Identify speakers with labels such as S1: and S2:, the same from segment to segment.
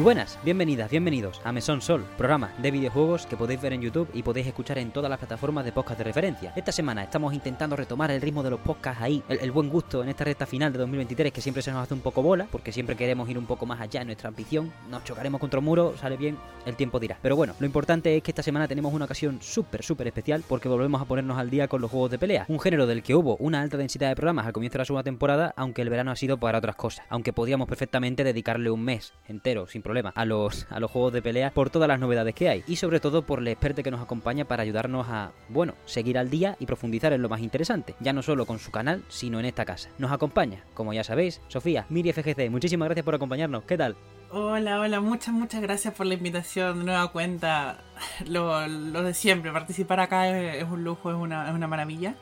S1: Muy buenas, bienvenidas, bienvenidos a Mesón Sol, programa de videojuegos que podéis ver en YouTube y podéis escuchar en todas las plataformas de podcast de referencia. Esta semana estamos intentando retomar el ritmo de los podcasts ahí, el, buen gusto en esta recta final de 2023 que siempre se nos hace un poco bola, porque siempre queremos ir un poco más allá en nuestra ambición. Nos chocaremos contra un muro, sale bien, el tiempo dirá. Pero bueno, lo importante es que esta semana tenemos una ocasión súper, súper especial porque volvemos a ponernos al día con los juegos de pelea. Un género del que hubo una alta densidad de programas al comienzo de la segunda temporada, aunque el verano ha sido para otras cosas. Aunque podíamos perfectamente dedicarle un mes entero, sin problema, a los, a los juegos de pelea por todas las novedades que hay. Y sobre todo por el experto que nos acompaña para ayudarnos a, bueno, seguir al día y profundizar en lo más interesante. Ya no solo con su canal, sino en esta casa. Nos acompaña, como ya sabéis, Sofía, Miri FGC. Muchísimas gracias por acompañarnos. ¿Qué tal?
S2: Hola, hola, muchas, muchas gracias por la invitación. De nueva cuenta, lo, lo de siempre, participar acá es, es un lujo, es una, es una maravilla.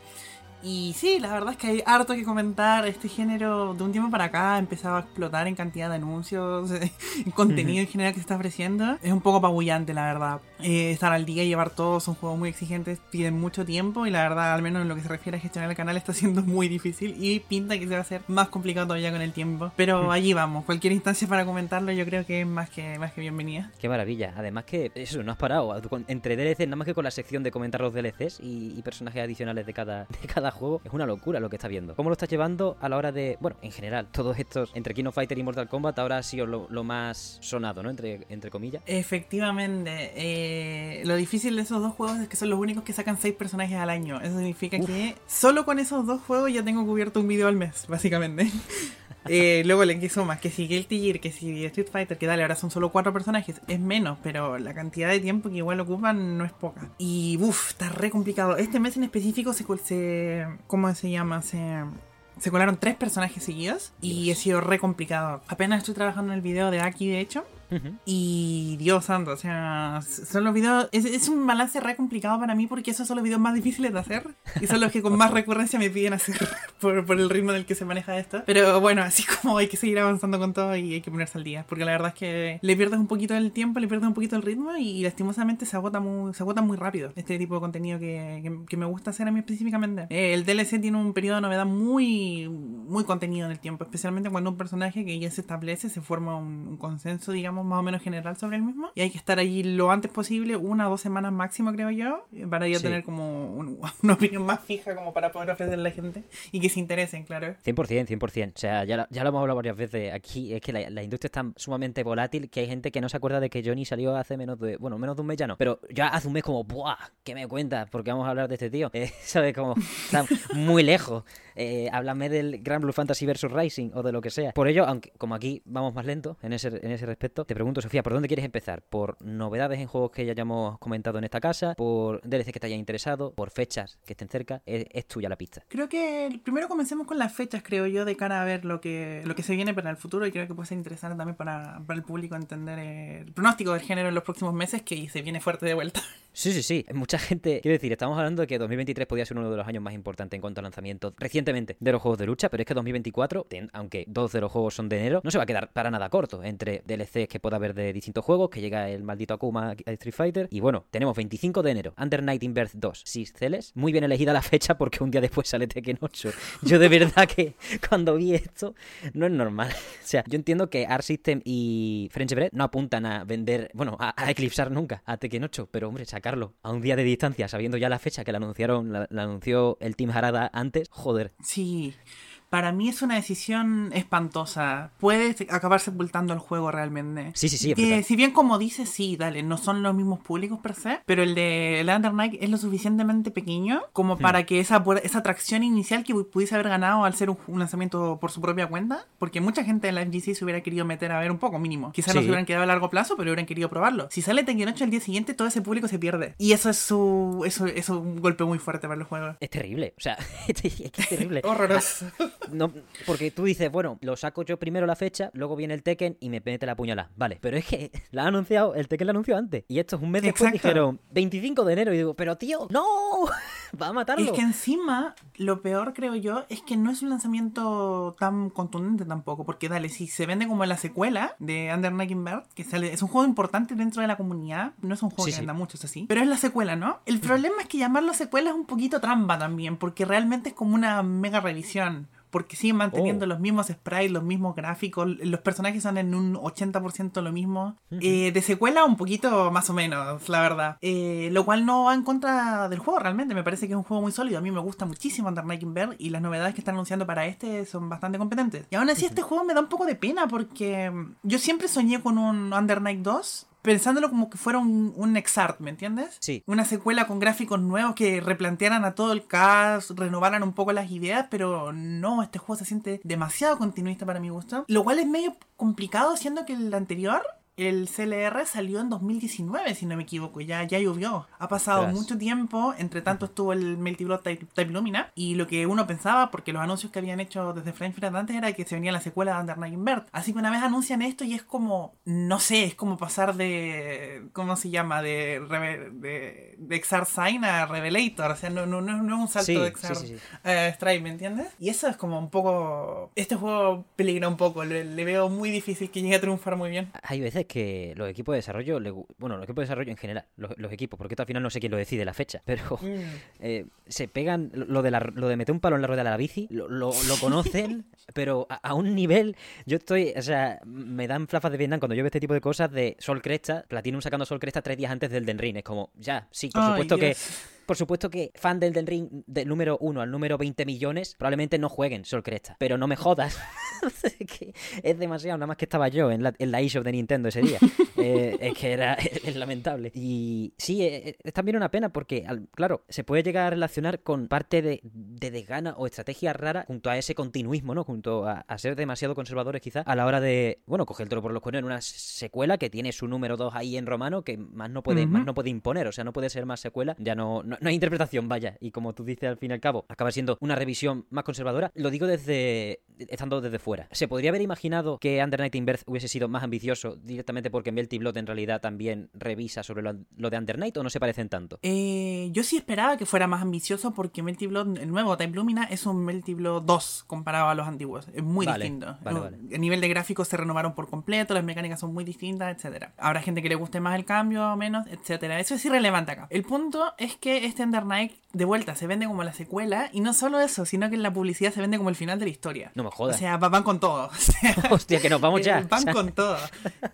S2: Y sí, la verdad es que hay harto que comentar. Este género de un tiempo para acá ha empezado a explotar en cantidad de anuncios, en contenido en general que se está ofreciendo. Es un poco apabullante, la verdad. Eh, estar al día y llevar todo son juegos muy exigentes, piden mucho tiempo y la verdad, al menos en lo que se refiere a gestionar el canal, está siendo muy difícil y pinta que se va a hacer más complicado todavía con el tiempo. Pero allí vamos, cualquier instancia para comentarlo yo creo que es más que, más que bienvenida.
S1: Qué maravilla. Además que eso, no has parado. Entre DLCs, nada más que con la sección de comentar los DLCs y, y personajes adicionales de cada, de cada juego, es una locura lo que estás viendo. ¿Cómo lo estás llevando a la hora de, bueno, en general, todos estos, entre King of Fighter y Mortal Kombat, ahora ha sido lo, lo más sonado, ¿no? Entre, entre comillas.
S2: Efectivamente, eh, lo difícil de esos dos juegos es que son los únicos que sacan seis personajes al año. Eso significa Uf. que solo con esos dos juegos ya tengo cubierto un video al mes, básicamente. Eh, luego le quiso más, que si Guilty Gear, que si Street Fighter, que dale, ahora son solo cuatro personajes, es menos, pero la cantidad de tiempo que igual ocupan no es poca. Y uff, está re complicado. Este mes en específico se, se ¿cómo se llama? Se se colaron tres personajes seguidos y ha sido re complicado. Apenas estoy trabajando en el video de Aki, de hecho. Uh -huh. Y Dios santo, o sea, son los videos. Es, es, un balance re complicado para mí porque esos son los videos más difíciles de hacer y son los que con más recurrencia me piden hacer por, por, el ritmo del que se maneja esto. Pero bueno, así como hay que seguir avanzando con todo y hay que ponerse al día. Porque la verdad es que le pierdes un poquito el tiempo, le pierdes un poquito el ritmo y lastimosamente se agota muy, se agota muy rápido este tipo de contenido que, que, que me gusta hacer a mí específicamente. Eh, el DLC tiene un periodo de novedad muy, muy contenido en el tiempo, especialmente cuando un personaje que ya se establece, se forma un, un consenso, digamos más o menos general sobre el mismo. Y hay que estar allí lo antes posible, una o dos semanas máximo, creo yo, para ya sí. tener como un, una opinión más fija como para poder ofrecerle a la gente y que se interesen, claro.
S1: 100%, 100%. O sea, ya, ya lo hemos hablado varias veces aquí, es que la, la, industria es tan sumamente volátil que hay gente que no se acuerda de que Johnny salió hace menos de, bueno, menos de un mes ya no, pero ya hace un mes como, ¡buah! ¿Qué me cuentas? Porque vamos a hablar de este tío. Eh, ¿Sabes? Como está muy lejos. Eh, háblame del Grand Blue Fantasy vs Rising o de lo que sea. Por ello, aunque como aquí vamos más lento en ese, en ese respecto, te pregunto, Sofía, ¿por dónde quieres empezar? ¿Por novedades en juegos que ya hayamos comentado en esta casa? ¿Por DLC que te hayan interesado? ¿Por fechas que estén cerca? Es, es, tuya la pista.
S2: Creo que primero comencemos con las fechas, creo yo, de cara a ver lo que, lo que se viene para el futuro y creo que puede ser interesante también para, para el público entender el pronóstico del género en los próximos meses que se viene fuerte de vuelta.
S1: Sí, sí, sí. Mucha gente, quiero decir, estamos hablando de que 2023 podía ser uno de los años más importantes en cuanto a lanzamientos recientemente de los juegos de lucha, pero es que 2024, aunque dos de los juegos son de enero, no se va a quedar para nada corto entre DLCs que pueda haber de distintos juegos, que llega el maldito Akuma a Street Fighter, y bueno, tenemos 25 de enero, Under Night in Birth 2, Six Celes, muy bien elegida la fecha porque un día después sale Tekken 8. Yo de verdad que cuando vi esto, no es normal. O sea, yo entiendo que Art System y French Bread no apuntan a vender, bueno, a, a eclipsar nunca a Tekken 8, pero hombre, sacarlo a un día de distancia, sabiendo ya la fecha que la anunciaron, la, la anunció el Team Harada antes, joder.
S2: Sí, para mí es una decisión espantosa. Puede acabar sepultando el juego realmente.
S1: Sí, sí, sí.
S2: Que, si bien como dices, sí, dale, no son los mismos públicos per se, pero el de el Under Night es lo suficientemente pequeño como hmm. para que esa, esa atracción inicial que pudiese haber ganado al ser un, un, lanzamiento por su propia cuenta, porque mucha gente en la FGC se hubiera querido meter a ver un poco mínimo. Quizás sí. no se hubieran quedado a largo plazo, pero hubieran querido probarlo. Si sale Tekken 8 el día siguiente, todo ese público se pierde. Y eso es su eso, eso es un golpe muy fuerte para el juego.
S1: Es terrible, o sea, es terrible.
S2: Horroroso.
S1: No, porque tú dices, bueno, lo saco yo primero la fecha, luego viene el Tekken y me mete la puñalada. Vale, pero es que la han anunciado, el Tekken la anunció antes. Y esto es un mes después Exacto. dijeron 25 de enero. Y digo, pero tío, no, va a matarlo.
S2: Es que encima, lo peor creo yo, es que no es un lanzamiento tan contundente tampoco. Porque dale, si se vende como la secuela de Under Bird, que sale, es un juego importante dentro de la comunidad, no es un juego sí, que sí. anda mucho, es así. Pero es la secuela, ¿no? El problema es que llamarlo secuela es un poquito trampa también, porque realmente es como una mega revisión porque siguen manteniendo
S1: Oh.
S2: los mismos sprites, los mismos gráficos, los personajes son en un 80% lo mismo. Eh, de secuela un poquito más o menos, la verdad. Eh, lo cual no va en contra del juego realmente, me parece que es un juego muy sólido. A mí me gusta muchísimo Under Night Invert y las novedades que están anunciando para este son bastante competentes. Y aún así este juego me da un poco de pena porque yo siempre soñé con un Under Night 2 pensándolo como que fuera un, un Exart, ¿me entiendes?
S1: Sí.
S2: Una secuela con gráficos nuevos que replantearan a todo el cast, renovaran un poco las ideas, pero no, este juego se siente demasiado continuista para mi gusto. Lo cual es medio complicado, siendo que el anterior, el CLR, salió en 2019, si no me equivoco, ya, ya llovió. Ha pasado mucho tiempo, entre tanto estuvo el Melty Blood Type, Type Lumina, y lo que uno pensaba, porque los anuncios que habían hecho desde Frame antes era que se venía la secuela de Under Night Invert. Así que una vez anuncian esto y es como, no sé, es como pasar de, ¿cómo se llama? De, de, de Exar Sign a Revelator, o sea, no, no, no, no es un salto
S1: Sí,
S2: de Exar
S1: sí, sí.
S2: a Stripe, ¿me entiendes? Y eso es como un poco, este juego peligra un poco, le, le veo muy difícil que llegue a triunfar muy bien.
S1: Hay veces que los equipos de desarrollo, le bueno, los equipos de desarrollo en general, los, los equipos, porque esto al final no sé quién lo decide la fecha, pero eh, se pegan lo de, la- lo de meter un palo en la rueda de la bici, lo, lo- lo conocen, pero a, a un nivel, yo estoy, o sea, me dan flafas de Vietnam cuando yo veo este tipo de cosas de Sol Cresta, Platinum sacando Sol Cresta tres días antes del Den Ring, es como, ya, sí, por
S2: Ay,
S1: supuesto que... Por supuesto que fan del Den Ring del número 1 al número 20 millones probablemente no jueguen Sol Cresta. Pero no me jodas. es, demasiado. Nada más que estaba yo en la, en la eShop de Nintendo ese día. Eh, es que era es lamentable. Y sí, eh, es también una pena porque, al- claro, se puede llegar a relacionar con parte de, de desgana o estrategia rara junto a ese continuismo, ¿no? Junto a, a ser demasiado conservadores quizás a la hora de, bueno, coger el toro por los cuernos en una secuela que tiene su número 2 ahí en romano que más no puede, más no puede imponer. O sea, no puede ser más secuela. Ya no, no, no hay interpretación, vaya. Y como tú dices, al fin y al cabo, acaba siendo una revisión más conservadora. Lo digo desde. estando desde fuera. ¿Se podría haber imaginado que Under Night in Birth hubiese sido más ambicioso directamente porque Melty Blood en realidad también revisa sobre lo, lo de Under Night o no se parecen tanto?
S2: Eh, yo sí esperaba que fuera más ambicioso porque Melty Blood, el nuevo Type Lumina, es un Melty Blood 2 comparado a los antiguos. Es muy
S1: Vale,
S2: distinto.
S1: vale.
S2: El nivel de gráficos se renovaron por completo, las mecánicas son muy distintas, etcétera. Habrá gente que le guste más el cambio o menos, etcétera. Eso es irrelevante acá. El punto es que este Under Night de vuelta se vende como la secuela y no solo eso, sino que en la publicidad se vende como el final de la historia.
S1: No me
S2: O
S1: jodas.
S2: sea, va- van con todo. O sea,
S1: Hostia, que nos vamos ya.
S2: eh, Van con todo.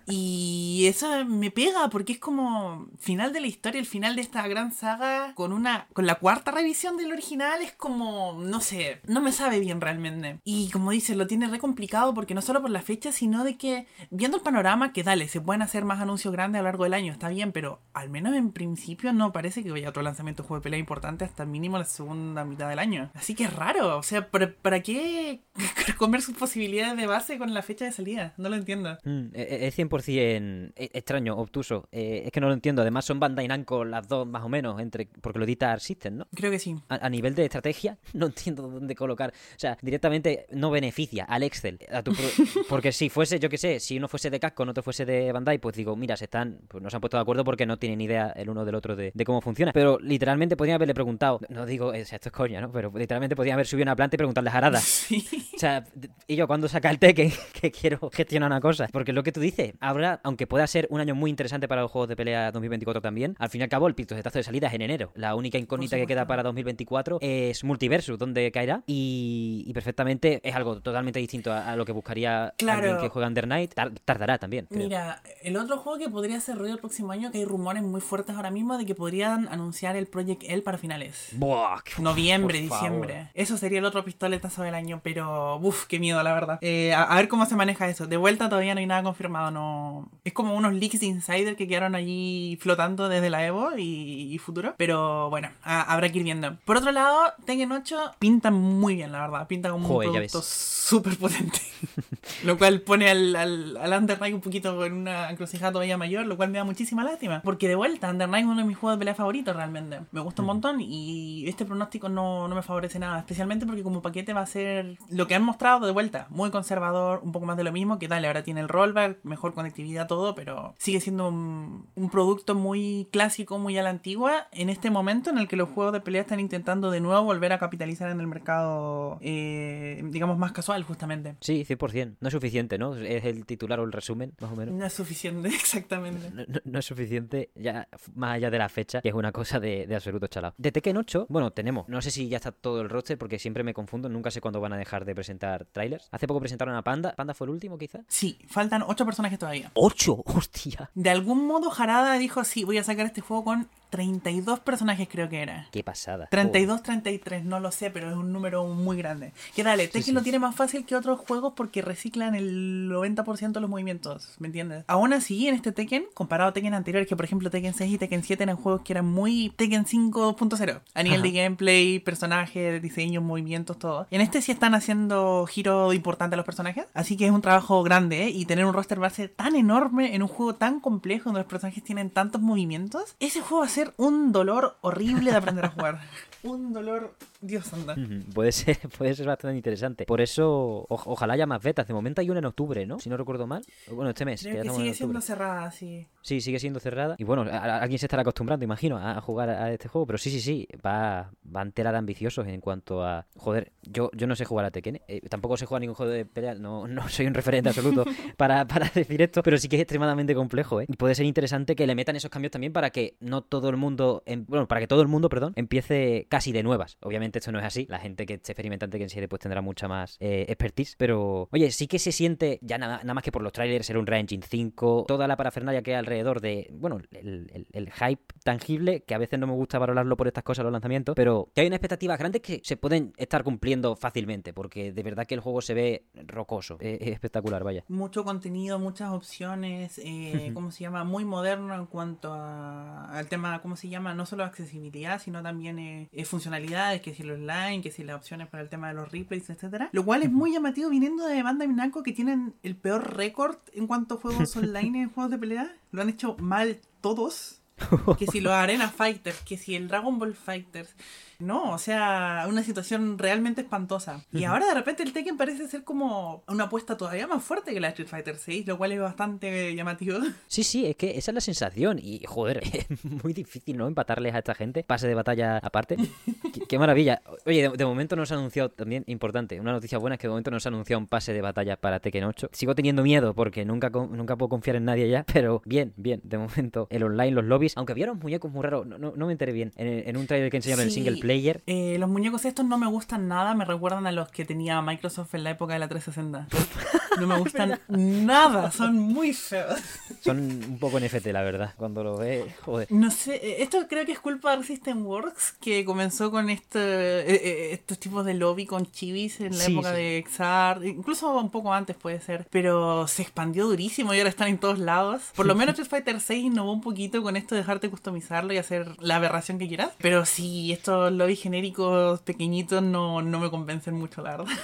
S2: Y eso me pega porque es como final de la historia, el final de esta gran saga con una con la cuarta revisión del original es como no sé, no me sabe bien realmente. Y como dices, lo tiene re complicado porque no solo por la fecha, sino de que viendo el panorama que dale, se pueden hacer más anuncios grandes a lo largo del año, está bien, pero al menos en principio no parece que vaya otro lanzamiento de juego de pelea importante hasta mínimo la segunda mitad del año. Así que es raro, o sea, ¿para, para qué comer sus posibilidades de base con la fecha de salida? No lo entiendo.
S1: Mm, e- es 100% e- extraño, obtuso. Eh, es que no lo entiendo. Además son Bandai Namco las dos más o menos, entre porque lo edita System, ¿no?
S2: Creo que sí.
S1: A, a nivel de estrategia, no entiendo dónde colocar. O sea, directamente no beneficia al Excel. a tu pro- porque si fuese, yo qué sé, si uno fuese de Capcom, otro fuese de Bandai, pues digo, mira, se están, pues no se han puesto de acuerdo porque no tienen idea el uno del otro de, de cómo funciona. Pero literalmente podrían haberle preguntado, no digo, o sea, esto es coña, ¿no? Pero literalmente podrían haber subido una planta y preguntarle a Harada.
S2: Sí.
S1: O sea, y yo cuando saca el Tekken, que quiero gestionar una cosa. Porque lo que tú dices, habrá, aunque pueda ser un año muy interesante para los juegos de pelea 2024 también, al fin y al cabo el pistoletazo de salida es en enero. La única incógnita que queda para 2024 es Multiversus, donde caerá. Y, y perfectamente es algo totalmente distinto a, a lo que buscaría
S2: Claro.
S1: alguien que juega Under Night. Tar- tardará también. creo.
S2: Mira, el otro juego que podría ser ruido el próximo año, que hay rumores muy fuertes ahora mismo de que podrían anunciar el Project L para finales.
S1: Buah,
S2: Noviembre,
S1: favor.
S2: diciembre. Eso sería el otro pistoletazo del año, pero uff, qué miedo, la verdad. Eh, a, a ver cómo se maneja eso. De vuelta todavía no hay nada confirmado, no. Es como unos leaks de insider que quedaron allí flotando desde la Evo y, y futuro. Pero bueno, a- habrá que ir viendo. Por otro lado, Tekken 8 pinta muy bien, la verdad. Pinta como
S1: Joder,
S2: un producto súper potente. lo cual pone al, al, al Under Night un poquito en una encrucijada todavía mayor, lo cual me da muchísima lástima. Porque de vuelta, Under Night es uno de mis juegos de pelea favoritos realmente. Me gusta un montón y este pronóstico no, no me favorece nada. Especialmente porque como paquete va a ser lo que han mostrado de vuelta. Muy conservador, un poco más de lo mismo. Que dale, ahora tiene el rollback, mejor conectividad, todo. Pero sigue siendo un, un producto muy clásico, muy a la antigua. En este momento en el que los juegos de pelea están intentando de nuevo volver a capitalizar en el mercado, eh, digamos, más casual justamente.
S1: Sí, 100%. No es suficiente, ¿no? Es el titular o el resumen, más o menos.
S2: No es suficiente, exactamente.
S1: No, no- no es suficiente, ya más allá de la fecha, que es una cosa de, de absoluto chalado. De Tekken 8, bueno, tenemos, no sé si ya está todo el roster, porque siempre me confundo, nunca sé cuándo van a dejar de presentar trailers. Hace poco presentaron a Panda, Panda fue el último quizás.
S2: Sí, faltan ocho personajes todavía.
S1: ¡Ocho! ¡Hostia!
S2: De algún modo, Harada dijo: Sí, voy a sacar este juego con 32 personajes, creo que era.
S1: ¡Qué pasada!
S2: 32, 33, no lo sé, pero es un número muy grande. Que dale, Tekken
S1: sí.
S2: lo tiene más fácil que otros juegos porque reciclan el 90% de los movimientos, ¿me entiendes? Aún así, en este Tekken, comparado a Tekken anteriores, que por ejemplo Tekken 6 y Tekken 7 eran juegos que eran muy Tekken 5.0, a nivel de gameplay, personajes, diseño, movimientos, todo. En este sí están haciendo giro importante a los personajes, así que es un trabajo grande, ¿eh? Y tener un roster base tan enorme en un juego tan complejo donde los personajes tienen tantos movimientos, ese juego va a ser un dolor horrible de aprender a jugar. un dolor, Dios anda.
S1: Puede ser, puede ser bastante interesante. Por eso, o- ojalá haya más betas. De momento hay una en octubre, ¿no? Si no recuerdo mal. Bueno, este mes.
S2: Creo que sigue siendo cerrada, sí.
S1: Sí, sigue siendo cerrada. Y bueno, a- a- alguien se estará acostumbrando, imagino, a, a jugar a este juego. Pero sí, sí, sí, va, va entera de ambiciosos en cuanto a... Joder, yo, yo no sé jugar a Tekken. eh, tampoco sé jugar ningún juego de pelea. No, no soy un referente absoluto para, para decir esto. Pero sí que es extremadamente complejo, ¿eh? Y puede ser interesante que le metan esos cambios también para que no todo el mundo... em- bueno, para que todo el mundo, perdón, empiece casi de nuevas. Obviamente esto no es así. La gente que esté experimentante que en serie pues tendrá mucha más eh, expertise. Pero, oye, sí que se siente, ya nada, nada más que por los trailers, era un Real Engine 5, toda la parafernalia que hay alrededor de, bueno, el, el- el hype tangible, que a veces no me gusta valorarlo por estas cosas, los lanzamientos, pero que hay unas expectativas grandes que se pueden estar cumpliendo fácilmente, porque de verdad que el juego se ve rocoso. Es, es espectacular, vaya.
S2: Mucho contenido, muchas opciones, eh, ¿cómo se llama? Muy moderno en cuanto a- al tema, ¿cómo se llama? No solo accesibilidad, sino también eh, eh, funcionalidades, que si el online, que si las opciones para el tema de los replays, etcétera. Lo cual es muy llamativo viniendo de Bandai Namco que tienen el peor récord en cuanto a juegos online en juegos de pelea. Lo han hecho mal todos. que si los Arena Fighters, que si el Dragon Ball Fighters. No, o sea, una situación realmente espantosa. Y ahora de repente el Tekken parece ser como una apuesta todavía más fuerte que la Street Fighter 6, lo cual es bastante llamativo.
S1: Sí, sí, es que esa es la sensación. Y joder, es muy difícil, ¿no? Empatarles a esta gente. Pase de batalla aparte. qué, qué maravilla. Oye, de, de momento nos ha anunciado también, importante, una noticia buena es que de momento nos ha anunciado un pase de batalla para Tekken 8. Sigo teniendo miedo porque nunca, nunca puedo confiar en nadie ya. Pero bien, bien. De momento, el online, los lobbies. Aunque había unos muñecos muy raros, no, no, no me enteré bien. En, en un trailer que enseñaron el
S2: Sí.
S1: single player.
S2: Eh, los muñecos estos no me gustan nada, me recuerdan a los que tenía Microsoft en la época de la 360. No me gustan nada, son muy feos.
S1: Son un poco NFT, la verdad. Cuando lo ves, joder.
S2: No sé, eh, esto creo que es culpa de System Works, que comenzó con este, eh, estos tipos de lobby con chivis en la
S1: Sí,
S2: época
S1: sí.
S2: de XR, incluso un poco antes puede ser, pero se expandió durísimo y ahora están en todos lados. Por lo menos Street Fighter 6 innovó un poquito con esto de dejarte customizarlo y hacer la aberración que quieras, pero sí, estos lobbies genéricos pequeñitos no, no me convencen mucho, la verdad.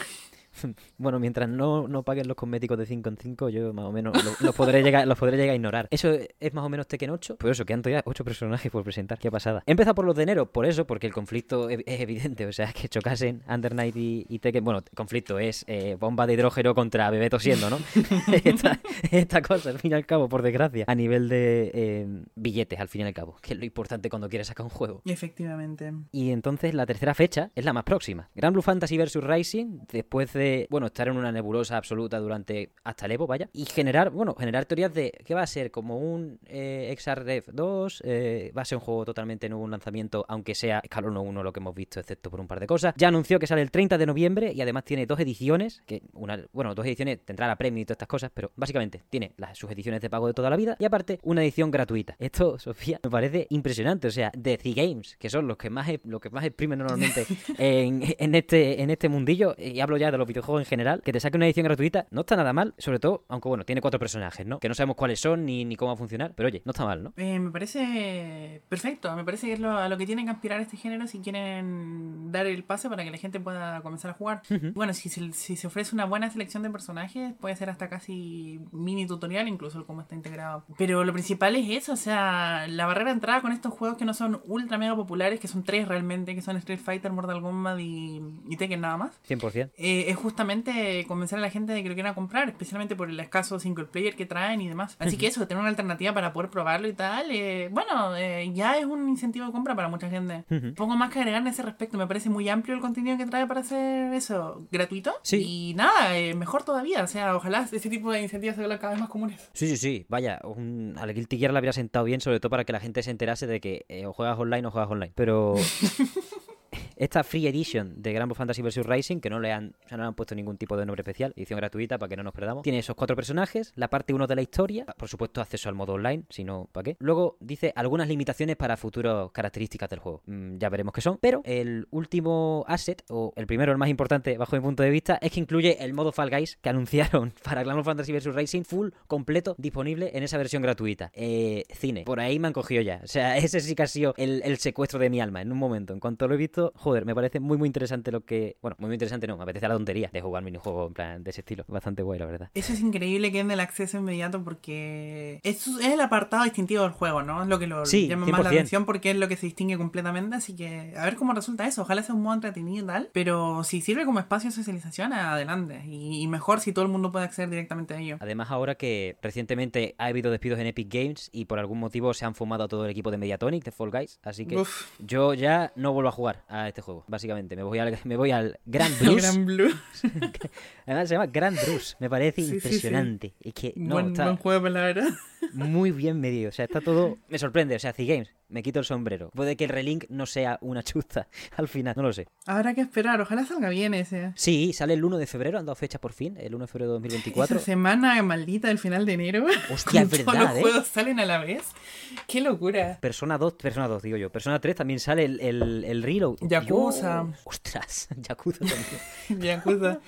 S1: Bueno, mientras no, no paguen los cosméticos de 5 en 5, yo más o menos lo- los podré llegar, los podré llegar a ignorar. Eso es más o menos Tekken 8. Pues eso, quedan todavía 8 personajes por presentar. Qué pasada. He empezado por los de enero, por eso, porque el conflicto es, es evidente. O sea, que chocasen Under Night y, y Tekken. Bueno, conflicto es eh, bomba de hidrógeno contra bebé tosiendo, ¿no? esta, esta cosa, al fin y al cabo, por desgracia. A nivel de eh, billetes, al fin y al cabo. Que es lo importante cuando quieres sacar un juego.
S2: Efectivamente.
S1: Y entonces la tercera fecha es la más próxima. Gran Blue Fantasy vs Rising, después de, bueno, estar en una nebulosa absoluta durante hasta el Evo, vaya, y generar, bueno, generar teorías de que va a ser como un eh, XRDF 2, eh, va a ser un juego totalmente nuevo, un lanzamiento, aunque sea escalón 1 lo que hemos visto, excepto por un par de cosas. Ya anunció que sale el 30 de noviembre y además tiene dos ediciones, que una, bueno, dos ediciones tendrá la premio y todas estas cosas, pero básicamente tiene las, sus ediciones de pago de toda la vida y aparte una edición gratuita. Esto, Sofía, me parece impresionante, o sea, de The Games, que son los que más, los que más exprimen normalmente en, en este, en este mundillo, y hablo ya de los videojuegos en general, que te saque una edición gratuita, no está nada mal, sobre todo, aunque bueno, tiene cuatro personajes, ¿no? Que no sabemos cuáles son ni, ni cómo va a funcionar, pero oye, no está mal, ¿no?
S2: Eh, me parece perfecto, me parece que es lo, a lo que tienen que aspirar este género si quieren dar el pase para que la gente pueda comenzar a jugar. Bueno, si se, si se ofrece una buena selección de personajes, puede ser hasta casi mini tutorial, incluso el cómo está integrado. Pero lo principal es eso, o sea, la barrera de entrada con estos juegos que no son ultra mega populares, que son tres realmente, que son Street Fighter, Mortal Kombat y, y Tekken nada más.
S1: 100%.
S2: Eh, es justamente convencer a la gente de que lo quieran comprar, especialmente por el escaso single player que traen y demás. Así que eso, tener una alternativa para poder probarlo y tal, eh, bueno, eh, ya es un incentivo de compra para mucha gente. Pongo más que agregar en ese respecto, me parece muy amplio el contenido que trae para hacer eso gratuito.
S1: Sí.
S2: Y nada, eh, mejor todavía, o sea, ojalá ese tipo de incentivos se vuelvan cada vez más comunes.
S1: Sí, sí, sí, vaya, un, al Guilty Gear le habría sentado bien, sobre todo para que la gente se enterase de que o juegas online o juegas online. Pero esta Free Edition de Grand Fantasy vs. Racing, que no le han, o sea, no le han puesto ningún tipo de nombre especial, edición gratuita para que no nos perdamos, tiene esos cuatro personajes, la parte 1 de la historia, por supuesto acceso al modo online, si no, ¿para qué? Luego dice algunas limitaciones para futuras características del juego. Mm, ya veremos qué son, pero el último asset, o el primero, el más importante bajo mi punto de vista, es que incluye el modo Fall Guys que anunciaron para Grand Fantasy vs. Racing, full, completo, disponible en esa versión gratuita. Eh, cine, por ahí me han cogido ya. O sea, ese sí que ha sido el, el secuestro de mi alma en un momento. En cuanto lo he visto, joder, me parece muy, muy interesante lo que. Bueno, muy, muy interesante no, me apetece la tontería de jugar minijuegos en plan de ese estilo. Bastante guay, la verdad.
S2: Eso es increíble que den el acceso inmediato porque es el apartado distintivo del juego, ¿no? Es lo que lo
S1: Sí,
S2: llama más la
S1: 100%.
S2: atención porque es lo que se distingue completamente. Así que a ver cómo resulta eso. Ojalá sea un modo entretenido y tal. Pero si sirve como espacio de socialización, adelante. Y, y mejor si todo el mundo puede acceder directamente a ello.
S1: Además, ahora que recientemente ha habido despidos en Epic Games y por algún motivo se han fumado a todo el equipo de Mediatonic, de Fall Guys, así que
S2: Uf.
S1: yo ya no vuelvo a jugar a este juego, básicamente. Me voy al, me voy al Grand
S2: El
S1: Blues.
S2: Gran Blue.
S1: Además, se llama Grand Blues. Me parece
S2: Sí, sí, sí.
S1: impresionante. Es que no,
S2: buen,
S1: está
S2: buen juego, la verdad.
S1: muy bien medido. O sea, está todo. Me sorprende. O sea, C-Games, me quito el sombrero. Puede que el relink no sea una chusta al final, no lo sé.
S2: Habrá que esperar. Ojalá salga bien ese.
S1: Sí, sale el 1 de febrero, han dado fecha por fin, el 1 de febrero de 2024.
S2: Esa semana maldita del final de enero.
S1: Hostia, es verdad,
S2: Todos los
S1: ¿eh?
S2: juegos salen a la vez. Qué locura.
S1: Persona 2, Persona 2, digo yo. Persona 3 también sale el, el, el Reload.
S2: Yakuza.
S1: Dios. Ostras, Yakuza también.
S2: Yakuza.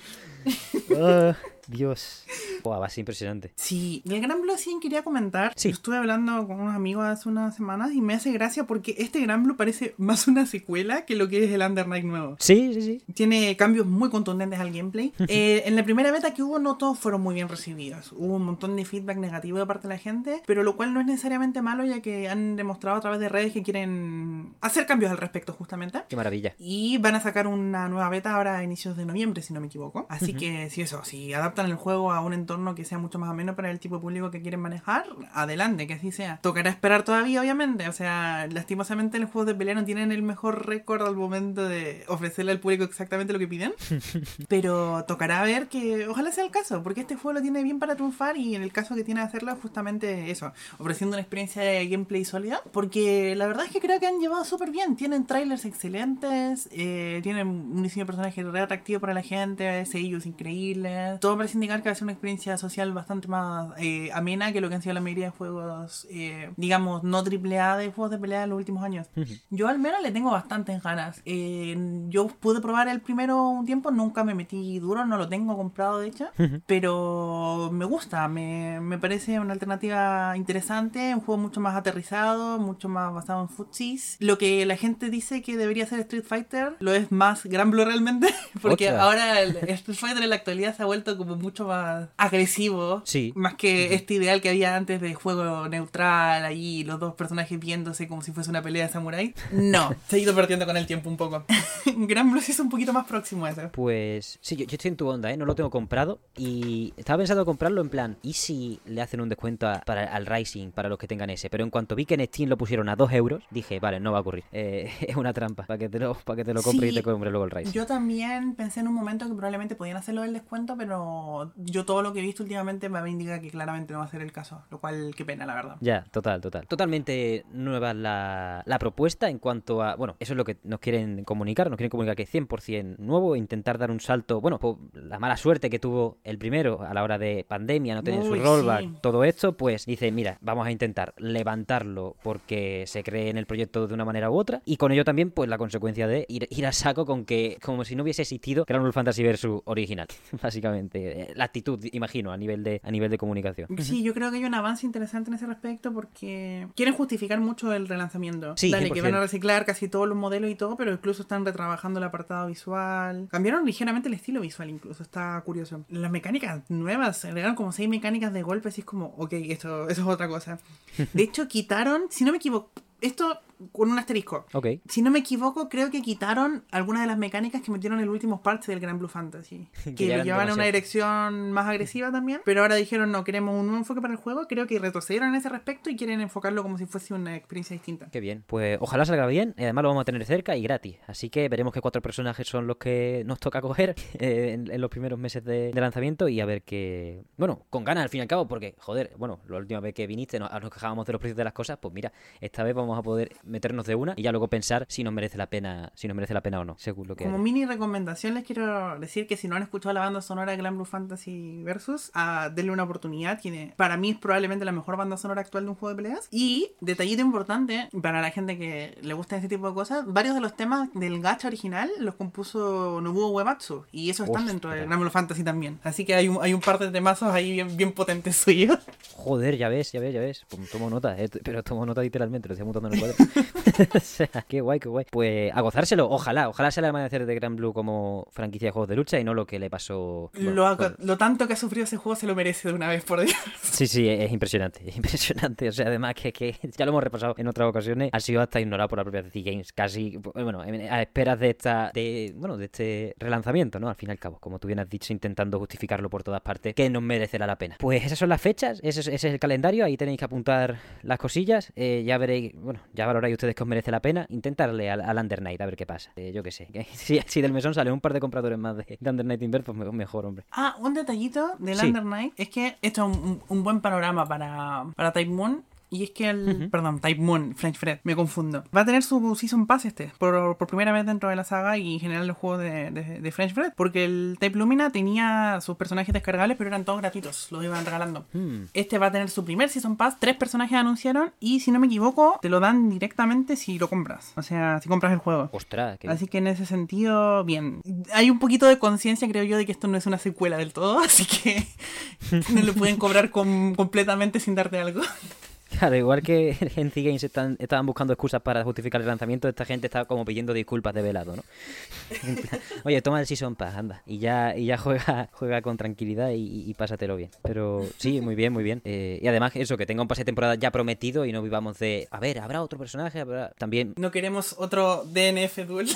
S1: Ah, Dios. Buah, va a ser impresionante.
S2: Sí, el Gran Blue sí quería comentar.
S1: Sí.
S2: Estuve hablando con unos amigos hace unas semanas y me hace gracia porque este Gran Blue parece más una secuela que lo que es el Under Night nuevo.
S1: Sí, sí, sí.
S2: Tiene cambios muy contundentes al gameplay. Eh, en la primera beta que hubo, no todos fueron muy bien recibidos. Hubo un montón de feedback negativo de parte de la gente, pero lo cual no es necesariamente malo, ya que han demostrado a través de redes que quieren hacer cambios al respecto, justamente.
S1: Qué maravilla.
S2: Y van a sacar una nueva beta ahora a inicios de noviembre, si no me equivoco. Así que, si eso, si adaptan el juego a un entorno que sea mucho más ameno para el tipo de público que quieren manejar, adelante, que así sea. Tocará esperar todavía, obviamente. O sea, lastimosamente los juegos de pelea no tienen el mejor récord al momento de ofrecerle al público exactamente lo que piden. Pero tocará ver que ojalá sea el caso, porque este juego lo tiene bien para triunfar y en el caso que tiene de hacerlo, justamente eso, ofreciendo una experiencia de gameplay sólida. Porque la verdad es que creo que han llevado súper bien. Tienen trailers excelentes, eh, tienen un diseño de personaje re atractivo para la gente, sellos increíbles. Todo parece indicar que va a ser una experiencia social bastante más eh, amena que lo que han sido la mayoría de juegos, eh, digamos, no triple A de juegos de pelea en los últimos años. Yo al menos le tengo bastantes ganas. Eh, yo pude probar el primero un tiempo, nunca me metí duro, no lo tengo comprado de hecho, pero me gusta, me, me parece una alternativa interesante, un juego mucho más aterrizado, mucho más basado en futsis. Lo que la gente dice que debería ser Street Fighter, lo es más Gran Blue realmente, porque
S1: Otra.
S2: ahora el Street Fighter en la actualidad se ha vuelto como mucho más agresivo,
S1: Sí.
S2: más que este ideal que había antes de juego neutral, ahí los dos personajes viéndose como si fuese una pelea de samurái. No, se ha ido perdiendo con el tiempo un poco. Gran Blue sí es un poquito más próximo a eso.
S1: Pues sí, yo, yo estoy en tu onda, ¿eh? No lo tengo comprado y estaba pensando comprarlo en plan, ¿y si le hacen un descuento a- para, al Rising para los que tengan ese? Pero en cuanto vi que en Steam lo pusieron a 2 euros, dije, vale, no va a ocurrir. Eh, es una trampa para que te lo, para que te lo compre y te compre luego el Rising.
S2: Yo también pensé en un momento que probablemente podían hacerlo del descuento, pero yo todo lo que he visto últimamente me indica que claramente no va a ser el caso, lo cual qué pena, la verdad.
S1: Ya, total, total. Totalmente nueva la, la propuesta en cuanto a... Bueno, eso es lo que nos quieren comunicar. Nos quieren comunicar que es 100% nuevo. Intentar dar un salto... Bueno, por la mala suerte que tuvo el primero a la hora de pandemia, no tener su rollback,
S2: sí.
S1: todo esto, pues dice, mira, vamos a intentar levantarlo porque se cree en el proyecto de una manera u otra. Y con ello también, pues la consecuencia de ir, ir a saco con que, como si no hubiese existido Grand Blue Fantasy Versus original. Básicamente. Eh, La actitud, imagino, a nivel de, a nivel de comunicación.
S2: Sí, yo creo que hay un avance interesante en ese respecto porque quieren justificar mucho el relanzamiento.
S1: Sí,
S2: Dale, que
S1: 100%.
S2: van a reciclar casi todos los modelos y todo, pero incluso están retrabajando el apartado visual. Cambiaron ligeramente el estilo visual, incluso. Está curioso. Las mecánicas nuevas, agregaron como seis mecánicas de golpes y es como, ok, esto, eso es otra cosa. De hecho, quitaron, si no me equivoco, esto con un asterisco.
S1: Ok.
S2: Si no me equivoco, creo que quitaron algunas de las mecánicas que metieron en los últimos partes del Gran Blue Fantasy.
S1: Que
S2: lo llevaban a una dirección más agresiva también. Pero ahora dijeron, no, queremos un nuevo enfoque para el juego. Creo que retrocedieron en ese respecto y quieren enfocarlo como si fuese una experiencia distinta.
S1: Qué bien. Pues ojalá salga bien. y Además lo vamos a tener cerca y gratis. Así que veremos qué cuatro personajes son los que nos toca coger eh, en, en los primeros meses de, de lanzamiento y a ver qué... Bueno, con ganas al fin y al cabo, porque, joder, bueno, la última vez que viniste nos, nos quejábamos de los precios de las cosas, pues mira, esta vez vamos a poder meternos de una y ya luego pensar si nos merece la pena, si nos merece la pena o no, según lo que...
S2: Como
S1: haya.
S2: mini recomendación les quiero decir que si no han escuchado la banda sonora de Glam Blue Fantasy Versus, ah, denle una oportunidad. Tiene, para mí es probablemente la mejor banda sonora actual de un juego de peleas. Y, detallito importante, para la gente que le gusta este tipo de cosas, varios de los temas del gacha original los compuso Nobuo Uematsu. Y esos están dentro de. Glam Blue Fantasy también. Así que hay un, hay un par de temazos ahí bien, bien potentes suyos.
S1: Joder, ya ves, ya ves, ya ves. Tomo nota, eh, pero tomo nota literalmente, lo estoy apuntando en el cuadro. o sea, qué guay, qué guay. Pues a gozárselo, ojalá, ojalá sea el amanecer de Gran Blue como franquicia de juegos de lucha y no lo que le pasó. bueno,
S2: lo, ha-
S1: con-
S2: lo tanto que ha sufrido ese juego se lo merece de una vez, por Dios.
S1: Sí, sí, es impresionante, es impresionante. O sea, además que, que ya lo hemos repasado en otras ocasiones, ha sido hasta ignorado por la propia DC Games, casi, bueno, en- a esperas de esta, de, bueno, de este relanzamiento, ¿no? Al fin y al cabo, como tú bien has dicho, intentando justificarlo por todas partes, que nos merecerá la pena. Pues esas son las fechas, ese es, ese es el calendario, ahí tenéis que apuntar las cosillas, eh, ya veréis, bueno, ya valoráis ustedes que os merece la pena, intentarle al, al Under Night a ver qué pasa, Eh, yo qué sé, si, si del mesón sale un par de compradores más de, de Under Night Inverse, pues me- mejor, hombre.
S2: Ah, un detallito del
S1: Sí.
S2: Under Night es que esto es un, un buen panorama para, para Type Moon. Y es que el. Perdón, Type Moon, French Fred, me confundo. Va a tener su Season Pass este, por, por primera vez dentro de la saga y en general los juegos de, de, de French Fred. Porque el Type Lumina tenía sus personajes descargables, pero eran todos gratuitos, los iban regalando.
S1: Hmm.
S2: Este va a tener su primer Season Pass, tres personajes anunciaron y si no me equivoco, te lo dan directamente si lo compras. O sea, si compras el juego.
S1: Ostras, que...
S2: Así que en ese sentido, bien. Hay un poquito de conciencia, creo yo, de que esto no es una secuela del todo, así que no lo pueden cobrar con- completamente sin darte algo.
S1: Claro, igual que en C Games están, estaban buscando excusas para justificar el lanzamiento, esta gente está como pidiendo disculpas de velado, ¿no? Oye, toma el Season Pass, anda. Y ya, y ya juega, juega con tranquilidad y, y pásatelo bien. Pero sí, muy bien, muy bien. Eh, y además eso, que tenga un pase de temporada ya prometido y no vivamos de, a ver, ¿habrá otro personaje? ¿Habrá? También...
S2: No queremos otro DNF Duel.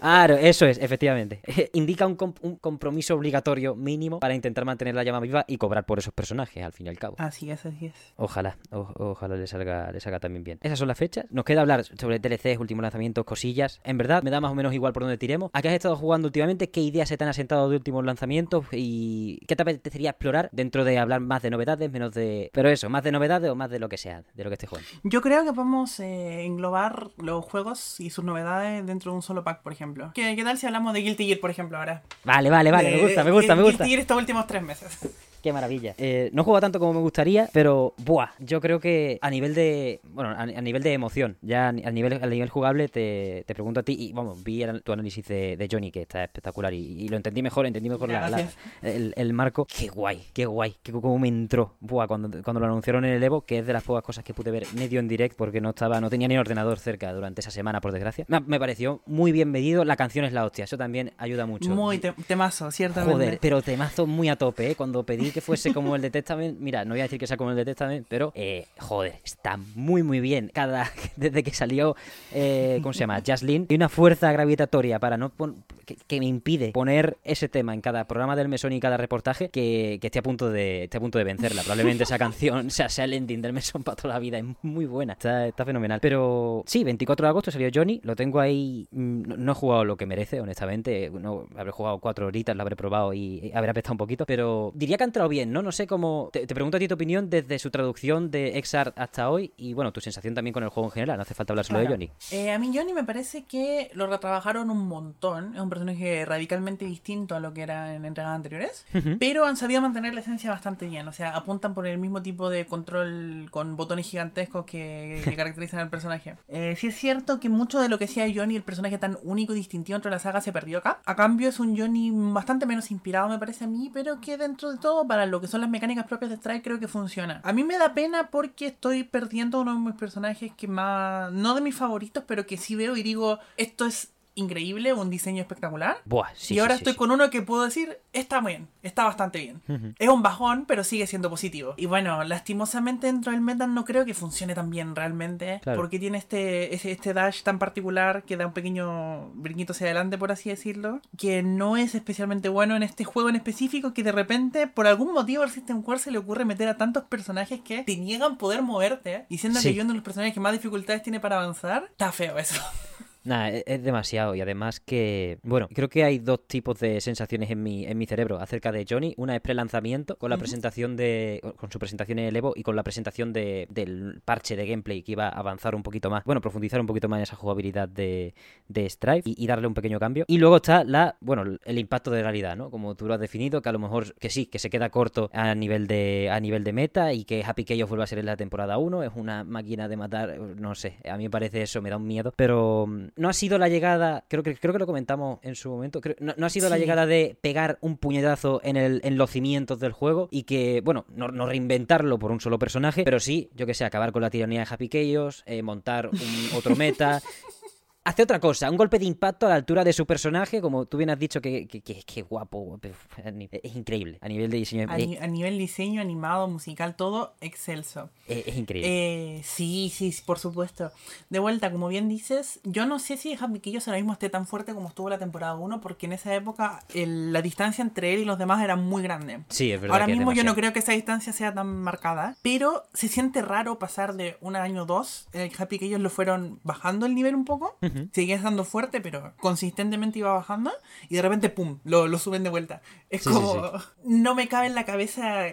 S1: Claro, eso es, efectivamente. Indica un, un compromiso obligatorio mínimo para intentar mantener la llama viva y cobrar por esos personajes, al fin y al cabo.
S2: Así es, así es.
S1: Ojalá, o- ojalá le salga, le salga también bien. Esas son las fechas. Nos queda hablar sobre DLCs, últimos lanzamientos, cosillas. En verdad, me da más o menos igual por donde tiremos. ¿A qué has estado jugando últimamente? ¿Qué ideas se te han asentado de últimos lanzamientos? ¿Y qué te apetecería explorar dentro de hablar más de novedades, menos de... Pero eso, más de novedades o más de lo que sea, de lo que esté jugando?
S2: Yo creo que podemos eh, englobar los juegos y sus novedades dentro de un solo pack, por ejemplo. ¿Qué, qué tal si hablamos de Guilty Gear, por ejemplo, ahora?
S1: Vale, vale, vale, me gusta, me gusta,
S2: eh,
S1: me gusta.
S2: Guilty Gear estos últimos tres meses.
S1: Qué maravilla. Eh, no juego tanto como me gustaría, pero buah, yo creo que a nivel de. Bueno, a, a nivel de emoción, ya a, ni- a nivel, a nivel jugable, te, te pregunto a ti, y vamos, vi el- tu análisis de, de Johnny, que está espectacular, y, y lo entendí mejor, entendí mejor la- la-
S2: Gracias.
S1: el, el marco. Qué guay, qué guay, que cómo me entró. Buah, cuando, cuando lo anunciaron en el Evo, que es de las pocas cosas que pude ver medio en direct, porque no estaba, no tenía ni ordenador cerca durante esa semana, por desgracia. Me, me pareció muy bien medido, la canción es la hostia, eso también ayuda mucho.
S2: Muy te- temazo, ciertamente.
S1: Joder, pero temazo muy a tope, ¿eh? Cuando pedí que fuese como el de Testament, mira, no voy a decir que sea como el de Testament, pero, eh, joder, está muy, muy bien. Cada, desde que salió, eh, ¿cómo se llama? Jaslyn, hay una fuerza gravitatoria para no pon- que, me impide poner ese tema en cada programa del mesón y cada reportaje que, que esté a punto de a punto de vencerla. Probablemente esa canción sea, sea el ending del mesón para toda la vida, es muy buena, está, está fenomenal. Pero sí, 24 de agosto salió Johnny, lo tengo ahí, mm, no, he jugado lo que merece, honestamente, no, habré jugado cuatro horitas, lo habré probado y habré apestado un poquito, pero diría que ha entrado bien, ¿no? No sé cómo... Te, te pregunto a ti tu opinión desde su traducción de Exart hasta hoy y bueno, tu sensación también con el juego en general, no hace falta hablar solo de. Johnny.
S2: Eh, a mí Johnny me parece que lo retrabajaron un montón. Es un personaje radicalmente distinto a lo que era en entregas anteriores. Pero han sabido mantener la esencia bastante bien. O sea, apuntan por el mismo tipo de control con botones gigantescos que, que caracterizan al personaje. Eh, sí es cierto que mucho de lo que hacía Johnny, el personaje tan único y distintivo dentro de la saga, se perdió acá. A cambio es un Johnny bastante menos inspirado, me parece a mí, pero que dentro de todo, para lo que son las mecánicas propias de Strike, creo que funciona. A mí me da pena porque estoy perdiendo uno de mis personajes que más... No de mis favoritos, pero que sí veo y digo, esto es increíble, un diseño espectacular.
S1: Buah, sí,
S2: y ahora
S1: sí,
S2: estoy
S1: sí.
S2: con uno que puedo decir, está bien, está bastante bien. Es un bajón, pero sigue siendo positivo. Y bueno, lastimosamente dentro del meta no creo que funcione tan bien realmente.
S1: Claro.
S2: Porque tiene este, este dash tan particular que da un pequeño brinquito hacia adelante, por así decirlo. Que no es especialmente bueno en este juego en específico. Que de repente, por algún motivo, al System Core se le ocurre meter a tantos personajes que te niegan poder moverte. Diciendo que yo uno de los personajes que más dificultades tiene para avanzar. Está feo eso.
S1: Nah, es, es demasiado. Y además que, bueno, creo que hay dos tipos de sensaciones en mi, en mi cerebro acerca de Johnny. Una es pre-lanzamiento, con la presentación de. con su presentación en el Evo y con la presentación de, del parche de gameplay que iba a avanzar un poquito más. Bueno, profundizar un poquito más en esa jugabilidad de, de Strife y, y darle un pequeño cambio. Y luego está la, bueno, el impacto de realidad, ¿no? Como tú lo has definido, que a lo mejor que sí, que se queda corto a nivel de, a nivel de meta y que Happy Chaos vuelva a ser en la temporada 1. Es una máquina de matar, no sé, a mí me parece eso, me da un miedo. Pero no ha sido la llegada, creo que, creo que lo comentamos en su momento, creo- no, no ha sido la llegada de pegar un puñetazo en, el, en los cimientos del juego y que, bueno, no, no reinventarlo por un solo personaje, pero sí, yo que sé, acabar con la tiranía de Happy Chaos, eh, montar un otro meta. Hace otra cosa, un golpe de impacto a la altura de su personaje, como tú bien has dicho, que, que, que- que guapo, es increíble. A nivel de diseño,
S2: A, ni- a nivel diseño, animado, musical, todo excelso.
S1: es- es increíble.
S2: Eh, sí, sí, por supuesto. De vuelta, como bien dices, yo no sé si Happy Chaos ahora mismo esté tan fuerte como estuvo la temporada 1, porque en esa época el- la distancia entre él y los demás era muy grande.
S1: sí, es verdad.
S2: Ahora mismo yo no creo que esa distancia sea tan marcada, pero se siente raro pasar de un año dos en el Happy Chaos lo fueron bajando el nivel un poco,
S1: Ujú.
S2: seguía estando fuerte, pero consistentemente iba bajando, y de repente, ¡pum!, lo, lo suben de vuelta. Es
S1: Sí, sí,
S2: como, no me cabe en la cabeza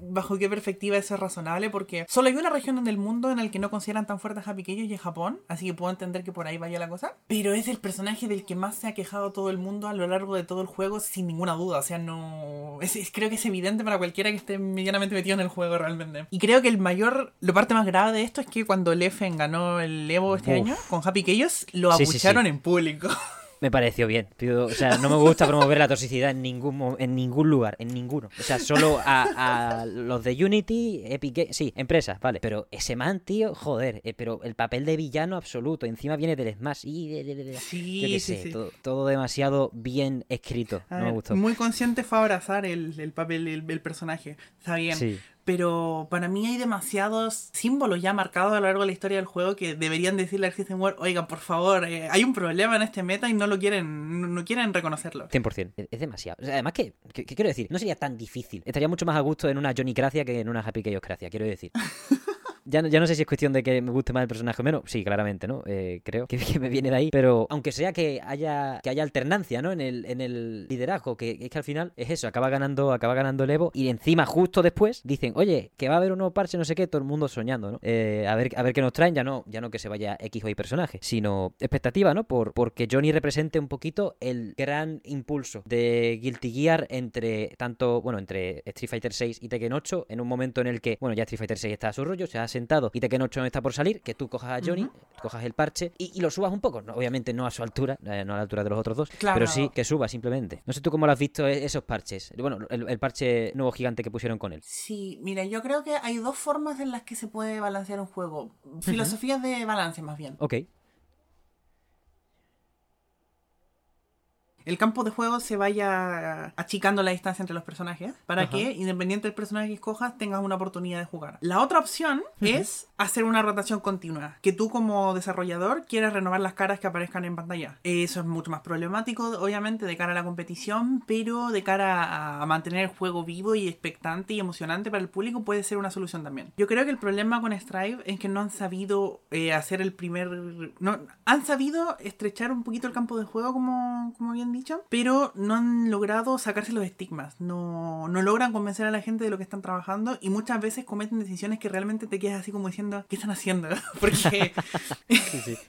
S2: bajo qué perspectiva eso es razonable, porque solo hay una región en el mundo en el que no consideran tan fuerte a Happy Chaos y es Japón, así que puedo entender que por ahí vaya la cosa, pero es el personaje del que más se ha quejado todo el mundo a lo largo de todo el juego, sin ninguna duda, o sea, no... Es, es- creo que es evidente para cualquiera que esté medianamente metido en el juego realmente. Y creo que el mayor, la parte más grave de esto es que cuando Leffen ganó el Evo este
S1: Uf.
S2: año con Happy Chaos, lo
S1: Sí, sí, sí.
S2: abucharon en público.
S1: Me pareció bien. tío. O sea, no me gusta promover la toxicidad en ningún, en ningún lugar, en ninguno. O sea, solo a, a los de Unity, Epic Games, sí, empresas, vale. Pero ese man, tío, joder, eh, pero el papel de villano absoluto, encima viene del Smash y... de- de- de- de-
S2: Sí,
S1: yo qué
S2: sí,
S1: sé,
S2: sí.
S1: Todo, todo demasiado bien escrito.
S2: A
S1: No me gustó.
S2: Muy consciente fue abrazar el, el papel, el, el personaje. Está bien.
S1: Sí.
S2: Pero para mí hay demasiados símbolos ya marcados a lo largo de la historia del juego que deberían decirle al System World, oigan, por favor, eh, hay un problema en este meta y no lo quieren, no, no quieren reconocerlo.
S1: 100%. Es, es demasiado. O sea, además, que, que- que quiero decir? No sería tan difícil. Estaría mucho más a gusto en una Johnny Gracia que en una Happy Chaos Gracia, quiero decir. Ya no, ya no sé si es cuestión de que me guste más el personaje o menos. Sí, claramente, ¿no? Eh, creo que, me viene de ahí. Pero aunque sea que haya que haya alternancia, ¿no? En el, en el liderazgo, que es que al final es eso, acaba ganando, acaba ganando el Evo. Y encima, justo después, dicen, oye, que va a haber un nuevo parche, no sé qué, todo el mundo soñando, ¿no? Eh, a ver, a ver qué nos traen, ya no, ya no que se vaya X o Y personaje, sino expectativa, ¿no? Por, porque Johnny represente un poquito el gran impulso de Guilty Gear entre tanto, bueno, entre Street Fighter 6 y Tekken 8, en un momento en el que, bueno, ya Street Fighter 6 está a su rollo, se ha sentado y Tekken 8 no está por salir, que tú cojas a Johnny, cojas el parche y, y lo subas un poco, no, obviamente no a su altura, eh, no a la altura de los otros dos,
S2: Claro.
S1: pero sí que suba simplemente. No sé tú cómo lo has visto e- esos parches, bueno, el, el parche nuevo gigante que pusieron con él.
S2: Sí, mira, yo creo que hay dos formas en las que se puede balancear un juego. Filosofías de balance, más bien.
S1: Ok,
S2: el campo de juego se vaya achicando la distancia entre los personajes para
S1: Ajá.
S2: que, independiente del personaje que escojas, tengas una oportunidad de jugar. La otra opción es hacer una rotación continua, que tú como desarrollador quieras renovar las caras que aparezcan en pantalla. Eso es mucho más problemático, obviamente, de cara a la competición, pero de cara a- a mantener el juego vivo y expectante y emocionante para el público puede ser una solución también. Yo creo que el problema con Strive es que no han sabido eh, hacer el primer... No, han sabido estrechar un poquito el campo de juego, como, como bien dicho, pero no han logrado sacarse los estigmas. No, no logran convencer a la gente de lo que están trabajando y muchas veces cometen decisiones que realmente te quedas así como diciendo, ¿qué están haciendo? Porque...
S1: sí, sí.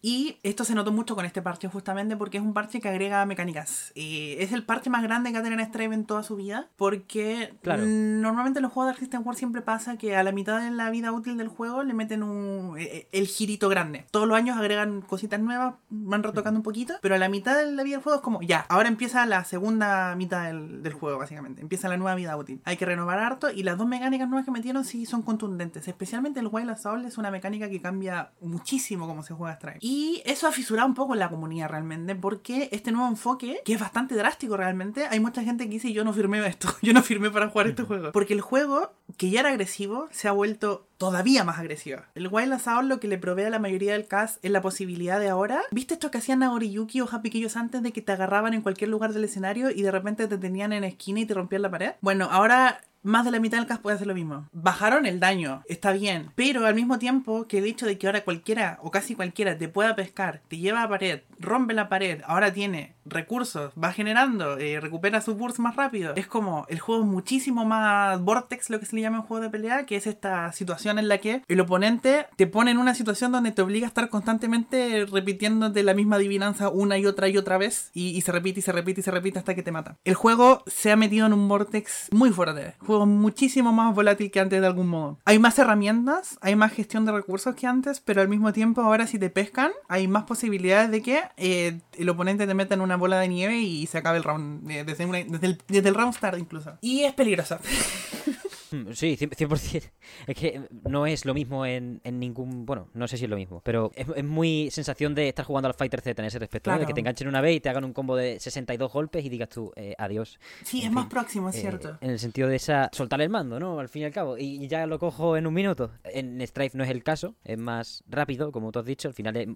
S2: Y esto se notó mucho con este parche justamente porque es un parche que agrega mecánicas. Eh, es el parche más grande que ha tenido Strive en toda su vida porque
S1: Claro.
S2: normalmente en los juegos de System War siempre pasa que a la mitad de la vida útil del juego le meten un, eh, el girito grande. Todos los años agregan cositas nuevas, van retocando un poquito, pero a la mitad de la vida del juego juego es como, ya, ahora empieza la segunda mitad del, del juego, básicamente. Empieza la nueva vida útil. Hay que renovar harto y las dos mecánicas nuevas que metieron sí son contundentes. Especialmente el Wild Assault es una mecánica que cambia muchísimo cómo se juega Stripe. Y eso ha fisurado un poco en la comunidad realmente, porque este nuevo enfoque, que es bastante drástico realmente, hay mucha gente que dice yo no firmé esto, yo no firmé para jugar este juego. Porque el juego, que ya era agresivo, se ha vuelto todavía más agresiva. El Wild Assault lo que le provee a la mayoría del cast es la posibilidad de ahora. ¿Viste esto que hacían Naoriyuki o Happy antes de que te agarraban en cualquier lugar del escenario y de repente te tenían en esquina y te rompían la pared? Bueno, ahora más de la mitad del cast puede hacer lo mismo. Bajaron el daño, está bien, pero al mismo tiempo que el hecho de que ahora cualquiera o casi cualquiera te pueda pescar, te lleva a pared, rompe la pared, ahora tiene recursos, va generando, eh, recupera su burst más rápido. Es como el juego es muchísimo más vortex, lo que se le llama en juego de pelea, que es esta situación en la que el oponente te pone en una situación donde te obliga a estar constantemente repitiéndote la misma adivinanza una y otra y otra vez, y, y se repite y se repite y se repite hasta que te mata. El juego se ha metido en un vortex muy fuerte, muchísimo más volátil que antes de algún modo. Hay más herramientas, hay más gestión de recursos que antes, pero al mismo tiempo ahora si te pescan, hay más posibilidades de que eh, el oponente te meta en una bola de nieve y se acabe el round, eh, desde, el, desde el round start incluso. Y es peligroso.
S1: Mm, Sí, 100%. 100%. Es que no es lo mismo en, en ningún. Bueno, no sé si es lo mismo. Pero es, es muy sensación de estar jugando al Fighter Z en ese respecto. ¿no? De
S2: Claro.
S1: que te enganchen una vez y te hagan un combo de 62 golpes y digas tú, eh, adiós.
S2: Sí,
S1: En
S2: es más
S1: fin,
S2: próximo, es
S1: Eh,
S2: cierto.
S1: en el sentido de esa. soltar el mando, ¿no? Al fin y al cabo. Y ya lo cojo en un minuto. En Strife no es el caso. Es más rápido, como tú has dicho. Al final es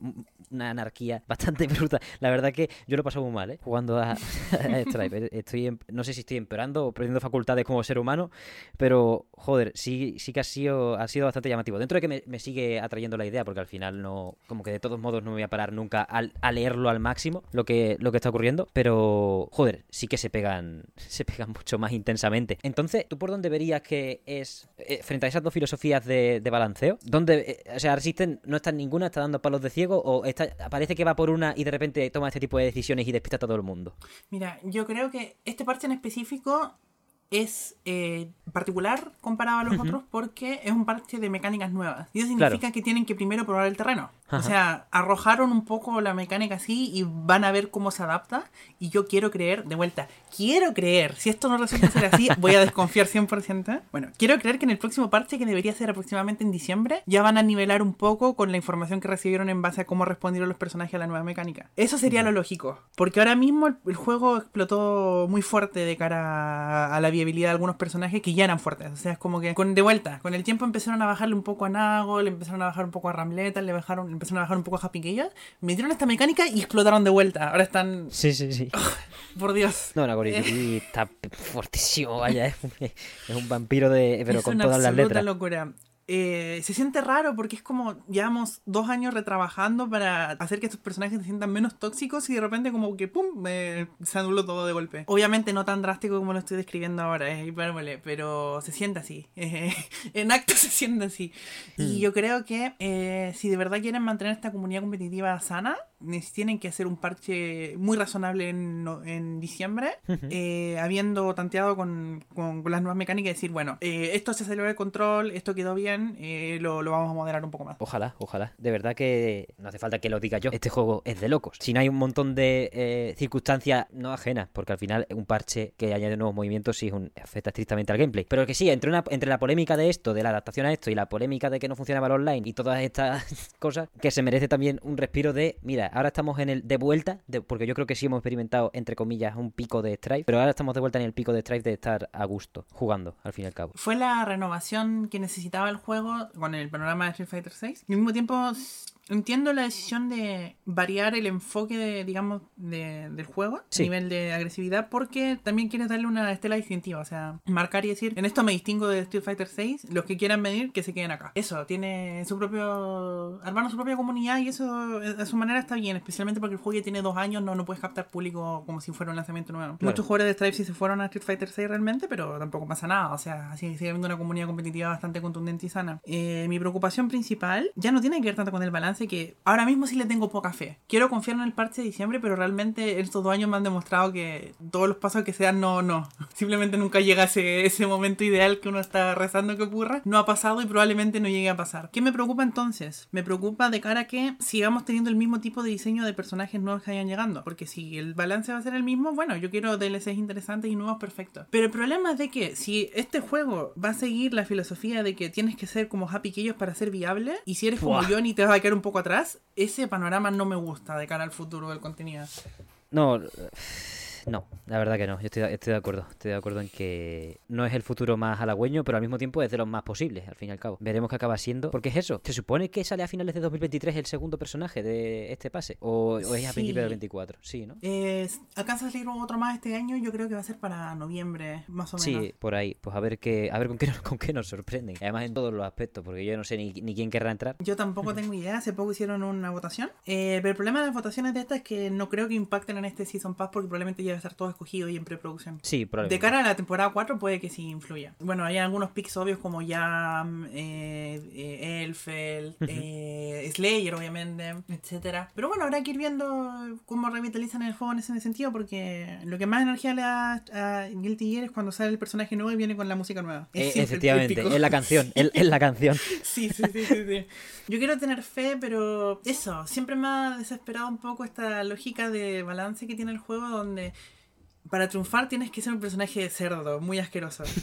S1: una anarquía bastante bruta. La verdad que yo lo he pasado muy mal, ¿eh? Jugando a, a Strife. Estoy no sé si estoy empeorando o perdiendo facultades como ser humano. Pero, joder, sí, sí que ha sido, ha sido bastante llamativo. Dentro de que me, sigue atrayendo la idea, porque al final no. Como que de todos modos no me voy a parar nunca a, leerlo al máximo lo que, lo que está ocurriendo. Pero, joder, sí que se pegan. Se pegan mucho más intensamente. Entonces, ¿tú por dónde verías que es. eh, frente a esas dos filosofías de, balanceo? ¿Dónde. eh, o sea, Resisten no está ninguna, está dando palos de ciego? ¿O está, parece que va por una y de repente toma este tipo de decisiones y despista a todo el mundo?
S2: Mira, yo creo que este parche en específico es eh, particular comparado a los otros porque es un parche de mecánicas nuevas. Y eso significa
S1: Claro.
S2: que tienen que primero probar el terreno. O sea, arrojaron un poco la mecánica así y van a ver cómo se adapta. Y yo quiero creer, de vuelta, quiero creer, si esto no resulta ser así, voy a desconfiar 100%. Bueno, quiero creer que en el próximo parche, que debería ser aproximadamente en diciembre, ya van a nivelar un poco con la información que recibieron en base a cómo respondieron los personajes a la nueva mecánica. Eso sería lo lógico. Porque ahora mismo el, el juego explotó muy fuerte de cara a, a la viabilidad de algunos personajes que ya eran fuertes. O sea, es como que con, de vuelta, con el tiempo empezaron a bajarle un poco a Nago, le empezaron a bajar un poco a Ramleta, le bajaron, empezaron a bajar un poco a Happy Killers, metieron esta mecánica y explotaron de vuelta. Ahora están,
S1: Sí, sí, sí.
S2: por Dios.
S1: No, Nagori Yuki está fortísimo, vaya, es un, vampiro de. pero
S2: es
S1: con
S2: una
S1: todas las letras.
S2: locura. Eh, se siente raro porque es como llevamos dos años retrabajando para hacer que estos personajes se sientan menos tóxicos y de repente como que pum me- se anuló todo de golpe. Obviamente no tan drástico como lo estoy describiendo ahora es hipérbole pero se siente así. Eh, en acto se siente así. Y
S1: Mm.
S2: yo creo que eh, si de verdad quieren mantener esta comunidad competitiva sana tienen que hacer un parche muy razonable en, en diciembre eh, habiendo tanteado con, con- con las nuevas mecánicas y decir, bueno, eh, esto se salió de control, esto quedó bien, eh, lo, lo vamos a moderar un poco más.
S1: Ojalá, ojalá. De verdad que no hace falta que lo diga yo. Este juego es de locos. Si no hay un montón de eh, circunstancias no ajenas, porque al final un parche que añade nuevos movimientos sí es un, afecta estrictamente al gameplay. Pero que sí, entre, una, entre la polémica de esto, de la adaptación a esto, y la polémica de que no funcionaba el online y todas estas cosas, que se merece también un respiro de, mira, ahora estamos en el de vuelta, porque yo creo que sí hemos experimentado, entre comillas, un pico de Strife, pero ahora estamos de vuelta en el pico de Strife de estar a gusto, jugando, al fin y al cabo.
S2: Fue la renovación que necesitaba el juego con el panorama de Street Fighter VI. Y al mismo tiempo entiendo la decisión de variar el enfoque, de, digamos, de- del juego
S1: Sí.
S2: nivel de agresividad porque también quieres darle una estela distintiva. O sea, marcar y decir, en esto me distingo de Street Fighter VI, los que quieran venir, que se queden acá. Eso, tiene su propio... Armaron su propia comunidad y eso a su manera está bien, especialmente porque el juego ya tiene dos años, no, no puedes captar público como si fuera un lanzamiento nuevo.
S1: Claro.
S2: Muchos jugadores de Stripe sí se fueron a Street Fighter 6 realmente, pero tampoco pasa nada. O sea, así sigue habiendo una comunidad competitiva bastante contundente y sana. Eh, mi preocupación principal ya no tiene que ver tanto con el balance, balance que ahora mismo sí le tengo poca fe. Quiero confiar en el parche de diciembre, pero realmente estos dos años me han demostrado que todos los pasos que se dan no, no. Simplemente nunca llega ese, ese momento ideal que uno está rezando que ocurra. No ha pasado y probablemente no llegue a pasar. ¿Qué me preocupa entonces? Me preocupa de cara a que sigamos teniendo el mismo tipo de diseño de personajes nuevos que vayan llegando. Porque si el balance va a ser el mismo, bueno, yo quiero DLCs interesantes y nuevos perfectos. Pero el problema es de que si este juego va a seguir la filosofía de que tienes que ser como Happy Keyos para ser viable, y si eres como. Johnny te vas a quedar un poco atrás, ese panorama no me gusta de cara al futuro del contenido.
S1: No, no, la verdad que no. Yo estoy, de- estoy de acuerdo. Estoy de acuerdo en que no es el futuro más halagüeño, pero al mismo tiempo es de los más posibles, al fin y al cabo. Veremos qué acaba siendo. Porque es eso. ¿Se supone que sale a finales de 2023 el segundo personaje de este pase? ¿O, o es a
S2: Sí.
S1: principios del 24? Sí, ¿no?
S2: Eh, alcanza a salir otro más este año, yo creo que va a ser para noviembre, más o menos.
S1: Sí, por ahí. Pues a ver qué, a ver con qué, nos- con qué nos sorprenden. Además en todos los aspectos, porque yo no sé ni, ni quién querrá entrar.
S2: Yo tampoco tengo idea, hace poco hicieron una votación. Eh, pero el problema de las votaciones de estas es que no creo que impacten en este Season Pass porque probablemente ya a estar todo escogido y en preproducción.
S1: Sí,
S2: De
S1: probablemente.
S2: cara a la temporada 4 puede que sí influya. Bueno, hay algunos picks obvios como Jam, eh, eh, Elfel, eh, Slayer obviamente, etcétera. Pero bueno, habrá que ir viendo cómo revitalizan el juego en ese sentido porque lo que más energía le da a Guilty Gear es cuando sale el personaje nuevo y viene con la música nueva.
S1: Eh,
S2: Es siempre
S1: efectivamente, es la canción, es la canción.
S2: Sí, sí, sí, sí, sí. Yo quiero tener fe, pero eso, siempre me ha desesperado un poco esta lógica de balance que tiene el juego donde para triunfar tienes que ser un personaje de cerdo, muy asqueroso.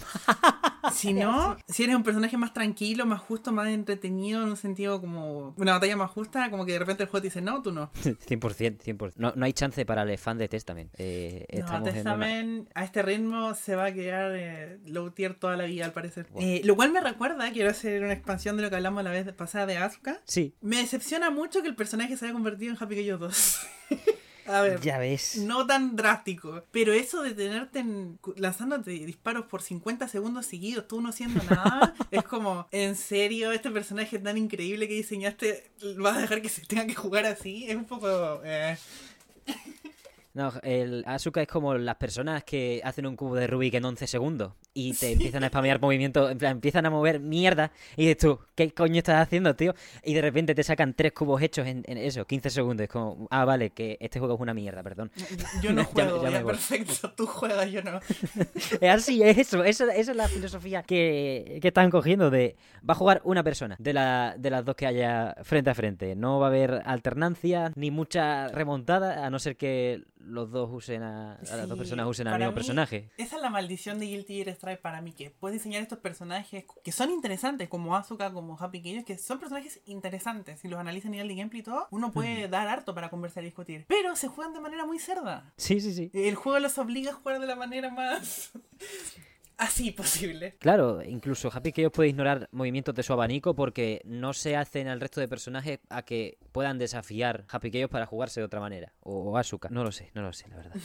S2: Si no, si eres un personaje más tranquilo, más justo, más entretenido, en un sentido como una batalla más justa, como que de repente el juego te dice, no, tú no.
S1: 100%, 100%. No, no hay chance para el fan de Testament. Eh,
S2: No,
S1: estamos en una-
S2: Testament a este ritmo se va a quedar eh, low tier toda la vida al parecer. Eh, lo cual me recuerda, quiero hacer una expansión de lo que hablamos la vez pasada de Asuka.
S1: Sí,
S2: Me decepciona mucho que el personaje se haya convertido en Happy Keyos 2. A ver,
S1: ya ves.
S2: no tan drástico. Pero eso de tenerte en- lanzándote disparos por 50 segundos seguidos, tú no haciendo nada, es como, en serio, este personaje tan increíble que diseñaste, ¿vas a dejar que se tenga que jugar así? Es un poco... eh,
S1: No, el Asuka es como las personas que hacen un cubo de Rubik en 11 segundos y te empiezan a spamear movimientos, en plan, empiezan a mover mierda y dices tú, ¿qué coño estás haciendo, tío? Y de repente te sacan tres cubos hechos en, en eso, 15 segundos. Es como, ah, vale, que este juego es una mierda, perdón.
S2: Yo no
S1: Ya-
S2: juego,
S1: ya
S2: ya,
S1: voy.
S2: perfecto, tú juegas, yo no.
S1: Es así, es eso, eso- esa es la filosofía que, que están cogiendo de va a jugar una persona de, la, de las dos que haya frente a frente. No va a haber alternancia ni mucha remontada, a no ser que los dos usen a, a las dos personas usen al mismo
S2: mí,
S1: personaje.
S2: Esa es la maldición de Guilty Gear Strive para mí, que puedes diseñar estos personajes que son interesantes, como Asuka, como Happy Keyos, que son personajes interesantes. Si los analizas a nivel de gameplay y todo, uno puede dar harto para conversar y discutir. Pero se juegan de manera muy cerda.
S1: Sí, sí, sí.
S2: El juego los obliga a jugar de la manera más así posible.
S1: Claro, incluso Happy Chaos puede ignorar movimientos de su abanico porque no se hacen al resto de personajes a que puedan desafiar Happy Chaos para jugarse de otra manera. O, o Asuka. No lo sé, no lo sé, la verdad.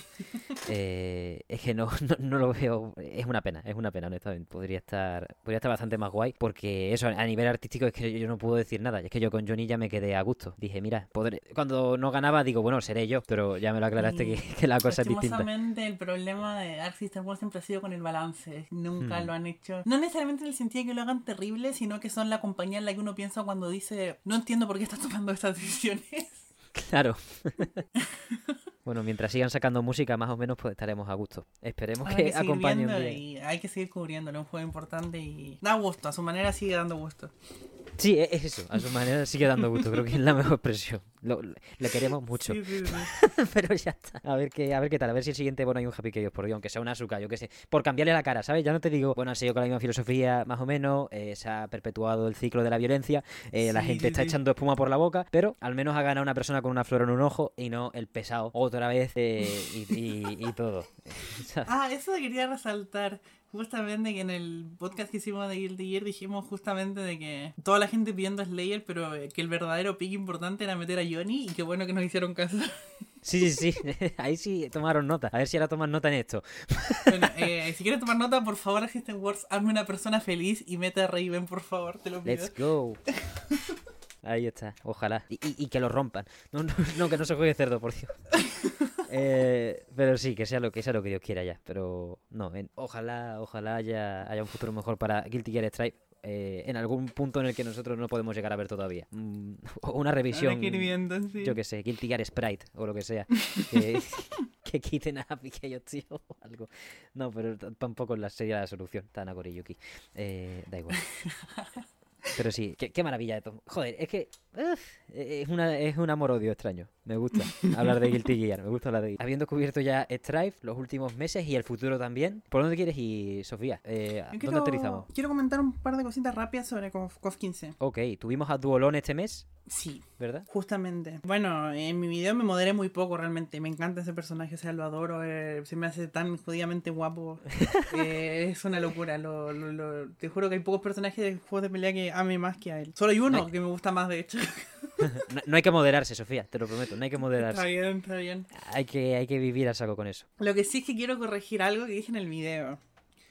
S1: Eh, es que no, no, no lo veo. Es una pena, es una pena, honestamente. Podría estar, podría estar bastante más guay porque eso, a nivel artístico es que yo no puedo decir nada. Es que yo con Johnny ya me quedé a gusto. Dije, mira, podré... cuando no ganaba digo, bueno, seré yo. Pero ya me lo aclaraste que, que la cosa es distinta.
S2: El problema de System World siempre ha sido con el balance. Nunca
S1: Hmm.
S2: lo han hecho. No necesariamente en el sentido de que lo hagan terrible, sino que son la compañía en la que uno piensa cuando dice, no entiendo por qué estás tomando estas decisiones.
S1: Claro. bueno, mientras sigan sacando música, más o menos, pues estaremos a gusto. Esperemos que,
S2: que
S1: acompañen
S2: y hay que seguir cubriéndolo. Es un juego importante y da gusto. A su manera sigue dando gusto.
S1: Sí, e- es eso. A su manera sigue dando gusto. Creo que es la mejor expresión. Lo, le queremos mucho.
S2: Sí, sí, sí.
S1: Pero ya está. A ver qué, a ver qué tal. A ver si el siguiente, bueno, hay un Happy Chaos por Dios, aunque sea una Asuka, yo qué sé. Por cambiarle la cara, ¿sabes? Ya no te digo, bueno, ha seguido con la misma filosofía, más o menos. eh, se ha perpetuado el ciclo de la violencia. eh, la gente está echando espuma por la boca. Pero al menos ha ganado una persona con una flor en un ojo y no el pesado otra vez eh, y, y- y todo.
S2: Ah, eso quería resaltar. Justamente que en el podcast que hicimos de Guilty Gear dijimos justamente de que toda la gente pidiendo Slayer, pero eh, que el verdadero pick importante era meter a Johnny y qué bueno que nos hicieron caso.
S1: Sí, sí, sí. Ahí sí tomaron nota. A ver si ahora toman nota en esto.
S2: Bueno, eh, si quieres tomar nota, por favor, Assistant Wars, hazme una persona feliz y mete a Raven, por favor, te lo pido.
S1: Let's go. Ahí está, ojalá. Y, y- y que lo rompan. No, no, no, que no se juegue cerdo, por Dios. Eh, pero sí, que sea lo que sea lo que Dios quiera ya. Pero no, en- ojalá, ojalá haya, haya un futuro mejor para Guilty Gear Stripe. Eh, en algún punto en el que nosotros no podemos llegar a ver todavía. Mm, o una revisión,
S2: que viendo, sí.
S1: yo que sé, Guilty Gear Sprite o lo que sea. Que, que quiten a Pikachu, tío, o algo. No, pero tampoco la sería la solución, Tana Koriyuki. Eh, da igual. Pero sí, qué, qué maravilla de todo. Joder, es que es, una, es un amor-odio extraño. Me gusta hablar de Guilty Gear, me gusta hablar de Habiendo cubierto ya Strife los últimos meses y el futuro también. ¿Por dónde quieres ir, Sofía? Eh, ¿Dónde
S2: quiero,
S1: aterrizamos?
S2: quiero comentar un par de cositas rápidas sobre KOF 15.
S1: Ok, tuvimos a Duolón este mes,
S2: Sí,
S1: ¿verdad?
S2: justamente. Bueno, en mi video me moderé muy poco realmente. Me encanta ese personaje, o sea, lo adoro. eh, se me hace tan jodidamente guapo. Eh, es una locura. Lo, lo- lo- te juro que hay pocos personajes de juegos de pelea que ame más que a él. Solo hay uno
S1: Ay.
S2: que me gusta más, de hecho.
S1: No, no hay que moderarse, Sofía, te lo prometo, no hay que
S2: está
S1: moderarse.
S2: bien, está bien.
S1: Hay que, hay que vivir a saco con eso.
S2: Lo que sí es que quiero corregir algo que dije en el video.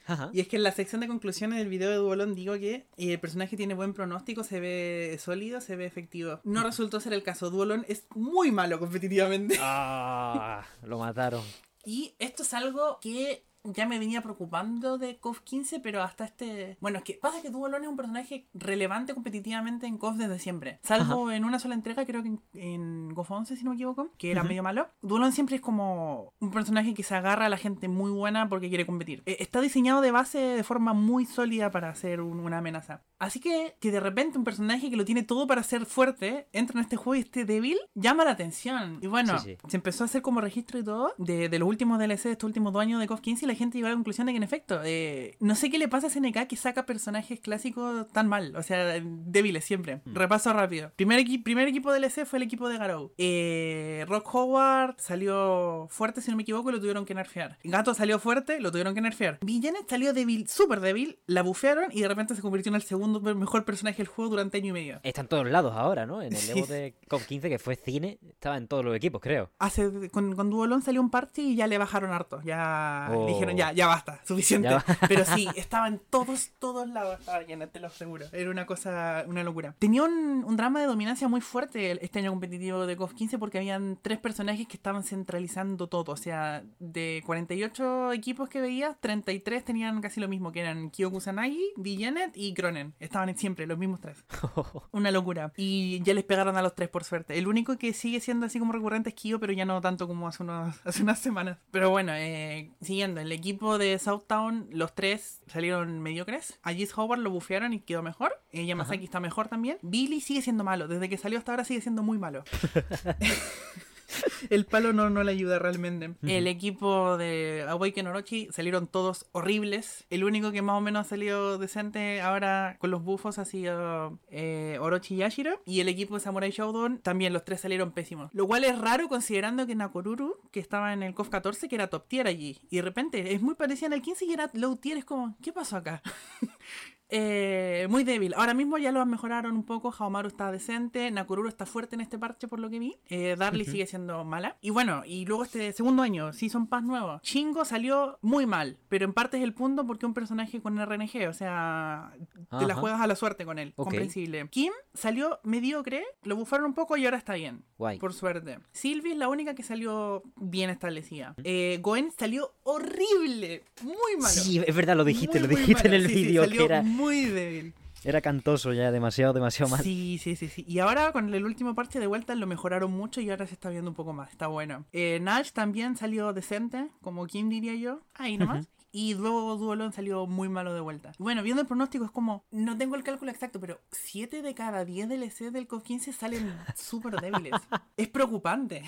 S1: Ajá.
S2: Y es que en la sección de conclusiones del video de Duolón digo que eh, el personaje tiene buen pronóstico, se ve sólido, se ve efectivo. No resultó ser el caso. Duolón es muy malo competitivamente.
S1: Ah, lo mataron.
S2: Y esto es algo que ya me venía preocupando de KOF 15, pero hasta este... Bueno, es que pasa que Duolón es un personaje relevante competitivamente en KOF desde siempre. Salvo en una sola entrega, creo que en, en KOF 11, si no me equivoco, que era
S1: Ujú.
S2: medio malo. Duolón siempre es como un personaje que se agarra a la gente muy buena porque quiere competir. Eh, Está diseñado de base de forma muy sólida para ser un- una amenaza. Así que que de repente un personaje que lo tiene todo para ser fuerte entra en este juego y esté débil, llama la atención. Y bueno,
S1: Sí, sí.
S2: se empezó a hacer como registro y todo de, de los últimos DLC de estos últimos dos años de KOF 15 y la gente llegó a la conclusión de que en efecto, eh, no sé qué le pasa a SNK que saca personajes clásicos tan mal, o sea, débiles siempre.
S1: Hmm.
S2: Repaso rápido. Primer, equi- primer equipo DLC fue el equipo de Garou. Eh, Rock Howard salió fuerte, si no me equivoco, y lo tuvieron que nerfear. Gato salió fuerte, lo tuvieron que nerfear. Villanet salió débil, súper débil, la bufearon y de repente se convirtió en el segundo mejor personaje del juego durante año y medio.
S1: Está en todos lados ahora, ¿no? En el
S2: Sí.
S1: Evo de COP 15, que fue cine, estaba en todos los equipos, creo.
S2: Hace, con, con Duolón salió un parche y ya le bajaron harto. Ya
S1: Oh.
S2: Dijeron, ya, ya basta, suficiente.
S1: Ya
S2: Pero sí, estaba en todos, todos lados. Estaba llena, te lo aseguro. Era una cosa, una locura. Tenía un, un drama de dominancia muy fuerte este año competitivo de KOF 15 porque habían tres personajes que estaban centralizando todo. O sea, de 48 equipos que veías, 33 tenían casi lo mismo, que eran Kyo Kusanagi, Villanet y Cronen. Estaban siempre los mismos tres. Una locura. Y ya les pegaron a los tres, por suerte. El único que sigue siendo así como recurrente es Kyo, pero ya no tanto como hace, unos, hace unas semanas. Pero bueno, eh, siguiendo, el equipo de Southtown, los tres salieron mediocres. A Gis Howard lo bufearon y quedó mejor. Eh, Yamazaki está mejor también. Billy sigue siendo malo. Desde que salió hasta ahora sigue siendo muy malo. El palo no, no le ayuda realmente. El equipo de Awaken Orochi salieron todos horribles. El único que más o menos ha salido decente ahora con los bufos ha sido eh, Orochi Yashiro. Y el equipo de Samurai Shodown también los tres salieron pésimos. Lo cual es raro considerando que Nakoruru, que estaba en el KOF 14, que era top tier allí. Y de repente es muy parecida en el 15 y era low tier. Es como, ¿qué pasó acá? Eh, muy débil. Ahora mismo ya lo mejoraron un poco. Haomaru está decente. Nakoruru está fuerte en este parche por lo que vi. Eh, Darly sigue siendo mala. Y bueno, y luego este segundo año, Season Pass nuevo. Shingo salió muy mal. Pero en parte es el punto porque un personaje con RNG. O sea, te la juegas a la suerte con él.
S1: Ok.
S2: Comprensible. Kim salió mediocre. Lo bufaron un poco y ahora está bien.
S1: Guay.
S2: Por suerte. Sylvie es la única que salió bien establecida. Eh, Goen salió horrible. Muy malo.
S1: Sí, es verdad, lo dijiste,
S2: Muy,
S1: lo dijiste en el
S2: Sí,
S1: vídeo, que era,
S2: muy débil.
S1: era cantoso ya, demasiado, demasiado mal.
S2: Sí, sí, sí, sí. Y ahora con el último parche de vuelta lo mejoraron mucho y ahora se está viendo un poco más. Está bueno. Eh, Nash también salió decente, como Kim diría yo. Ahí nomás. Y luego Duolon salió muy malo de vuelta. Bueno, viendo el pronóstico es como, no tengo el cálculo exacto, pero 7 de cada 10 DLC del KOF 15 salen súper débiles. es preocupante.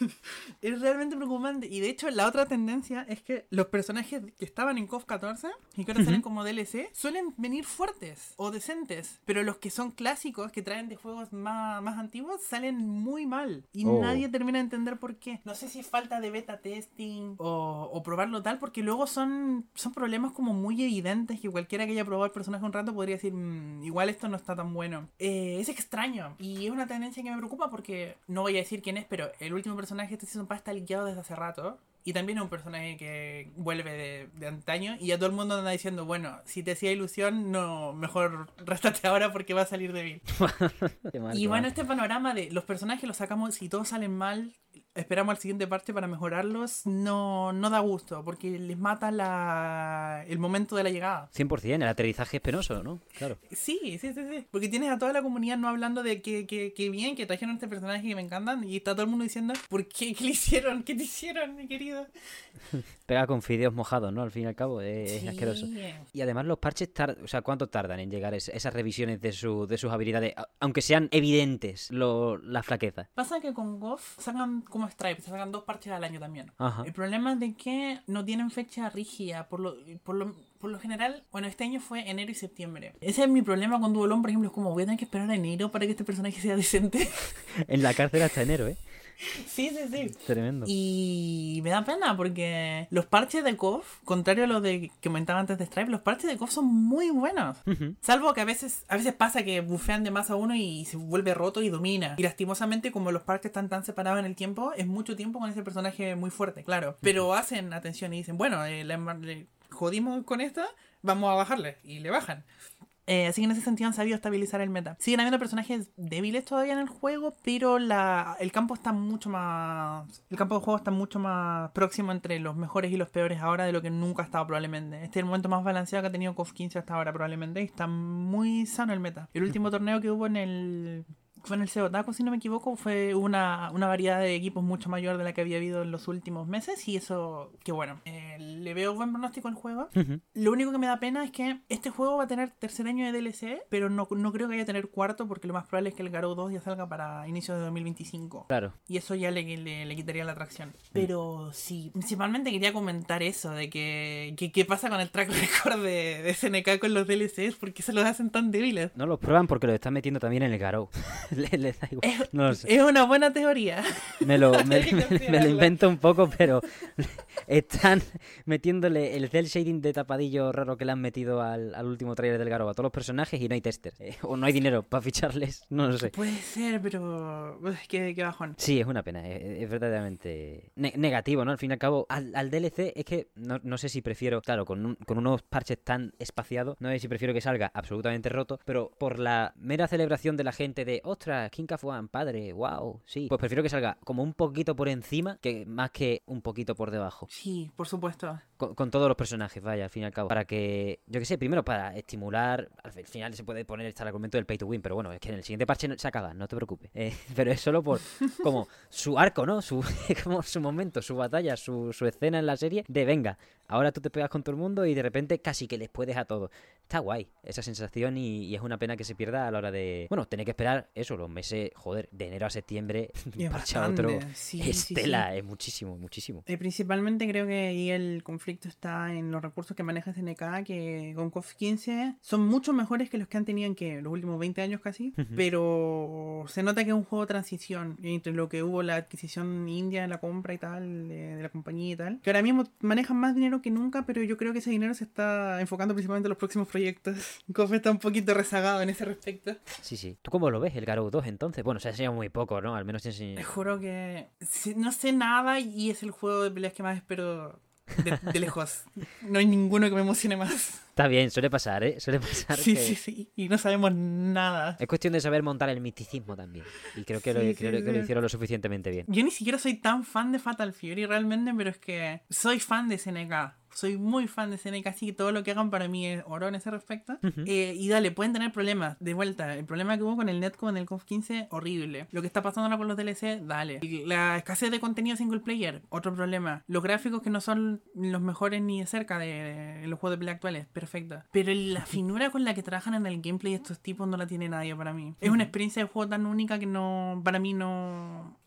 S2: es realmente preocupante. Y de hecho, la otra tendencia es que los personajes que estaban en KOF 14 y que ahora salen como DLC suelen venir fuertes o decentes. Pero los que son clásicos, que traen de juegos más, más antiguos, salen muy mal. Y
S1: Oh.
S2: nadie termina de entender por qué. No sé si es falta de beta testing o, o probarlo tal, porque luego son, son problemas como muy evidentes que cualquiera que haya probado el personaje un rato podría decir, "Mm, igual esto no está tan bueno. Eh, es extraño y es una tendencia que me preocupa porque no voy a decir quién es, pero el último personaje de este Season Pass está liqueado desde hace rato. Y también es un personaje que vuelve de, de antaño. Y ya todo el mundo anda diciendo, bueno, si te hacía ilusión, no, mejor réstate ahora porque va a salir débil.
S1: Mal,
S2: Y bueno, este panorama de los personajes los sacamos y todos salen mal, esperamos al siguiente parche para mejorarlos, no, no da gusto, porque les mata la, el momento de la llegada.
S1: 100%, el aterrizaje es penoso, ¿no? Claro.
S2: Sí, sí, sí, sí. Porque tienes a toda la comunidad no hablando de que, que, que bien, que trajeron este personaje que me encantan, y está todo el mundo diciendo, ¿por qué? ¿Qué le hicieron? ¿Qué te hicieron, mi querido?
S1: Pega con fideos mojados, ¿no? Al fin y al cabo, es, asqueroso. Y además los parches tardan, o sea, ¿cuánto tardan en llegar es- esas revisiones de, su, de sus habilidades? Aunque sean evidentes lo, las flaquezas.
S2: Pasa que con GoF sacan como Stripe, sacan dos parches al año también.
S1: Ajá.
S2: El problema es de que no tienen fecha rígida. Por lo, por lo, por lo general, bueno, este año fue enero y septiembre. Ese es mi problema con Duolón, por ejemplo, es como voy a tener que esperar a enero para que este personaje sea decente.
S1: En la cárcel hasta enero, ¿eh?
S2: sí, sí, sí.
S1: Tremendo.
S2: Y me da pena porque los parches de KOF, contrario a lo de que comentaba antes de Stripe, los parches de KOF son muy buenos.
S1: Ujú.
S2: Salvo que a veces, a veces pasa que bufean de más a uno y se vuelve roto y domina. Y lastimosamente, como los parches están tan separados en el tiempo, es mucho tiempo con ese personaje muy fuerte, claro. Pero hacen atención y dicen, bueno, eh, le, le jodimos con esta, vamos a bajarle. Y le bajan. Eh, así que en ese sentido han sabido estabilizar el meta. Siguen habiendo personajes débiles todavía en el juego, pero la, el campo está mucho más. El campo de juego está mucho más próximo entre los mejores y los peores ahora de lo que nunca ha estado probablemente. Este es el momento más balanceado que ha tenido KOF 15 hasta ahora probablemente. Y está muy sano el meta. El último torneo que hubo en el. Fue en el Seotaku, si no me equivoco, fue una, una variedad de equipos mucho mayor de la que había habido en los últimos meses. Y eso, que bueno, eh, le veo buen pronóstico al juego.
S1: Ujú.
S2: Lo único que me da pena es que este juego va a tener tercer año de DLC, pero no, no creo que vaya a tener cuarto porque lo más probable es que el Garou 2 ya salga para inicios de 2025.
S1: Claro.
S2: Y eso ya le, le- le quitaría la atracción. Pero sí, principalmente quería comentar eso, de que, qué pasa con el track record de, de SNK con los DLCs, porque se los hacen tan débiles.
S1: No los prueban porque lo están metiendo también en el Garou. les, les da igual.
S2: Es,
S1: No lo sé.
S2: es una buena teoría.
S1: Me lo, me, me- me lo invento un poco, pero están metiéndole el cel shading de tapadillo raro que le han metido al, al último trailer del Garou a todos los personajes y no hay testers. Eh, o no hay dinero para ficharles, no lo sé.
S2: Puede ser, pero... Qué, qué bajón.
S1: Sí, es una pena, es, es verdaderamente ne- negativo, ¿no? Al fin y al cabo, al, al DLC es que no, no sé si prefiero, claro, con, un- con unos parches tan espaciados, no sé si prefiero que salga absolutamente roto, pero por la mera celebración de la gente de, ostras, King of One, padre, wow, sí, pues prefiero que salga como un poquito por encima que más que un poquito por debajo.
S2: Sí, por supuesto.
S1: Con, con todos los personajes, vaya, al fin y al cabo. Para que, yo que sé, primero para estimular, al fi- final se puede poner el argumento del pay to win, pero bueno, es que en el siguiente parche no- se acaba, no te preocupes. Eh, pero es solo por, como, su arco, ¿no? Su, como su momento, su batalla, su, su escena en la serie de, venga, ahora tú te pegas con todo el mundo y de repente casi que les puedes a todos. Está guay esa sensación y, y es una pena que se pierda a la hora de, bueno, tener que esperar eso, los meses, joder, de enero a septiembre, de un parche a otro.
S2: sí,
S1: es
S2: sí,
S1: es muchísimo, muchísimo.
S2: Eh, principalmente creo que ahí el conflicto está en los recursos que maneja SNK, que con KOF 15 son mucho mejores que los que han tenido en que los últimos 20 años casi, pero se nota que es un juego de transición entre lo que hubo la adquisición india, la compra y tal, de, de la compañía y tal, que ahora mismo manejan más dinero que nunca, pero yo creo que ese dinero se está enfocando principalmente en los próximos proyectos. KOF está un poquito rezagado en ese respecto.
S1: Sí, sí. ¿Tú cómo lo ves, el Garou 2 entonces? Bueno, se ha enseñado muy poco, ¿no? Al menos se ha
S2: Te juro que sí, no sé nada y es el juego de peleas que más espero de, de lejos. No hay ninguno que me emocione más.
S1: Está bien, suele pasar, ¿eh? Suele pasar
S2: Sí,
S1: que-
S2: sí, sí. Y no sabemos nada.
S1: Es cuestión de saber montar el misticismo también. Y creo que, lo,
S2: Sí, sí,
S1: creo que lo
S2: sí.
S1: hicieron lo suficientemente bien.
S2: Yo ni siquiera soy tan fan de Fatal Fury realmente, pero es que soy fan de SNK. Soy muy fan de SNK, así que todo lo que hagan para mí es oro en ese respecto. Eh, y dale, pueden tener problemas. De vuelta, el problema que hubo con el Netcom en el COF 15, horrible. Lo que está pasando ahora con los DLC, dale. La escasez de contenido single player, otro problema. Los gráficos que no son los mejores ni de cerca de, de los juegos de pelea actuales, perfecto. Pero la finura con la que trabajan en el gameplay estos tipos no la tiene nadie para mí. Es una experiencia de juego tan única que no, para mí no...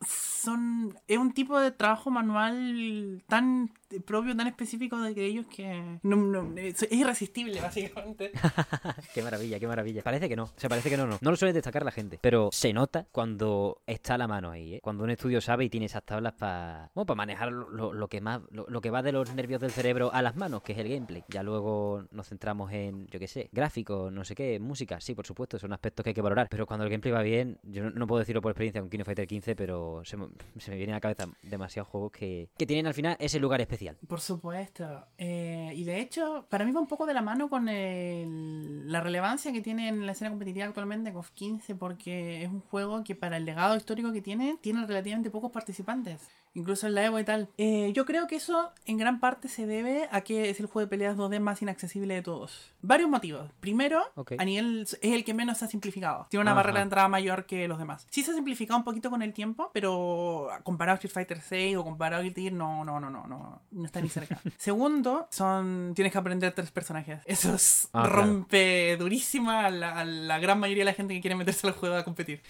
S2: Son... Es un tipo de trabajo manual tan propio, tan específico de ellos que es es irresistible, básicamente.
S1: qué maravilla, qué maravilla. Parece que no, se parece que no, no. No lo suele destacar la gente, pero se nota cuando está la mano ahí, ¿eh? Cuando un estudio sabe y tiene esas tablas para bueno, para manejar lo, lo- que más lo, que va de los nervios del cerebro a las manos, que es el gameplay. Ya luego nos centramos en, yo qué sé, gráficos, no sé qué, música, sí, por supuesto, son aspectos que hay que valorar, pero cuando el gameplay va bien, yo no, puedo decirlo por experiencia con King of Fighter 15, pero se me vienen a la cabeza demasiados juegos que, que tienen al final ese lugar especial.
S2: Por supuesto. Eh, y de hecho, para mí va un poco de la mano con el- la relevancia que tiene en la escena competitiva actualmente KOF 15, porque es un juego que para el legado histórico que tiene, tiene relativamente pocos participantes. Incluso en la Evo y tal. Eh, yo creo que eso en gran parte se debe a que es el juego de peleas 2D más inaccesible de todos. Varios motivos. Primero,
S1: Ok.
S2: a nivel es el que menos se ha simplificado. Tiene una
S1: Ajá.
S2: barrera de entrada mayor que los demás. Sí se ha simplificado un poquito con el tiempo, pero comparado a Street Fighter 6 o comparado a Guilty Gear, no, no, no, no, no, no está ni cerca. Segundo, son tienes que aprender tres personajes. Eso es-
S1: Ah, claro.
S2: rompe durísima a la, a la gran mayoría de la gente que quiere meterse al juego a competir.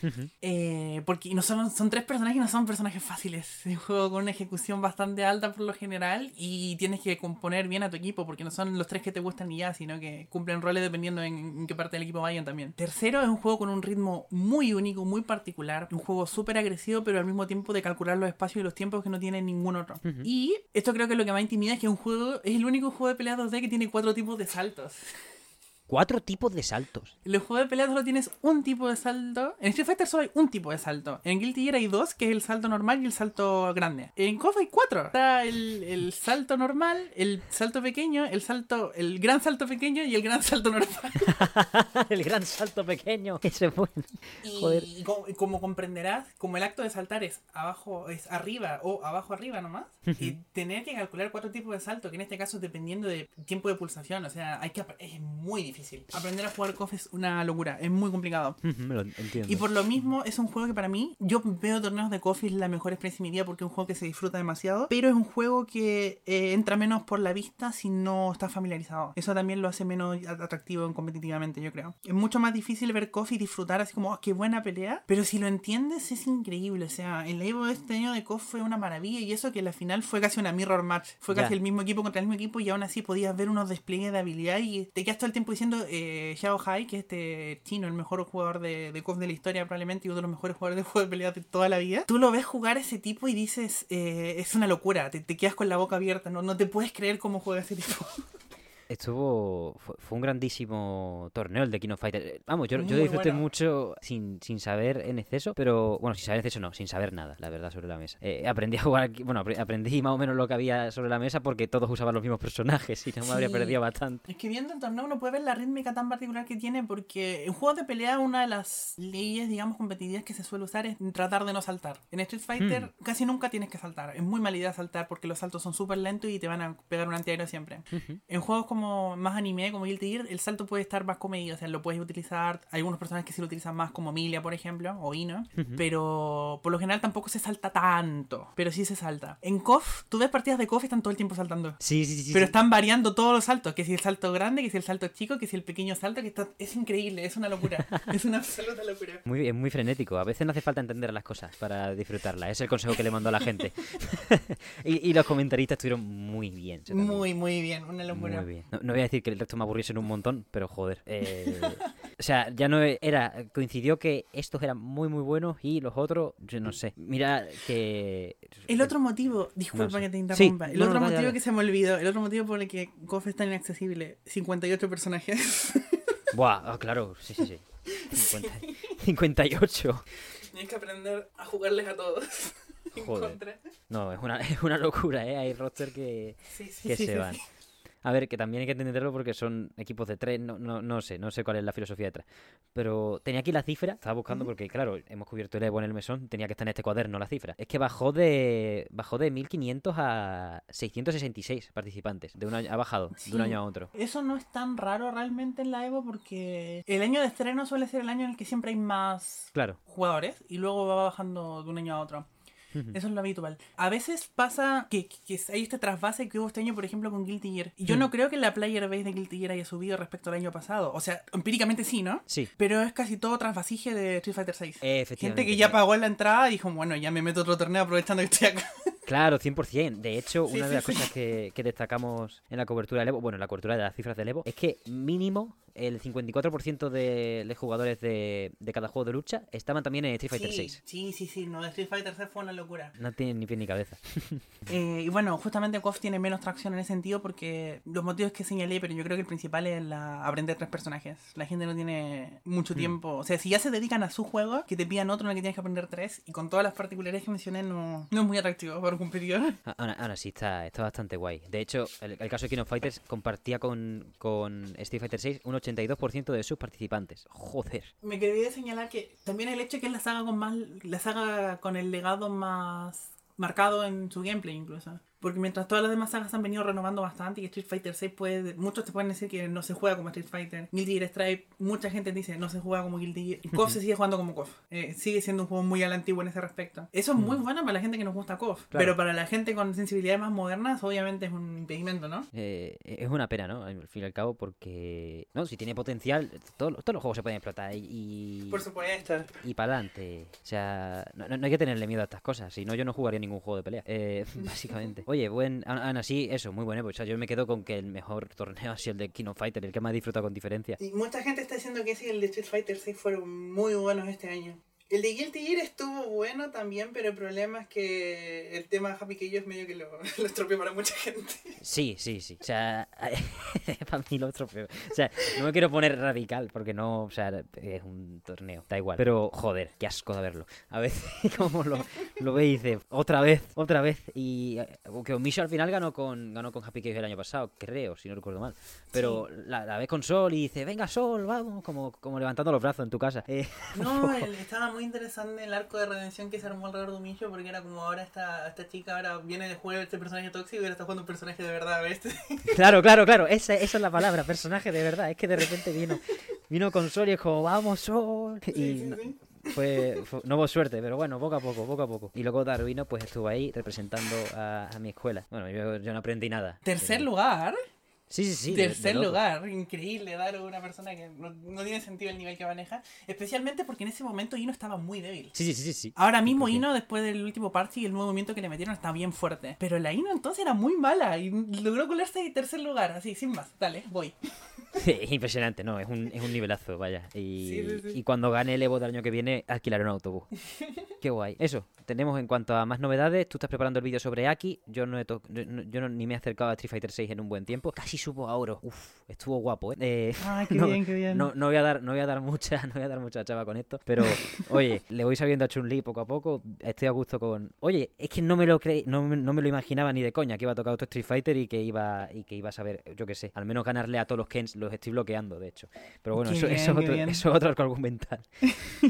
S2: Eh, porque no son, son tres personajes y no son personajes fáciles. Es un con una ejecución bastante alta por lo general y tienes que componer bien a tu equipo porque no son los tres que te gustan y ya, sino que cumplen roles dependiendo en, en qué parte del equipo vayan también. Tercero, es un juego con un ritmo muy único, muy particular. Un juego súper agresivo, pero al mismo tiempo de calcular los espacios y los tiempos que no tiene ningún otro. Y esto creo que lo que más intimida es que un juego es el único juego de pelea 2D que tiene cuatro tipos de saltos.
S1: Cuatro tipos de saltos.
S2: En los juegos de pelea solo tienes un tipo de salto. En Street Fighter solo hay un tipo de salto. En Guilty Gear hay dos, que es el salto normal y el salto grande. En KOF hay cuatro. Está el, el salto normal, el salto pequeño, el salto, el gran salto pequeño y el gran salto normal.
S1: el gran salto pequeño. Ese es bueno.
S2: Y,
S1: Joder.
S2: y como, comprenderás, como el acto de saltar es abajo, es arriba o abajo arriba nomás, y tener que calcular cuatro tipos de salto, que en este caso dependiendo de tiempo de pulsación, o sea, hay que es muy difícil. Aprender a jugar KOF es una locura, es muy complicado.
S1: Me lo entiendo.
S2: Y por lo mismo es un juego que para mí, yo veo torneos de coffee es la mejor experiencia de mi vida porque es un juego que se disfruta demasiado, pero es un juego que eh, entra menos por la vista si no estás familiarizado. Eso también lo hace menos at- atractivo en competitivamente, yo creo. Es mucho más difícil ver coffee y disfrutar así como, "Oh, qué buena pelea, pero si lo entiendes es increíble. O sea, el Evo de este año de KOF fue una maravilla y eso que la final fue casi una mirror match. Fue casi el mismo equipo contra el mismo equipo y aún así podías ver unos despliegues de habilidad y te quedas todo el tiempo diciendo eh, Xiao Hai, que es este chino, el mejor jugador de, de de la historia probablemente y uno de los mejores jugadores de juego de pelea de toda la vida. Tú lo ves jugar a ese tipo y dices, eh, es una locura, te, te quedas con la boca abierta, no, no te puedes creer cómo juega ese tipo.
S1: Estuvo. Fue, fue un grandísimo torneo el de King of Fighters. Eh, Vamos, yo, disfruté mucho sin, sin saber en exceso, pero. Bueno, sin saber en exceso no, sin saber nada, la verdad, sobre la mesa. Eh, aprendí a jugar. Bueno, apre- aprendí más o menos lo que había sobre la mesa porque todos usaban los mismos personajes y no me habría perdido bastante.
S2: Es que viendo el torneo uno puede ver la rítmica tan particular que tiene porque en juegos de pelea una de las leyes, digamos, competitivas que se suele usar es tratar de no saltar. En Street Fighter casi nunca tienes que saltar. Es muy mala idea saltar porque los saltos son súper lentos y te van a pegar un antiaéreo siempre. En juegos como más anime, como Guilty Gear, el salto puede estar más comedido. O sea, lo puedes utilizar. Hay algunos personajes que sí lo utilizan más como Milia, por ejemplo, o Ino. Pero por lo general tampoco se salta tanto. Pero sí se salta. En KOF, tú ves partidas de KOF y están todo el tiempo saltando.
S1: Sí, sí, sí.
S2: Pero
S1: sí.
S2: están variando todos los saltos, que si el salto grande, que si el salto chico, que si el pequeño salto, que está... es increíble, es una locura. es una absoluta locura.
S1: Muy, es muy frenético. A veces no hace falta entender las cosas para disfrutarlas. Es el consejo que le mandó a la gente. y, y los comentaristas estuvieron muy bien.
S2: Muy, muy bien, una locura.
S1: Muy bien. No, no voy a decir que el resto me aburriesen un montón, pero joder. eh, o sea, ya no era. Coincidió que estos eran muy, muy buenos y los otros, yo no sé. Mira que.
S2: El otro motivo, disculpa
S1: No sé.
S2: que te interrumpa,
S1: Sí,
S2: el
S1: no,
S2: otro motivo que se me olvidó, el otro motivo por el que KOF es tan inaccesible, 58 personajes.
S1: Buah, ah, claro, sí, sí, sí. 50 58.
S2: Tienes que aprender a jugarles a todos. En
S1: Joder.
S2: contra.
S1: No, es una, es una locura, ¿eh? Hay roster que,
S2: Sí, sí,
S1: que
S2: sí,
S1: se
S2: sí,
S1: van.
S2: Sí.
S1: A ver, que también hay que entenderlo porque son equipos de tres, no, no, no sé, no sé cuál es la filosofía detrás. Pero tenía aquí la cifra, estaba buscando porque, claro, hemos cubierto el Evo en el mesón, tenía que estar en este cuaderno la cifra. Es que bajó de bajó de 1500 a 666 participantes, de un año, ha bajado de un
S2: Sí.
S1: año a otro.
S2: Eso no es tan raro realmente en la Evo porque el año de estreno suele ser el año en el que siempre hay más
S1: Claro.
S2: jugadores y luego va bajando de un año a otro. Eso es lo habitual. A veces pasa que, que hay este trasvase que hubo este año, por ejemplo, con Guilty Gear. Y yo no creo que la player base de Guilty Gear haya subido respecto al año pasado. O sea, empíricamente sí, ¿no?
S1: Sí.
S2: Pero es casi todo trasvasije de Street Fighter 6.
S1: Efectivamente.
S2: Gente que ya pagó en la entrada y dijo, bueno, ya me meto otro torneo aprovechando que estoy acá.
S1: Claro, 100%. De hecho,
S2: Sí,
S1: una de las
S2: sí.
S1: cosas que, que destacamos en la cobertura del Evo, bueno, en la cobertura de las cifras del Evo, es que mínimo el 54% de los jugadores de, de cada juego de lucha estaban también en Street Fighter
S2: sí,
S1: 6.
S2: sí, sí, sí, no, Street Fighter 6 fue una locura.
S1: No tienen ni pie ni cabeza.
S2: Eh, y bueno, justamente KOF tiene menos tracción en ese sentido porque los motivos que señalé, pero yo creo que el principal es la, aprender tres personajes. La gente no tiene mucho
S1: Hmm.
S2: tiempo. O sea, si ya se dedican a su juego, que te pidan otro en el que tienes que aprender tres, y con todas las particularidades que mencioné, no, no es muy atractivo para un competidor.
S1: A- Ahora, ahora sí, está, está bastante guay. De hecho, el, el caso de King of Fighters compartía con, con Street Fighter 6 un 82% de sus participantes. Joder.
S2: Me quería señalar que también el hecho de que es la saga con más la saga con el legado más marcado en su gameplay incluso. Porque mientras todas las demás sagas han venido renovando bastante y Street Fighter 6 puede... Muchos te pueden decir que no se juega como Street Fighter. Guilty Gear Stripe, mucha gente dice no se juega como Guilty Gear. Y KOF se sigue jugando como KOF. Eh, sigue siendo un juego muy a la antigua en ese respecto. Eso es muy bueno para la gente que nos gusta KOF.
S1: Claro.
S2: Pero para la gente con sensibilidades más modernas obviamente es un impedimento, ¿no?
S1: Eh, es una pena, ¿no? Al fin y al cabo, porque. No, si tiene potencial, todos, los- todos los juegos se pueden explotar y.
S2: Por supuesto.
S1: Y para adelante. O sea, no, no- no hay que tenerle miedo a estas cosas. Si no, yo no jugaría ningún juego de pelea. Eh, básicamente. Oye, buen. a- Aún así, eso, muy bueno. O sea, yo me quedo con que el mejor torneo ha sido el de King of Fighter, el que más he disfrutado con diferencia.
S2: Y mucha gente está diciendo que y el de Street Fighter 6 fueron muy buenos este año. El de Guilty Gear estuvo bueno también, pero el problema es que el tema Happy ellos medio que lo, lo estropeó para mucha gente.
S1: Sí, sí, sí. O sea, para mí lo otro peor. O sea, no me quiero poner radical porque no, o sea, es un torneo, da igual. Pero, joder, qué asco de verlo. A veces, como lo, lo ve y dice, otra vez, otra vez. Y eh, que Omisho al final ganó con ganó con Happy Cave el año pasado, creo, si no recuerdo mal. Pero la, la ves con Sol y dice, venga Sol, vamos, como, como levantando los brazos en tu casa. Eh,
S2: No, el- estaba muy interesante el arco de redención que se armó alrededor de Umicho porque era como ahora esta, esta chica ahora viene de jugar este personaje tóxico y ahora está jugando un personaje de verdad, ¿ves?
S1: Claro, claro, claro, esa, esa es la palabra, personaje de verdad. Es que de repente vino, vino con Sol y es como, vamos Sol. Y
S2: Sí, sí,
S1: no,
S2: sí.
S1: fue, fue- no hubo suerte, pero bueno, poco a poco, poco a poco. Y luego Darwino pues estuvo ahí representando a, a mi escuela. Bueno, yo, yo no aprendí nada.
S2: Tercer
S1: pero-
S2: lugar.
S1: Sí, sí, sí. de- de
S2: Tercer lugar, increíble dar a una persona que no, no tiene sentido el nivel que maneja, especialmente porque en ese momento Ino estaba muy débil.
S1: Sí, sí, sí.
S2: Ahora mismo Ino, después del último parche y el nuevo movimiento que le metieron, está bien fuerte. Pero la Ino entonces era muy mala y logró colarse en tercer lugar, así, sin más. Dale, voy.
S1: Es impresionante, no, es un, es un nivelazo, vaya. Y,
S2: Sí, sí, sí.
S1: y cuando gane el Evo del año que viene, alquilaré un autobús. Qué guay. Eso, tenemos en cuanto a más novedades. Tú estás preparando el vídeo sobre Aki. Yo no he yo no- ni me he acercado a Street Fighter 6 en un buen tiempo. Casi subo a oro. Uf, estuvo guapo, ¿eh? Eh,
S2: Ay, qué
S1: no,
S2: bien, qué bien.
S1: No, no voy a dar, no voy a dar mucha, no voy a dar mucha chava con esto. Pero, oye, le voy sabiendo a Chun-Li poco a poco. Estoy a gusto con. Oye, es que no me lo creí, no, no me lo imaginaba ni de coña que iba a tocar otro Street Fighter y que iba, y que iba a saber, yo qué sé, al menos ganarle a todos los Kens, los estoy bloqueando, de hecho. Pero bueno, eso,
S2: bien,
S1: eso, otro, eso es otro arco argumental.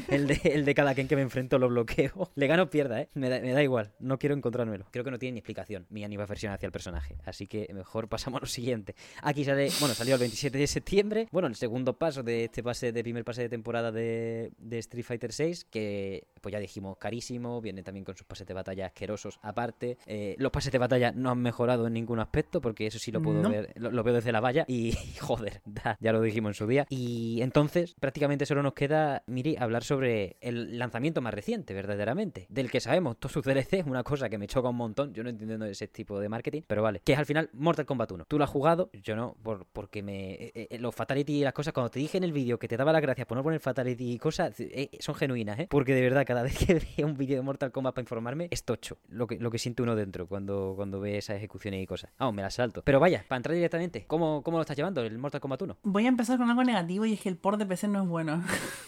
S1: el, de, el de cada Ken que me enfrento lo bloqueo. Le gano o pierda, ¿eh? Me da, me da igual, no quiero encontrármelo. Creo que no tiene ni explicación mi animación hacia el personaje. Así que mejor pasamos a lo siguiente. Aquí sale, bueno, salió el 27 de septiembre. Bueno, el segundo paso de este pase, de primer pase de temporada de, de Street Fighter 6, que pues ya dijimos carísimo, viene también con sus pases de batalla asquerosos aparte. Eh, los pases de batalla no han mejorado en ningún aspecto, porque eso sí lo puedo
S2: No.
S1: ver, lo, lo veo desde la valla y joder, da, ya lo dijimos en su día. Y entonces prácticamente solo nos queda, Miri, hablar sobre el lanzamiento más reciente, verdaderamente, del que sabemos todos sus DLCs, una cosa que me choca un montón, yo no entiendo ese tipo de marketing, pero vale, que es al final Mortal Kombat 1. Tú lo has jugado, yo no, por, porque me... eh, eh, los Fatality y las cosas, cuando te dije en el vídeo que te daba las gracias por no poner Fatality y cosas, eh, son genuinas, ¿eh? Porque de verdad, cada vez que veo un vídeo de Mortal Kombat para informarme, es tocho, lo que, lo que siente uno dentro cuando, cuando ve esas ejecuciones y cosas. Vamos, me las salto. Pero vaya, para entrar directamente, ¿cómo, cómo lo estás llevando el Mortal Kombat 1?
S2: Voy a empezar con algo negativo y es que el port de PC no es bueno.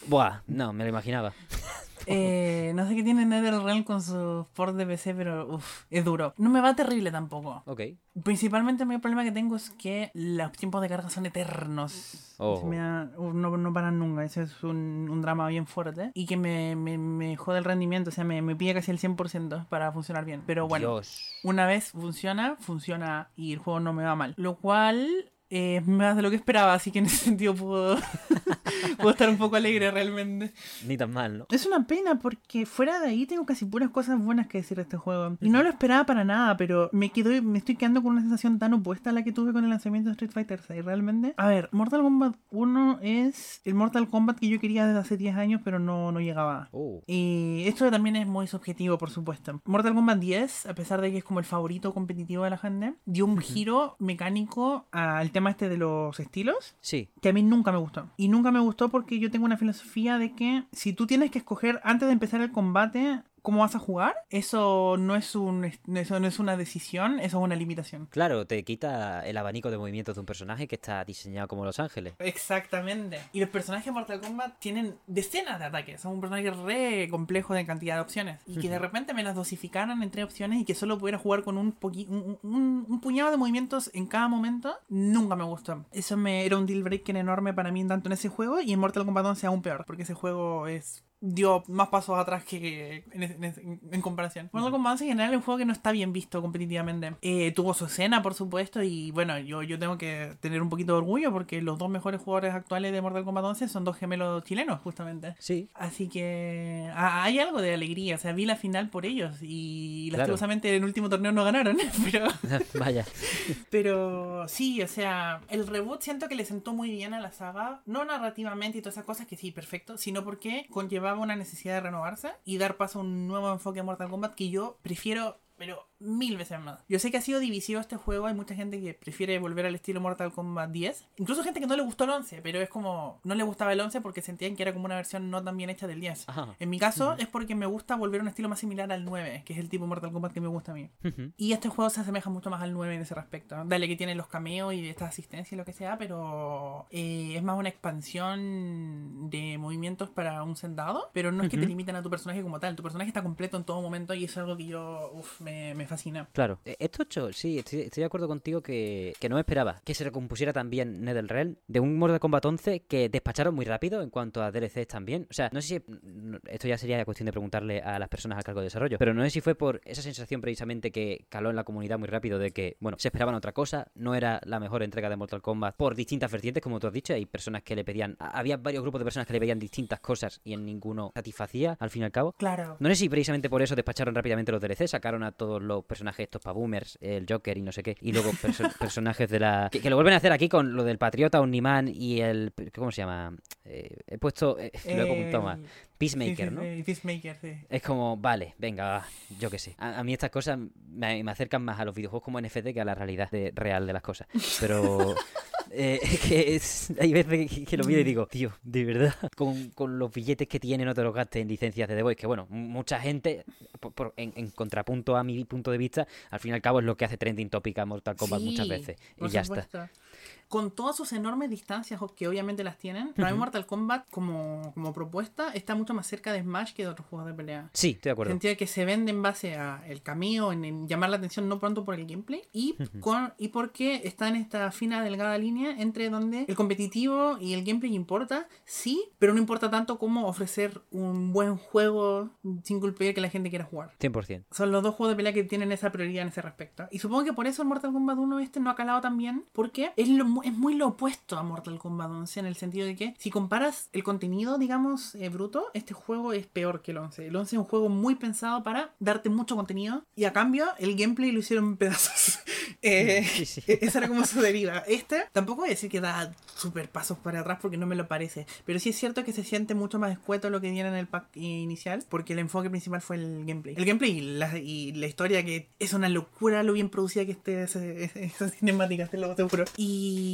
S1: Buah, no, me lo imaginaba.
S2: Eh, no sé qué tiene NetherRealm con su port de PC, pero uff, es duro. No me va terrible tampoco.
S1: Ok.
S2: Principalmente el mayor problema que tengo es que los tiempos de carga son eternos.
S1: Oh.
S2: Me da- no, no paran nunca. Ese es un, un drama bien fuerte. Y que me, me, me jode el rendimiento. O sea, me, me pide casi el 100% para funcionar bien. Pero bueno,
S1: Dios.
S2: una vez funciona, funciona y el juego no me va mal. Lo cual eh, es más de lo que esperaba. Así que en ese sentido puedo, Puedo estar un poco alegre realmente.
S1: Ni tan mal, ¿no?
S2: Es una pena porque fuera de ahí tengo casi puras cosas buenas que decir de este juego. Y no lo esperaba para nada, pero me quedo, me estoy quedando con una sensación tan opuesta a la que tuve con el lanzamiento de Street Fighter 6, realmente. A ver, Mortal Kombat 1 es el Mortal Kombat que yo quería desde hace 10 años, pero no, no llegaba.
S1: Oh.
S2: Y esto también es muy subjetivo, por supuesto. Mortal Kombat 10, a pesar de que es como el favorito competitivo de la gente, dio un giro mecánico al tema este de los estilos
S1: Sí.
S2: que a mí nunca me gustó. Y nunca me gustó porque yo tengo una filosofía de que si tú tienes que escoger antes de empezar el combate cómo vas a jugar, eso no es un eso no es una decisión, eso es una limitación.
S1: Claro, te quita el abanico de movimientos de un personaje que está diseñado como Los Ángeles.
S2: Exactamente. Y los personajes de Mortal Kombat tienen decenas de ataques. Son un personaje re complejo de cantidad de opciones. Y que de repente me las dosificaran en tres opciones y que solo pudiera jugar con un, un, un- un puñado de movimientos en cada momento, nunca me gustó. Eso me era un deal breaker enorme para mí tanto en ese juego y en Mortal Kombat 11 aún peor. Porque ese juego es dio más pasos atrás que en, en- en comparación. Mortal Kombat 11 en general es un juego que no está bien visto competitivamente. Eh, tuvo su escena, por supuesto, y bueno, yo, yo tengo que tener un poquito de orgullo porque los dos mejores jugadores actuales de Mortal Kombat 11 son dos gemelos chilenos, justamente.
S1: Sí.
S2: Así que ah, hay algo de alegría, o sea, vi la final por ellos y
S1: Claro.
S2: lastimosamente en el último torneo no ganaron, pero...
S1: Vaya.
S2: Pero sí, o sea, el reboot siento que le sentó muy bien a la saga, no narrativamente y todas esas cosas que sí, perfecto, sino porque una necesidad de renovarse y dar paso a un nuevo enfoque a Mortal Kombat que yo prefiero, pero mil veces más. Yo sé que ha sido divisivo este juego, hay mucha gente que prefiere volver al estilo Mortal Kombat 10, incluso gente que no le gustó el 11, pero es como, no le gustaba el 11 porque sentían que era como una versión no tan bien hecha del 10.
S1: Ajá.
S2: En mi caso es porque me gusta volver a un estilo más similar al 9, que es el tipo Mortal Kombat que me gusta a mí.
S1: Ujú.
S2: Y este juego se asemeja mucho más al 9 en ese respecto. Dale que tiene los cameos y esta asistencia y lo que sea, pero eh, es más una expansión de movimientos para un sentado, pero no es que te
S1: Ujú.
S2: limiten a tu personaje como tal. Tu personaje está completo en todo momento y es algo que yo uf, me, me fascina.
S1: Claro. Eh, Esto hecho, sí, estoy, estoy de acuerdo contigo que, que no me esperaba que se recompusiera también NetherRealm de un Mortal Kombat 11 que despacharon muy rápido en cuanto a DLCs también. O sea, no sé si esto ya sería cuestión de preguntarle a las personas a cargo de desarrollo, pero no sé si fue por esa sensación precisamente que caló en la comunidad muy rápido de que, bueno, se esperaban otra cosa, no era la mejor entrega de Mortal Kombat por distintas vertientes, como tú has dicho, hay personas que le pedían, había varios grupos de personas que le pedían distintas cosas y en ninguno satisfacía, al fin y al cabo.
S2: Claro.
S1: No sé si precisamente por eso despacharon rápidamente los DLC, sacaron a todos los personajes estos pa' boomers, el Joker y no sé qué, y luego perso- personajes de la... Que, que lo vuelven a hacer aquí con lo del Patriota, Omniman y el... ¿Cómo se llama? Eh, he puesto... eh, lo he apuntado mal. Peacemaker, ¿no?
S2: sí, Peacemaker, sí.
S1: Es como, vale, venga, yo qué sé. A, a mí estas cosas me, me acercan más a los videojuegos como NFT que a la realidad de- real de las cosas. Pero eh, es que es- hay veces que, que lo miro y digo, tío, de verdad, con, con los billetes que tiene no te los gastes en licencias de The Voice, que bueno, mucha gente, por- por- en, en contrapunto a mi punto de vista, al fin y al cabo es lo que hace trending topic a Mortal Kombat
S2: Sí,
S1: muchas veces. Y ya está.
S2: Con todas sus enormes distancias, que obviamente las tienen, para mí. Mortal Kombat como, como propuesta está mucho más cerca de Smash que de otros juegos de pelea.
S1: Sí, estoy de acuerdo.
S2: sentido de que se vende en base a el cameo, en, en llamar la atención no pronto por el gameplay y, con, y porque está en esta fina delgada línea entre donde el competitivo y el gameplay importa, sí, pero no importa tanto como ofrecer un buen juego single player que la gente quiera jugar.
S1: 100%.
S2: Son los dos juegos de pelea que tienen esa prioridad en ese respecto. Y supongo que por eso el Mortal Kombat 1 este no ha calado tan bien, porque es, lo es muy lo opuesto a Mortal Kombat 11 en el sentido de que si comparas el contenido, digamos, eh, bruto, este juego es peor que el 11. El 11 es un juego muy pensado para darte mucho contenido y a cambio el gameplay lo hicieron en pedazos. Eh,
S1: Sí, sí.
S2: esa era como su deriva. Este tampoco voy a decir que da super pasos para atrás porque no me lo parece. Pero sí es cierto que se siente mucho más escueto lo que viene en el pack inicial porque el enfoque principal fue el gameplay. El gameplay y la, y la historia que es una locura lo bien producida que esté esas cinemáticas, te lo juro. Y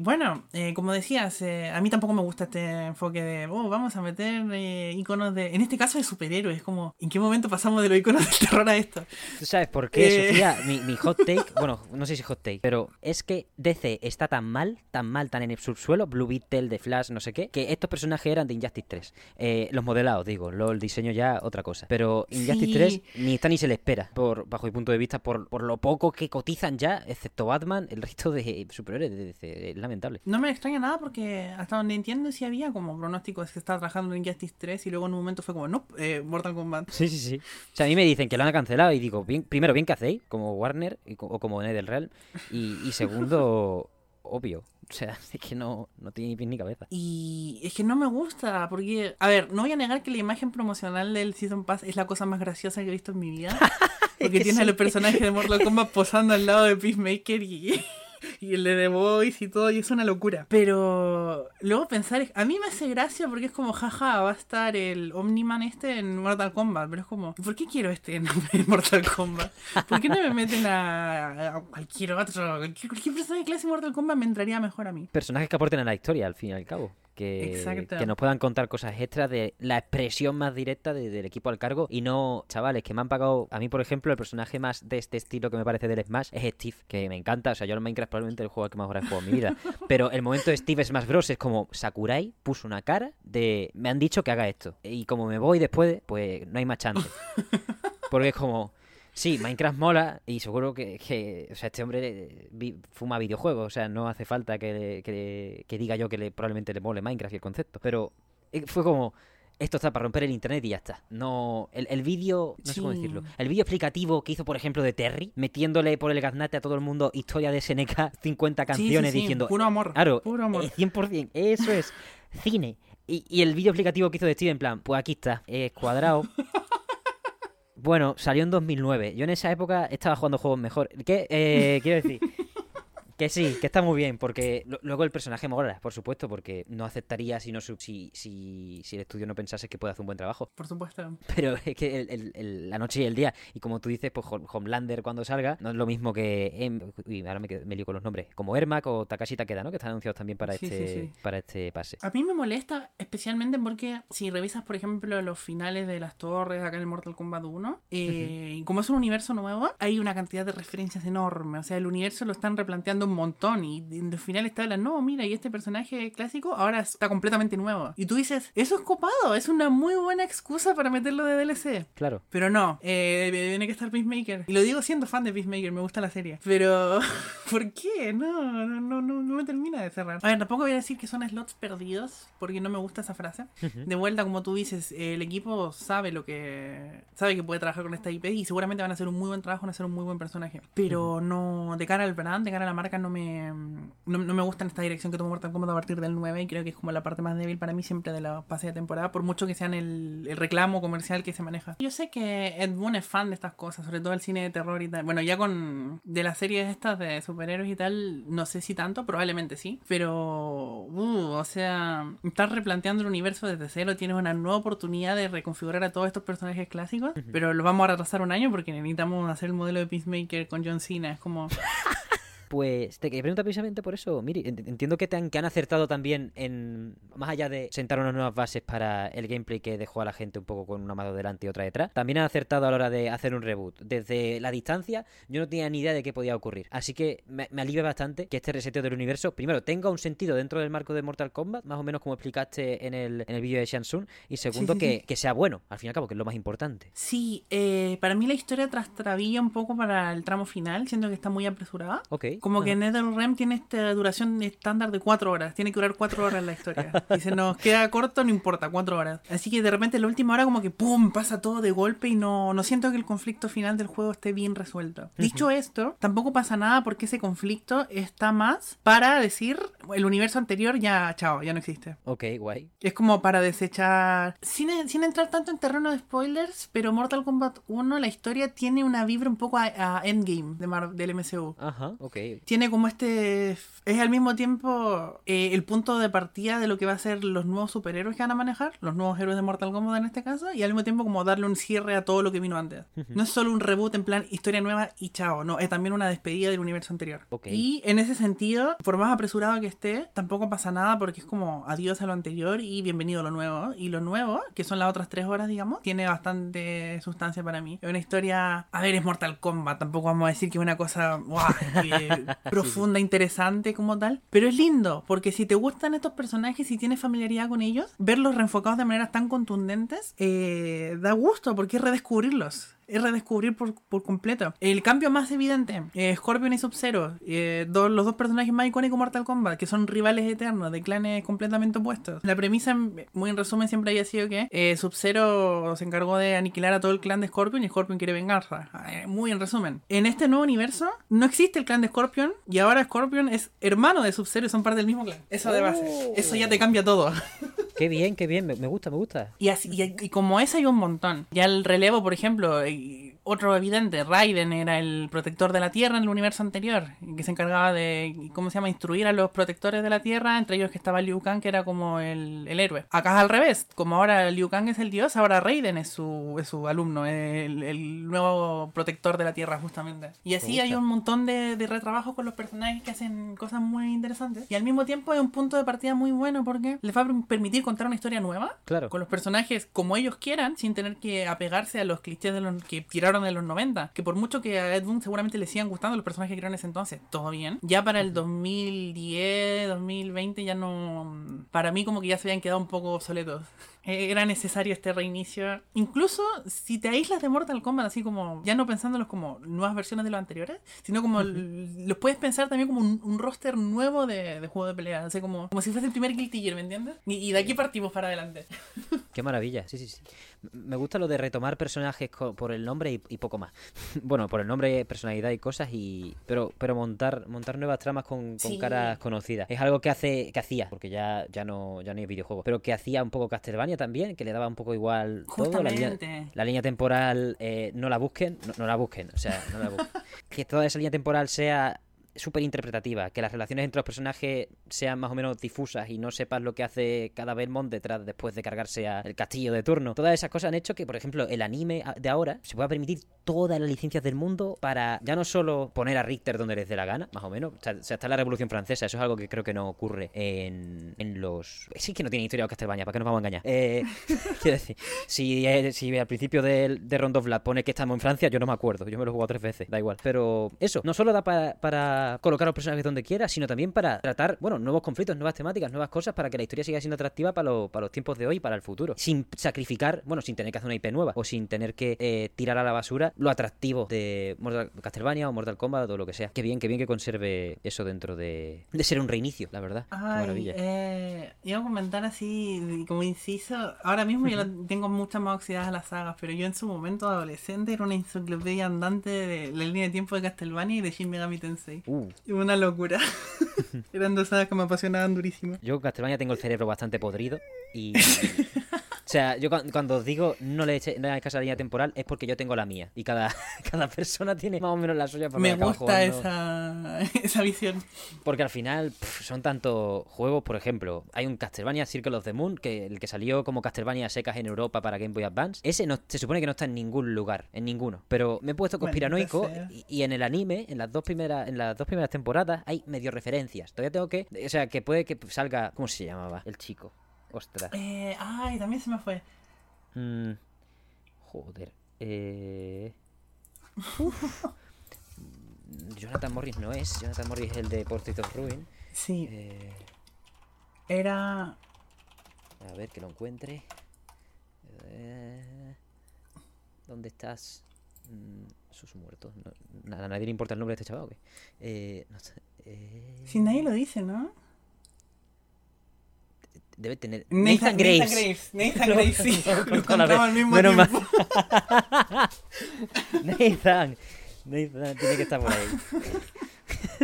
S2: bueno, eh, como decías, eh, a mí tampoco me gusta este enfoque de, oh, vamos a meter eh, iconos de, en este caso de superhéroes. Como, ¿en qué momento pasamos de los iconos del terror a esto?
S1: ¿Tú sabes por qué. Sofía? Mi, mi hot take, bueno, no sé si hot take, pero es que DC está tan mal, tan mal, tan en el subsuelo, Blue Beetle, The Flash, no sé qué, que estos personajes eran de Injustice 3. Eh, los modelados, digo, lo, el diseño ya otra cosa. Pero Injustice
S2: Sí.
S1: 3 ni está ni se le espera, por, bajo mi punto de vista, por, por lo poco que cotizan ya, excepto Batman, el resto de superhéroes de Es lamentable.
S2: No me extraña nada porque hasta donde entiendo sí había como pronósticos que estaba trabajando en Injustice 3 y luego en un momento fue como, no, eh, Mortal Kombat.
S1: Sí, sí, sí. O sea, a mí me dicen que lo han cancelado y digo, bien, primero, bien que hacéis, como Warner y o como NetherRealm. Y, y segundo, obvio. O sea, es que no, no tiene ni pie ni cabeza.
S2: Y es que no me gusta, porque, a ver, no voy a negar que la imagen promocional del Season Pass es la cosa más graciosa que he visto en mi vida. Porque
S1: que
S2: tiene
S1: sí.
S2: a los personajes de Mortal Kombat posando al lado de Peacemaker y, y el de The Voice y todo, y es una locura. Pero luego pensar, a mí me hace gracia porque es como, jaja, va a estar el Omniman este en Mortal Kombat, pero es como, ¿por qué quiero este en Mortal Kombat? ¿Por qué no me meten a, a cualquier otro? Cualquier, cualquier personaje de clase Mortal Kombat me entraría mejor a mí.
S1: Personajes que aporten a la historia, al fin y al cabo. Que, nos puedan contar cosas extras de la expresión más directa de- del equipo al cargo y no, chavales, que me han pagado. A mí, por ejemplo, el personaje más de este estilo que me parece del Smash es Steve, que me encanta. O sea, yo en Minecraft probablemente el juego que más horas he jugado en mi vida. Pero el momento de Steve Smash Bros. es como Sakurai puso una cara de. Me han dicho que haga esto. Y como me voy después, pues no hay más chance. Porque es como. Sí, Minecraft mola y seguro que, que, o sea, este hombre eh, vi- fuma videojuegos, o sea, no hace falta que, que- que diga yo que le, probablemente le mole Minecraft y el concepto, pero eh, fue como, esto está para romper el internet y ya está. No, el, el vídeo, no sé cómo
S2: Sí.
S1: decirlo, el vídeo explicativo que hizo, por ejemplo, de Terry, metiéndole por el gaznate a todo el mundo historia de SNK, 50
S2: Sí, sí,
S1: canciones
S2: sí,
S1: diciendo,
S2: Puro amor.
S1: Claro,
S2: Puro amor.
S1: eh, 100%, eso es cine. Y, y el vídeo explicativo que hizo de Steve, en plan, pues aquí está, es cuadrado. Bueno, salió en 2009. Yo en esa época estaba jugando juegos mejor. ¿Qué? Eh, quiero decir... Que sí, que está muy bien, porque luego el personaje mola, por supuesto, porque no aceptaría si, no, su- si, si, si el estudio no pensase que puede hacer un buen trabajo.
S2: Por supuesto.
S1: Pero es que el- el- el- la noche y el día, y como tú dices, pues Hom- Homelander cuando salga, no es lo mismo que. Em- uy, ahora me, me lío con los nombres. Como Ermac o Takashi Takeda, ¿no? Que están anunciados también para,
S2: Sí,
S1: este,
S2: sí, sí.
S1: para este pase.
S2: A mí me molesta especialmente porque si revisas, por ejemplo, los finales de las torres acá en el Mortal Kombat 1, eh, como es un universo nuevo, hay una cantidad de referencias enorme. O sea, el universo lo están replanteando un montón y en los finales te hablan, no, mira, y este personaje clásico ahora está completamente nuevo. Y tú dices, eso es copado, es una muy buena excusa para meterlo de DLC.
S1: Claro.
S2: Pero no, eh, tiene que estar Peacemaker. Y lo digo siendo fan de Peacemaker, me gusta la serie. Pero, ¿por qué? No, no, no, no, no me termina de cerrar. A ver, tampoco voy a decir que son slots perdidos, porque no me gusta esa frase. De vuelta, como tú dices, el equipo sabe lo que. sabe que puede trabajar con esta IP y seguramente van a hacer un muy buen trabajo, van a hacer un muy buen personaje. Pero no, de cara al brand, de cara a la marca, no me. No, no me gusta en esta dirección que tomó Mortal Kombat a partir del 9 y creo que es como la parte más débil para mí siempre de la pase de temporada, por mucho que sean el, el reclamo comercial que se maneja. Yo sé que Ed Boon es fan de estas cosas, sobre todo el cine de terror y tal. Bueno, ya con de las series estas de superhéroes y tal, no sé si tanto, probablemente sí. Pero, uh, o sea, estás replanteando el universo desde cero, tienes una nueva oportunidad de reconfigurar a todos estos personajes clásicos, pero lo vamos a retrasar un año porque necesitamos hacer el modelo de Peacemaker con John Cena. Es como...
S1: Pues te quería preguntar precisamente por eso. Ent- entiendo que, te han, que han acertado también en. Más allá de sentar unas nuevas bases para el gameplay que dejó a la gente un poco con una mano delante y otra detrás, también han acertado a la hora de hacer un reboot. Desde la distancia, yo no tenía ni idea de qué podía ocurrir. Así que me, me alivia bastante que este reseteo del universo, primero, tenga un sentido dentro del marco de Mortal Kombat, más o menos como explicaste en el, en el vídeo de Shansun, y segundo,
S2: sí,
S1: que,
S2: sí.
S1: que sea bueno, al fin y al cabo, que es lo más importante.
S2: Sí, eh, para mí la historia trastrabilla un poco para el tramo final, siento que está muy apresurada.
S1: Ok.
S2: Como que. NetherRealm tiene esta duración estándar de cuatro horas. Tiene que durar cuatro horas la historia. Y se nos queda corto, no importa, cuatro horas. Así que de repente en la última hora como que ¡pum! pasa todo de golpe y no, no siento que el conflicto final del juego esté bien resuelto. Dicho esto, tampoco pasa nada porque ese conflicto está más para decir el universo anterior ya, chao, ya no existe.
S1: Ok, guay.
S2: Es como para desechar. Sin, sin entrar tanto en terreno de spoilers, pero Mortal Kombat 1, la historia tiene una vibra un poco a, a Endgame de Mar- del MCU.
S1: Ajá, ok.
S2: Tiene como este. Es al mismo tiempo eh, el punto de partida de lo que va a ser los nuevos superhéroes que van a manejar, los nuevos héroes de Mortal Kombat en este caso, y al mismo tiempo como darle un cierre a todo lo que vino antes. No es solo un reboot en plan historia nueva y chao, no, es también una despedida del universo anterior.
S1: Ok.
S2: Y en ese sentido, por más apresurado que esté, tampoco pasa nada porque es como adiós a lo anterior y bienvenido a lo nuevo. Y lo nuevo, que son las otras tres horas, digamos, tiene bastante sustancia para mí. Es una historia, a ver, es Mortal Kombat, tampoco vamos a decir que es una cosa que profunda, interesante como tal, pero es lindo porque si te gustan estos personajes y tienes familiaridad con ellos, verlos reenfocados de maneras tan contundentes, eh, da gusto porque es redescubrirlos. Es redescubrir por, por completo. El cambio más evidente, eh, Scorpion y Sub-Zero, eh, dos- los dos personajes más icónicos de Mortal Kombat, que son rivales eternos, de clanes completamente opuestos. La premisa, muy en resumen, siempre había sido que eh, Sub-Zero se encargó de aniquilar a todo el clan de Scorpion y Scorpion quiere venganza. Eh, muy en resumen. En este nuevo universo no existe el clan de Scorpion y ahora Scorpion es hermano de Sub-Zero y son parte del mismo clan. Eso de base.
S1: Oh.
S2: Eso ya te cambia todo.
S1: Qué bien, qué bien, me, gusta, me gusta.
S2: Y, así, y, como ese hay un montón. Ya el relevo, por ejemplo, otro evidente, Raiden era el protector de la Tierra en el universo anterior, que se encargaba de, ¿cómo se llama?, instruir a los protectores de la Tierra, entre ellos que estaba Liu Kang, que era como el, el héroe. Acá es al revés, como ahora Liu Kang es el dios, ahora Raiden es su, es su alumno, el, el nuevo protector de la Tierra, justamente. Y así hay un montón de, de retrabajos con los personajes que hacen cosas muy interesantes. Y al mismo tiempo hay un punto de partida muy bueno porque les va a permitir contar una historia nueva
S1: Claro.
S2: con los personajes como ellos quieran, sin tener que apegarse a los clichés de los que tiraron en los 90. Que por mucho que a Ed Boon seguramente le sigan gustando los personajes que crearon en ese entonces, todo bien. Ya para el 2010, 2020 ya no... Para mí como que ya se habían quedado un poco obsoletos. Eh, Era necesario este reinicio. Incluso si te aíslas de Mortal Kombat, así como ya no pensándolos como nuevas versiones de los anteriores, sino como los puedes pensar también como un, un roster nuevo de, de juego de pelea. Sea, como, como si fuese el primer Guilty Gear, ¿me entiendes? Y, y de aquí partimos para adelante.
S1: Qué maravilla, sí, sí, sí. Me gusta lo de retomar personajes por el nombre y, y poco más. bueno, por el nombre, personalidad y cosas, y pero pero montar montar nuevas tramas con, con
S2: Sí.
S1: caras conocidas. Es algo que hace que hacía, porque ya ya no ya no hay videojuegos, pero que hacía un poco Castlevania también, que le daba un poco igual todo. La línea,
S2: Justamente.
S1: la línea temporal, eh, no la busquen, no, no la busquen, o sea, no la busquen. que toda esa línea temporal sea súper interpretativa, que las relaciones entre los personajes sean más o menos difusas y no sepas lo que hace cada Belmont detrás después de cargarse al castillo de turno. Todas esas cosas han hecho que, por ejemplo, el anime de ahora se pueda permitir todas las licencias del mundo para ya no solo poner a Richter donde les dé la gana, más o menos. O sea, está la Revolución Francesa, eso es algo que creo que no ocurre en, en los... Sí que no tiene historia de Castlevania, ¿para qué nos vamos a engañar? Eh, quiero decir, si, eh, si al principio de, de Blood pone que estamos en Francia, yo no me acuerdo, yo me lo he jugado tres veces, da igual. Pero eso, no solo da para colocar a los personajes donde quiera, sino también para tratar, bueno, nuevos conflictos, nuevas temáticas, nuevas cosas para que la historia siga siendo atractiva para, lo- para los tiempos de hoy y para el futuro. Sin sacrificar, bueno, sin tener que hacer una IP nueva o sin tener que eh, tirar a la basura lo atractivo de Mortal Castlevania o Mortal Kombat o lo que sea. Qué bien, qué bien que conserve eso dentro de, de ser un reinicio, la verdad. Qué maravilla.
S2: eh, iba a comentar así, como inciso, ahora mismo yo tengo muchas más oxidadas las sagas, pero yo en su momento adolescente era una enciclopedia andante de la línea de tiempo de Castlevania y de Shin Megami Tensei.
S1: Uh,
S2: Una locura. Eran dos sagas que me apasionaban durísimo.
S1: Yo con Castlevania tengo el cerebro bastante podrido y... O sea, yo cu- cuando os digo no le eche no le a la línea temporal es porque yo tengo la mía y cada, cada persona tiene más o menos la suya.
S2: Me gusta
S1: jugando.
S2: esa, esa visión.
S1: Porque al final son tantos juegos, por ejemplo, hay un Castlevania Circle of the Moon, que el que salió como Castlevania secas en Europa para Game Boy Advance. Ese no, se supone que no está en ningún lugar, en ninguno. Pero me he puesto conspiranoico y, y en el anime, en las dos primeras, en las dos primeras temporadas, hay medio referencias. Todavía tengo que. O sea, que puede que salga. ¿Cómo se llamaba? El chico. Ostras.
S2: Eh, ay, también se me fue.
S1: Mm, joder. Eh... Jonathan Morris no es. Jonathan Morris es el de Portrait of Ruin.
S2: Sí,
S1: Eh,
S2: era...
S1: a ver que lo encuentre. Eh, ¿Dónde estás? Mm, sus muertos. No, a nadie le importa el nombre de este chaval. ¿o qué? Eh, no sé, eh,
S2: Si nadie lo dice, ¿no?
S1: Debe tener.
S2: Nathan,
S1: Nathan Graves.
S2: Nathan Graves. Nathan Graves, sí. Lo
S1: con toda la vez.
S2: encontraba al mismo
S1: Menos
S2: tiempo.
S1: Nathan. Nathan tiene que estar por ahí.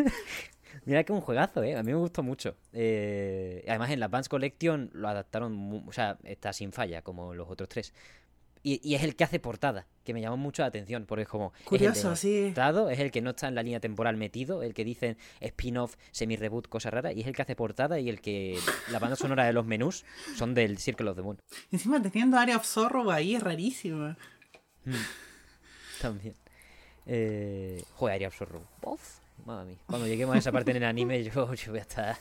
S1: Mira que un juegazo, ¿eh? A mí me gustó mucho. Eh, además, en la Advance Collection lo adaptaron, o sea, está sin falla, como los otros tres. Y, y es el que hace portada, que me llamó mucho la atención, porque es como...
S2: Curioso,
S1: es el
S2: sí.
S1: es el que no está en la línea temporal metido, el que dicen spin-off, semi-reboot, cosas raras, y es el que hace portada y el que... La banda sonora de los menús son del Circle of the Moon.
S2: Encima teniendo Area of Sorrow ahí es rarísimo.
S1: También. Eh, joder, Area of Sorrow. Uf, madre mía. Cuando lleguemos a esa parte en el anime, yo, yo voy a estar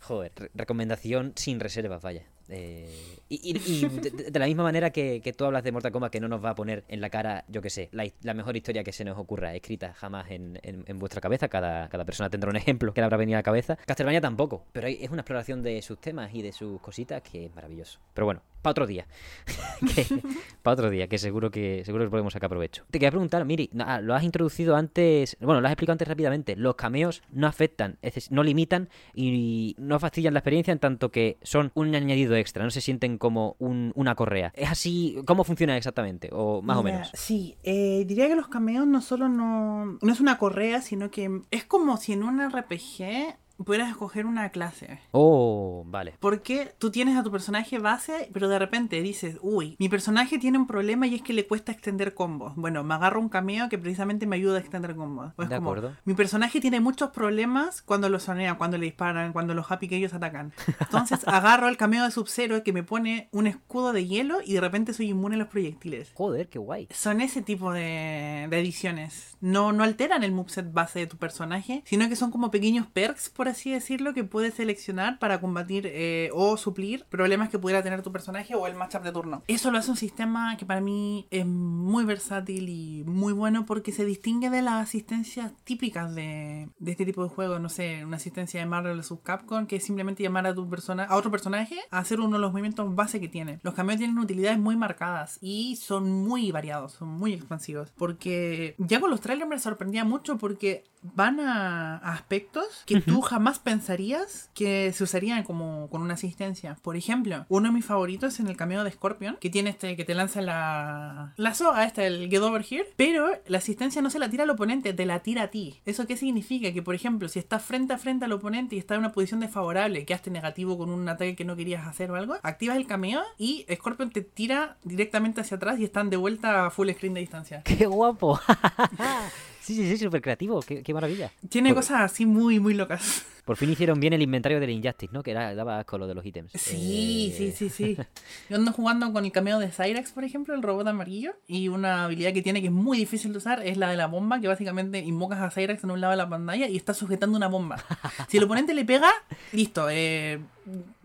S1: Joder, re- recomendación sin reservas, vaya. Eh, y de, la misma manera que, que tú hablas de Mortal Kombat, que no nos va a poner en la cara, yo que sé, la, la mejor historia que se nos ocurra escrita jamás en, en- en vuestra cabeza. Cada, cada persona tendrá un ejemplo que le habrá venido a la cabeza. Castlevania tampoco, pero hay- es una exploración de sus temas y de sus cositas que es maravilloso. Pero bueno, para otro día. para otro día, que seguro que seguro que podemos sacar provecho. Te quería preguntar, Miri, lo has introducido antes, bueno, lo has explicado antes rápidamente. Los cameos no afectan, no limitan y no fastidian la experiencia en tanto que son un añadido extra, no se sienten como un- una correa. ¿Es así? ¿Cómo funciona exactamente? O más o menos.
S2: Sí, eh, diría que los cameos no solo no, no es una correa, sino que es como si en un RPG pudieras escoger una clase.
S1: Oh, vale.
S2: Porque tú tienes a tu personaje base, pero de repente dices, uy, mi personaje tiene un problema y es que le cuesta extender combos. Bueno, me agarro un cameo que precisamente me ayuda a extender combos. O es
S1: De
S2: como,
S1: acuerdo.
S2: Mi personaje tiene muchos problemas cuando lo sonean, cuando le disparan, cuando los happy que ellos atacan. Entonces agarro el cameo de Sub-Zero que me pone un escudo de hielo y de repente soy inmune a los proyectiles.
S1: Joder, qué guay.
S2: Son ese tipo de, de ediciones. No, no alteran el moveset base de tu personaje, sino que son como pequeños perks, por así decirlo, que puedes seleccionar para combatir eh, o suplir problemas que pudiera tener tu personaje o el matchup de turno. Eso lo hace un sistema que para mí es muy versátil y muy bueno porque se distingue de las asistencias típicas de, de este tipo de juegos. No sé, una asistencia de Marvel vs. Capcom que es simplemente llamar a tu persona, a otro personaje a hacer uno de los movimientos base que tiene. Los cameos tienen utilidades muy marcadas y son muy variados, son muy expansivos. Porque ya con los me sorprendía mucho porque van a, a aspectos que tú jamás pensarías que se usarían como con una asistencia. Por ejemplo, uno de mis favoritos es en el cameo de Scorpion, que tiene este que te lanza la, la soga, esta, el Get Over Here, pero la asistencia no se la tira al oponente, te la tira a ti. ¿Eso qué significa? Que, por ejemplo, si estás frente a frente al oponente y está en una posición desfavorable, quedaste negativo con un ataque que no querías hacer o algo, activas el cameo y Scorpion te tira directamente hacia atrás y están de vuelta a full screen de distancia.
S1: ¡Qué guapo! sí, sí, sí, súper creativo. Qué, qué maravilla.
S2: Tiene
S1: Por-
S2: cosas así muy, muy locas.
S1: Por fin hicieron bien el inventario del Injustice, ¿no? Que era, daba asco lo de los ítems.
S2: Sí,
S1: Eh,
S2: sí, sí, sí. Yo ando jugando con el cameo de Cyrax, por ejemplo, el robot amarillo. Y una habilidad que tiene que es muy difícil de usar es la de la bomba, que básicamente invocas a Cyrax en un lado de la pantalla y está sujetando una bomba. Si el oponente le pega, listo, eh,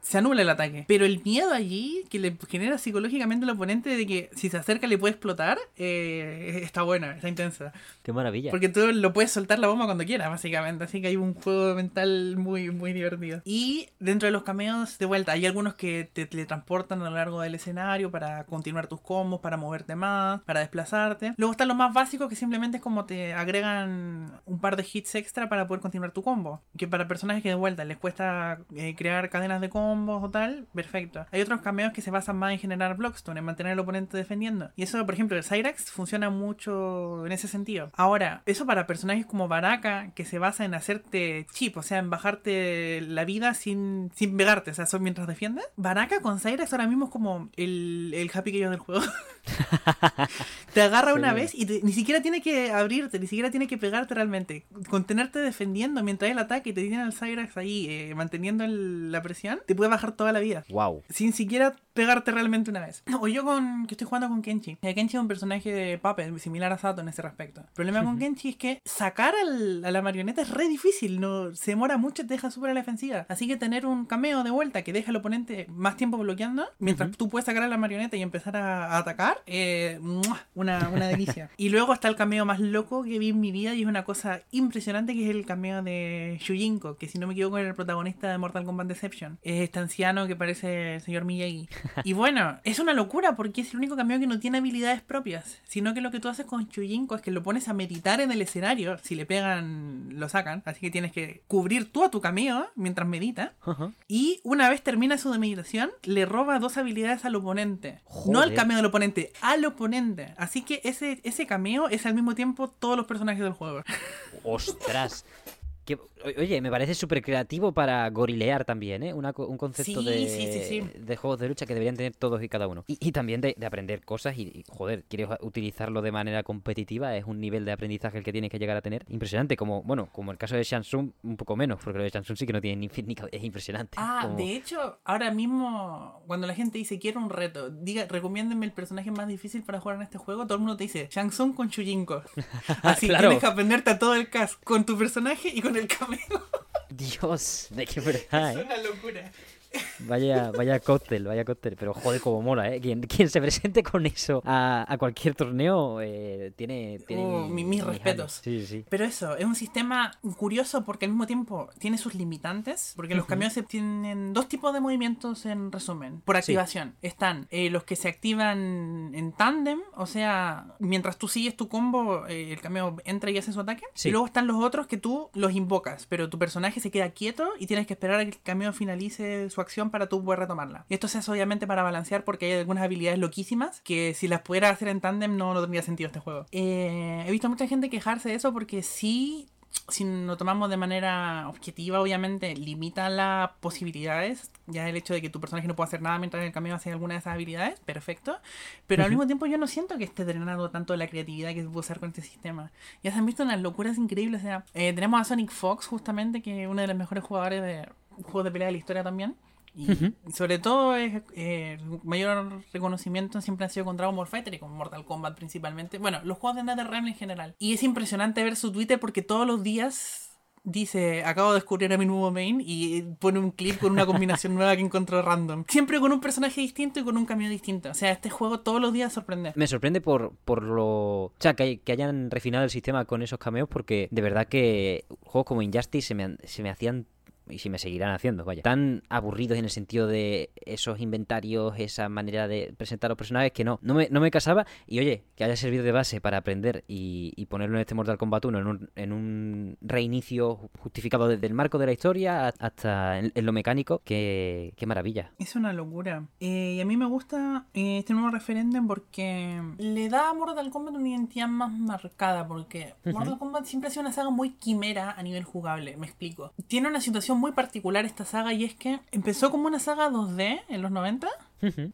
S2: se anula el ataque. Pero el miedo allí que le genera psicológicamente al oponente de que si se acerca le puede explotar, eh, está buena, está intensa.
S1: Qué maravilla.
S2: Porque tú lo puedes soltar la bomba cuando quieras, básicamente. Así que hay un juego mental muy, muy divertido. Y dentro de los cameos, de vuelta, hay algunos que te teletransportan a lo largo del escenario para continuar tus combos, para moverte más, para desplazarte. Luego están los más básicos que simplemente es como te agregan un par de hits extra para poder continuar tu combo. Que para personajes que de vuelta les cuesta eh, crear cadenas de combos perfecto. Hay otros cameos que se basan más en generar blockstone, en mantener al oponente defendiendo. Y eso, por ejemplo, el Cyrax funciona mucho en ese sentido. Ahora, eso para personajes como Baraka, que se basa en hacerte chip, o sea, en bajarte la vida sin, sin pegarte, o sea, son mientras defiendes. Baraka con Cyrax ahora mismo es como el, el happy que yo del juego. te agarra una vez y te- ni siquiera tiene que abrirte, ni siquiera tiene que pegarte realmente. Contenerte defendiendo mientras el ataque y te tiene al Cyrax ahí eh, manteniendo el- la presión, te puede bajar toda la vida.
S1: Wow.
S2: Sin siquiera pegarte realmente una vez. O yo con que estoy jugando con Kenchi. Eh, Kenchi es un personaje de Puppet, similar a Sato en ese respecto. El problema con Kenchi es que sacar al- a la marioneta es re difícil. No, se demora mucho y te deja súper a la defensiva. Así que tener un cameo de vuelta que deja al oponente más tiempo bloqueando, mientras tú puedes sacar a la marioneta y empezar a, a atacar, eh, una, una delicia. y luego está el cameo más loco que vi en mi vida y es una cosa impresionante que es el cameo de Shujinko, que si no me equivoco era el protagonista de Mortal Kombat Deception. Es este anciano que parece el señor Miyagi. Y bueno, es una locura porque es el único cameo que no tiene habilidades propias, sino que lo que tú haces con Shujinko es que lo pones a meditar en el escenario. Si le pegan, lo sacan. Así que tienes que cubrir tú a tu cameo mientras medita. Y una vez termina su meditación, le roba dos habilidades al oponente. No al cameo del oponente, al oponente. Así que ese, ese cameo es al mismo tiempo todos los personajes del juego.
S1: ¡Ostras! O- oye, me parece súper creativo para gorilear también, ¿eh? Una un concepto
S2: Sí,
S1: de,
S2: sí, sí, sí.
S1: de juegos de lucha que deberían tener todos y cada uno. Y, y también de, de aprender cosas y, y, joder, quieres utilizarlo de manera competitiva, es un nivel de aprendizaje el que tienes que llegar a tener impresionante, como, bueno, como el caso de Shansung, un poco menos, porque lo de Shansung sí que no tiene ni fin ni es impresionante.
S2: Ah,
S1: Como-
S2: de hecho, ahora mismo, cuando la gente dice quiero un reto, diga, recomiéndenme el personaje más difícil para jugar en este juego, todo el mundo te dice Shang Tsung con Chujinko. Así
S1: Claro.
S2: tienes que aprenderte a todo el cast con tu personaje y con el
S1: Dios, de qué verdad,
S2: Es
S1: ¿eh?
S2: una locura.
S1: Vaya, vaya cóctel, vaya cóctel. Pero joder, como mola, ¿eh? Quien, quien se presente con eso a, a cualquier torneo eh, tiene, tiene
S2: Oh, mi- mis respetos.
S1: Sí, sí.
S2: Pero eso, es un sistema curioso porque al mismo tiempo tiene sus limitantes, porque los
S1: Ujú.
S2: camiones tienen dos tipos de movimientos en resumen, por
S1: Sí.
S2: activación. Están eh, los que se activan en tándem, o sea, mientras tú sigues tu combo, eh, el camión entra y hace su ataque.
S1: Sí.
S2: Y luego están los otros que tú los invocas, pero tu personaje se queda quieto y tienes que esperar a que el camión finalice su acción para tú poder retomarla. Y esto se hace obviamente para balancear porque hay algunas habilidades loquísimas que si las pudiera hacer en tándem no, no tendría sentido este juego. Eh, he visto a mucha gente quejarse de eso porque sí si lo tomamos de manera objetiva, obviamente limita las posibilidades. Ya el hecho de que tu personaje no pueda hacer nada mientras en el camino hace alguna de esas habilidades, perfecto. Pero al mismo tiempo yo no siento que esté drenando tanto la creatividad que se puede usar con este sistema. Ya se han visto unas locuras increíbles. O sea, eh, tenemos a Sonic Fox, justamente, que es uno de los mejores jugadores de juegos de pelea de la historia también. Y sobre todo, es, eh, mayor reconocimiento siempre ha sido con Dragon Ball Fighter y con Mortal Kombat principalmente. Bueno, los juegos de NetherRealm en general. Y es impresionante ver su Twitter porque todos los días dice, acabo de descubrir a mi nuevo main y pone un clip con una combinación nueva que encontró random. Siempre con un personaje distinto y con un cambio distinto. O sea, este juego todos los días sorprende.
S1: Me sorprende por, por lo. O sea, que, hay- que hayan refinado el sistema con esos cameos, porque de verdad que juegos como Injustice se me, se me hacían. Y si me seguirán haciendo, vaya. Tan aburridos en el sentido de esos inventarios, esa manera de presentar a los personajes que no, no me, no me casaba. Y oye, que haya servido de base para aprender y, y ponerlo en este Mortal Kombat 1 en un, en un reinicio justificado desde el marco de la historia hasta en, en lo mecánico. Qué, qué maravilla.
S2: Es una locura. Eh, y a mí me gusta eh, este nuevo referéndum porque le da a Mortal Kombat una identidad más marcada. Porque Mortal Kombat siempre ha sido una saga muy quimera a nivel jugable. Me explico. Tiene una situación muy particular esta saga y es que empezó como una saga 2D en los 90.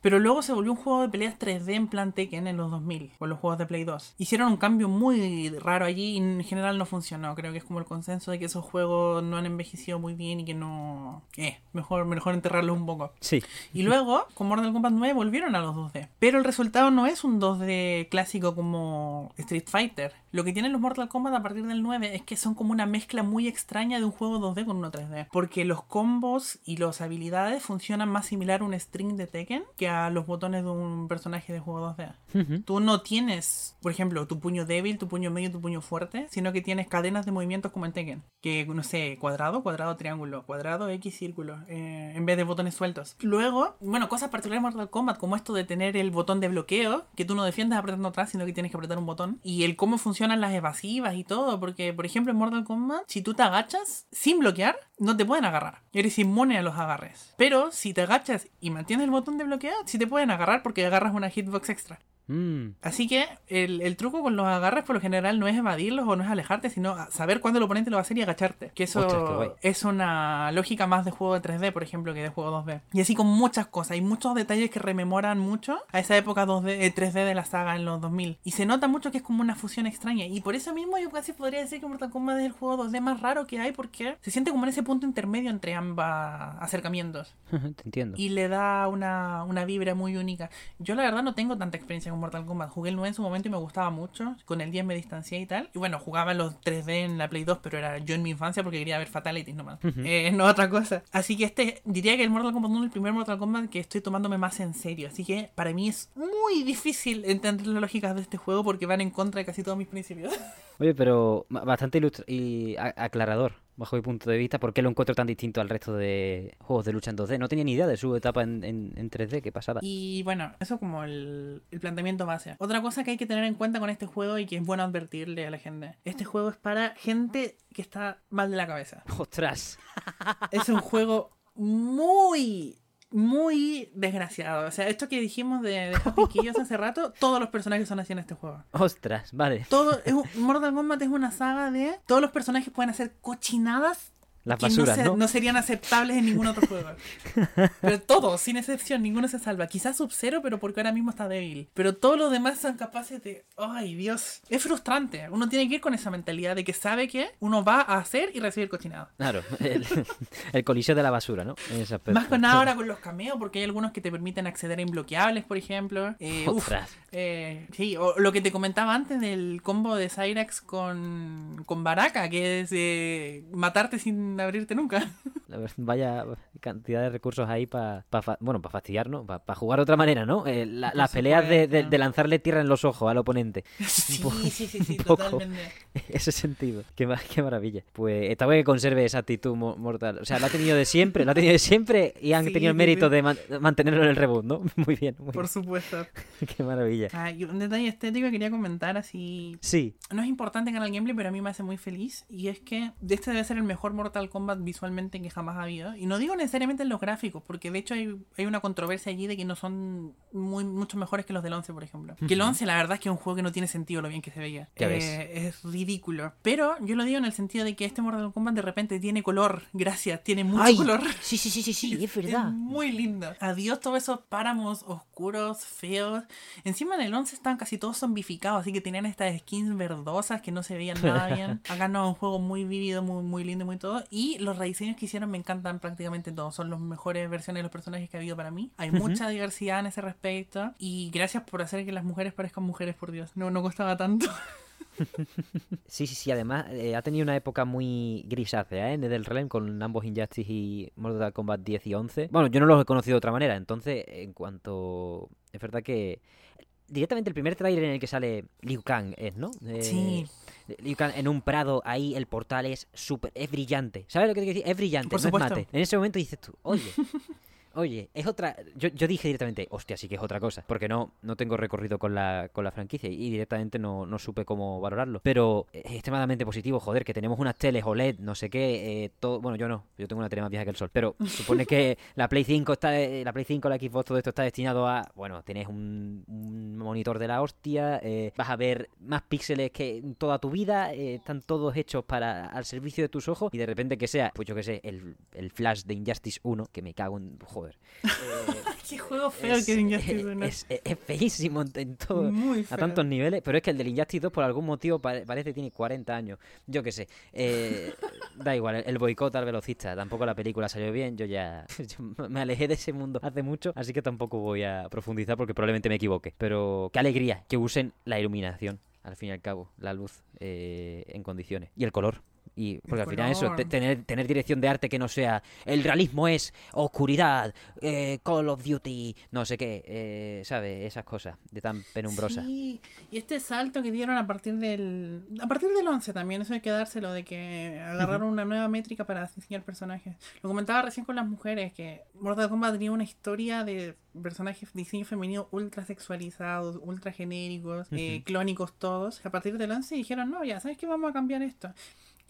S2: Pero luego se volvió un juego de peleas 3D en plan Tekken en los 2000, con los juegos de Play 2. Hicieron un cambio muy raro allí y en general no funcionó. Creo que es como el consenso de que esos juegos no han envejecido muy bien y que no... Eh, mejor, mejor enterrarlos un poco.
S1: Sí.
S2: Y luego, con Mortal Kombat 9 volvieron a los 2D. Pero el resultado no es un 2D clásico como Street Fighter. Lo que tienen los Mortal Kombat a partir del 9 es que son como una mezcla muy extraña de un juego 2D con uno 3D. Porque los combos y las habilidades funcionan más similar a un string de Tekken que a los botones de un personaje de juego 2D.
S1: Ujú.
S2: Tú no tienes, por ejemplo, tu puño débil, tu puño medio, tu puño fuerte, sino que tienes cadenas de movimientos como en Tekken. Que, no sé, cuadrado, cuadrado, triángulo, cuadrado, X, círculo, eh, en vez de botones sueltos. Luego, bueno, cosas particulares de Mortal Kombat, como esto de tener el botón de bloqueo, que tú no defiendes apretando atrás, sino que tienes que apretar un botón. Y el cómo funcionan las evasivas y todo, porque, por ejemplo, en Mortal Kombat, si tú te agachas sin bloquear, no te pueden agarrar. Eres inmune a los agarres. Pero si te agachas y mantienes el botón de bloqueo, sí te pueden agarrar porque agarras una hitbox extra.
S1: Mm.
S2: Así que el, el truco con los agarres por lo general no es evadirlos o no es alejarte, sino saber cuándo el oponente lo va a hacer y agacharte. Que eso
S1: Ostras,
S2: es una lógica más de juego de 3D, por ejemplo, que de juego 2D. Y así con muchas cosas. Hay muchos detalles que rememoran mucho a esa época 2D, eh, 3D de la saga en los 2000. Y se nota mucho que es como una fusión extraña. Y por eso mismo yo casi podría decir que Mortal Kombat es el juego 2D más raro que hay porque se siente como en ese punto intermedio entre ambas acercamientos
S1: Te entiendo.
S2: y le da una, una vibra muy única. Yo la verdad no tengo tanta experiencia con Mortal Kombat. Jugué el 9 en su momento y me gustaba mucho. Con el 10 me distancié y tal. Y bueno, jugaba los 3D en la Play 2, pero era yo en mi infancia porque quería ver Fatalities nomás. Eh, no otra cosa. Así que este, diría que el Mortal Kombat 1 es el primer Mortal Kombat que estoy tomándome más en serio. Así que para mí es muy difícil entender las lógicas de este juego porque van en contra de casi todos mis principios.
S1: Oye, pero ba- bastante ilustra- y aclarador, bajo mi punto de vista, por qué lo encuentro tan distinto al resto de juegos de lucha en 2D. No tenía ni idea de su etapa en, en- en 3D, qué pasada.
S2: Y bueno, eso como el, el planteamiento base. Otra cosa que hay que tener en cuenta con este juego y que es bueno advertirle a la gente. Este juego es para gente que está mal de la cabeza.
S1: ¡Ostras!
S2: Es un juego muy, muy desgraciado. O sea, esto que dijimos de, de Killers hace rato, todos los personajes son así en este juego.
S1: ¡Ostras! Vale.
S2: Todo, es un- Mortal Kombat es una saga de todos los personajes pueden hacer cochinadas
S1: Las basuras,
S2: no,
S1: ¿no?
S2: se- no serían aceptables en ningún otro juego. Pero todos, sin excepción, ninguno se salva. Quizás Sub-Zero, pero porque ahora mismo está débil. Pero todos los demás son capaces de. ¡Ay, Dios! Es frustrante. Uno tiene que ir con esa mentalidad de que sabe que uno va a hacer y recibir cochinado.
S1: Claro, el, el coliseo de la basura, ¿no?
S2: Más con nada ahora con los cameos, porque hay algunos que te permiten acceder a imbloqueables, por ejemplo. Eh, uf, eh, sí, o lo que te comentaba antes del combo de Cyrax con, con Baraka, que es eh, matarte sin sin abrirte nunca.
S1: Vaya cantidad de recursos ahí para bueno, para fastidiarnos, para jugar de otra manera, ¿no? Eh, las peleas de, lanzarle tierra en los ojos al oponente.
S2: Sí, sí, sí, sí, totalmente.
S1: Ese sentido. Qué, qué maravilla. Pues está bien que conserve esa actitud mortal. O sea, lo ha tenido de siempre, lo ha tenido de siempre y han tenido el mérito de mantenerlo en el reboot, ¿no? Muy bien.
S2: Por supuesto.
S1: qué maravilla.
S2: Ah, un detalle estético que quería comentar así.
S1: Sí.
S2: No es importante en el gameplay, pero a mí me hace muy feliz. Y es que este debe ser el mejor Mortal Kombat visualmente que jamás ha habido. Y no digo necesariamente en los gráficos, porque de hecho hay, hay una controversia allí de que no son muy, mucho mejores que los del 11, por ejemplo. Que el 11, la verdad es que es un juego que no tiene sentido lo bien que se veía. Eh, es ridículo. Pero yo lo digo en el sentido de que este Mortal Kombat de repente tiene color. Gracias, tiene mucho color.
S1: Sí, sí, sí, sí, sí, es verdad.
S2: muy lindo. Adiós todos esos páramos oscuros, feos. Encima en el 11 estaban casi todos zombificados, así que tenían estas skins verdosas que no se veían nada bien. Acá no, es un juego muy vívido, muy, muy lindo, muy todo. Y los rediseños que hicieron me encantan prácticamente todos. Son las mejores versiones de los personajes que ha habido para mí. Hay mucha diversidad en ese respecto. Y gracias por hacer que las mujeres parezcan mujeres, por Dios. No, no costaba tanto.
S1: sí, sí, sí. Además, eh, ha tenido una época muy grisácea, ¿eh? Netherrealm con ambos Injustice y Mortal Kombat 10 y 11. Bueno, yo no los he conocido de otra manera. Entonces, en cuanto... Es verdad que directamente el primer trailer en el que sale Liu Kang es, ¿no?
S2: Eh, sí.
S1: En un prado, ahí el portal es súper, es brillante. ¿Sabes lo que te quiero decir? Es brillante, no es mate. En ese momento dices tú, oye, Oye, es otra. Yo, yo, dije directamente, hostia, sí que es otra cosa. Porque no, no tengo recorrido con la, con la franquicia y directamente no, no supe cómo valorarlo. Pero es extremadamente positivo, joder, que tenemos unas teles OLED, no sé qué. Eh, todo, bueno, yo no, yo tengo una tele más vieja que el sol. Pero supone que la Play 5 está. Eh, la Play 5, la Xbox, todo esto está destinado a. Bueno, tienes un, monitor de la hostia. Eh, vas a ver más píxeles que en toda tu vida. están todos hechos para al servicio de tus ojos. Y de repente que sea, pues yo que sé, el, el flash de Injustice 1, que me cago en. Joder
S2: eh, Qué juego feo que es Injustice
S1: Es, es, feísimo en todo, a tantos niveles, pero es que el del Injustice 2 por algún motivo parece que tiene 40 años. Yo qué sé. Eh, da igual, el, boicot al velocista. Tampoco la película salió bien. Yo ya me alejé de ese mundo hace mucho, así que tampoco voy a profundizar porque probablemente me equivoque. Pero qué alegría que usen la iluminación, al fin y al cabo, la luz eh, en condiciones. Y el color, y porque al final eso, tener, tener dirección de arte que no sea el realismo es oscuridad, eh, Call of Duty, no sé qué, eh, ¿sabes? Esas cosas de tan penumbrosas.
S2: Sí, y este salto que dieron a partir del a partir del 11 también, eso hay que dárselo de que agarraron una nueva métrica para diseñar personajes. Lo comentaba recién con las mujeres que Mortal Kombat tenía una historia de personajes diseño femenino ultra sexualizados, ultra genéricos, eh, clónicos todos. A partir del 11 dijeron, "No, ya, ¿sabes qué? Vamos a cambiar esto."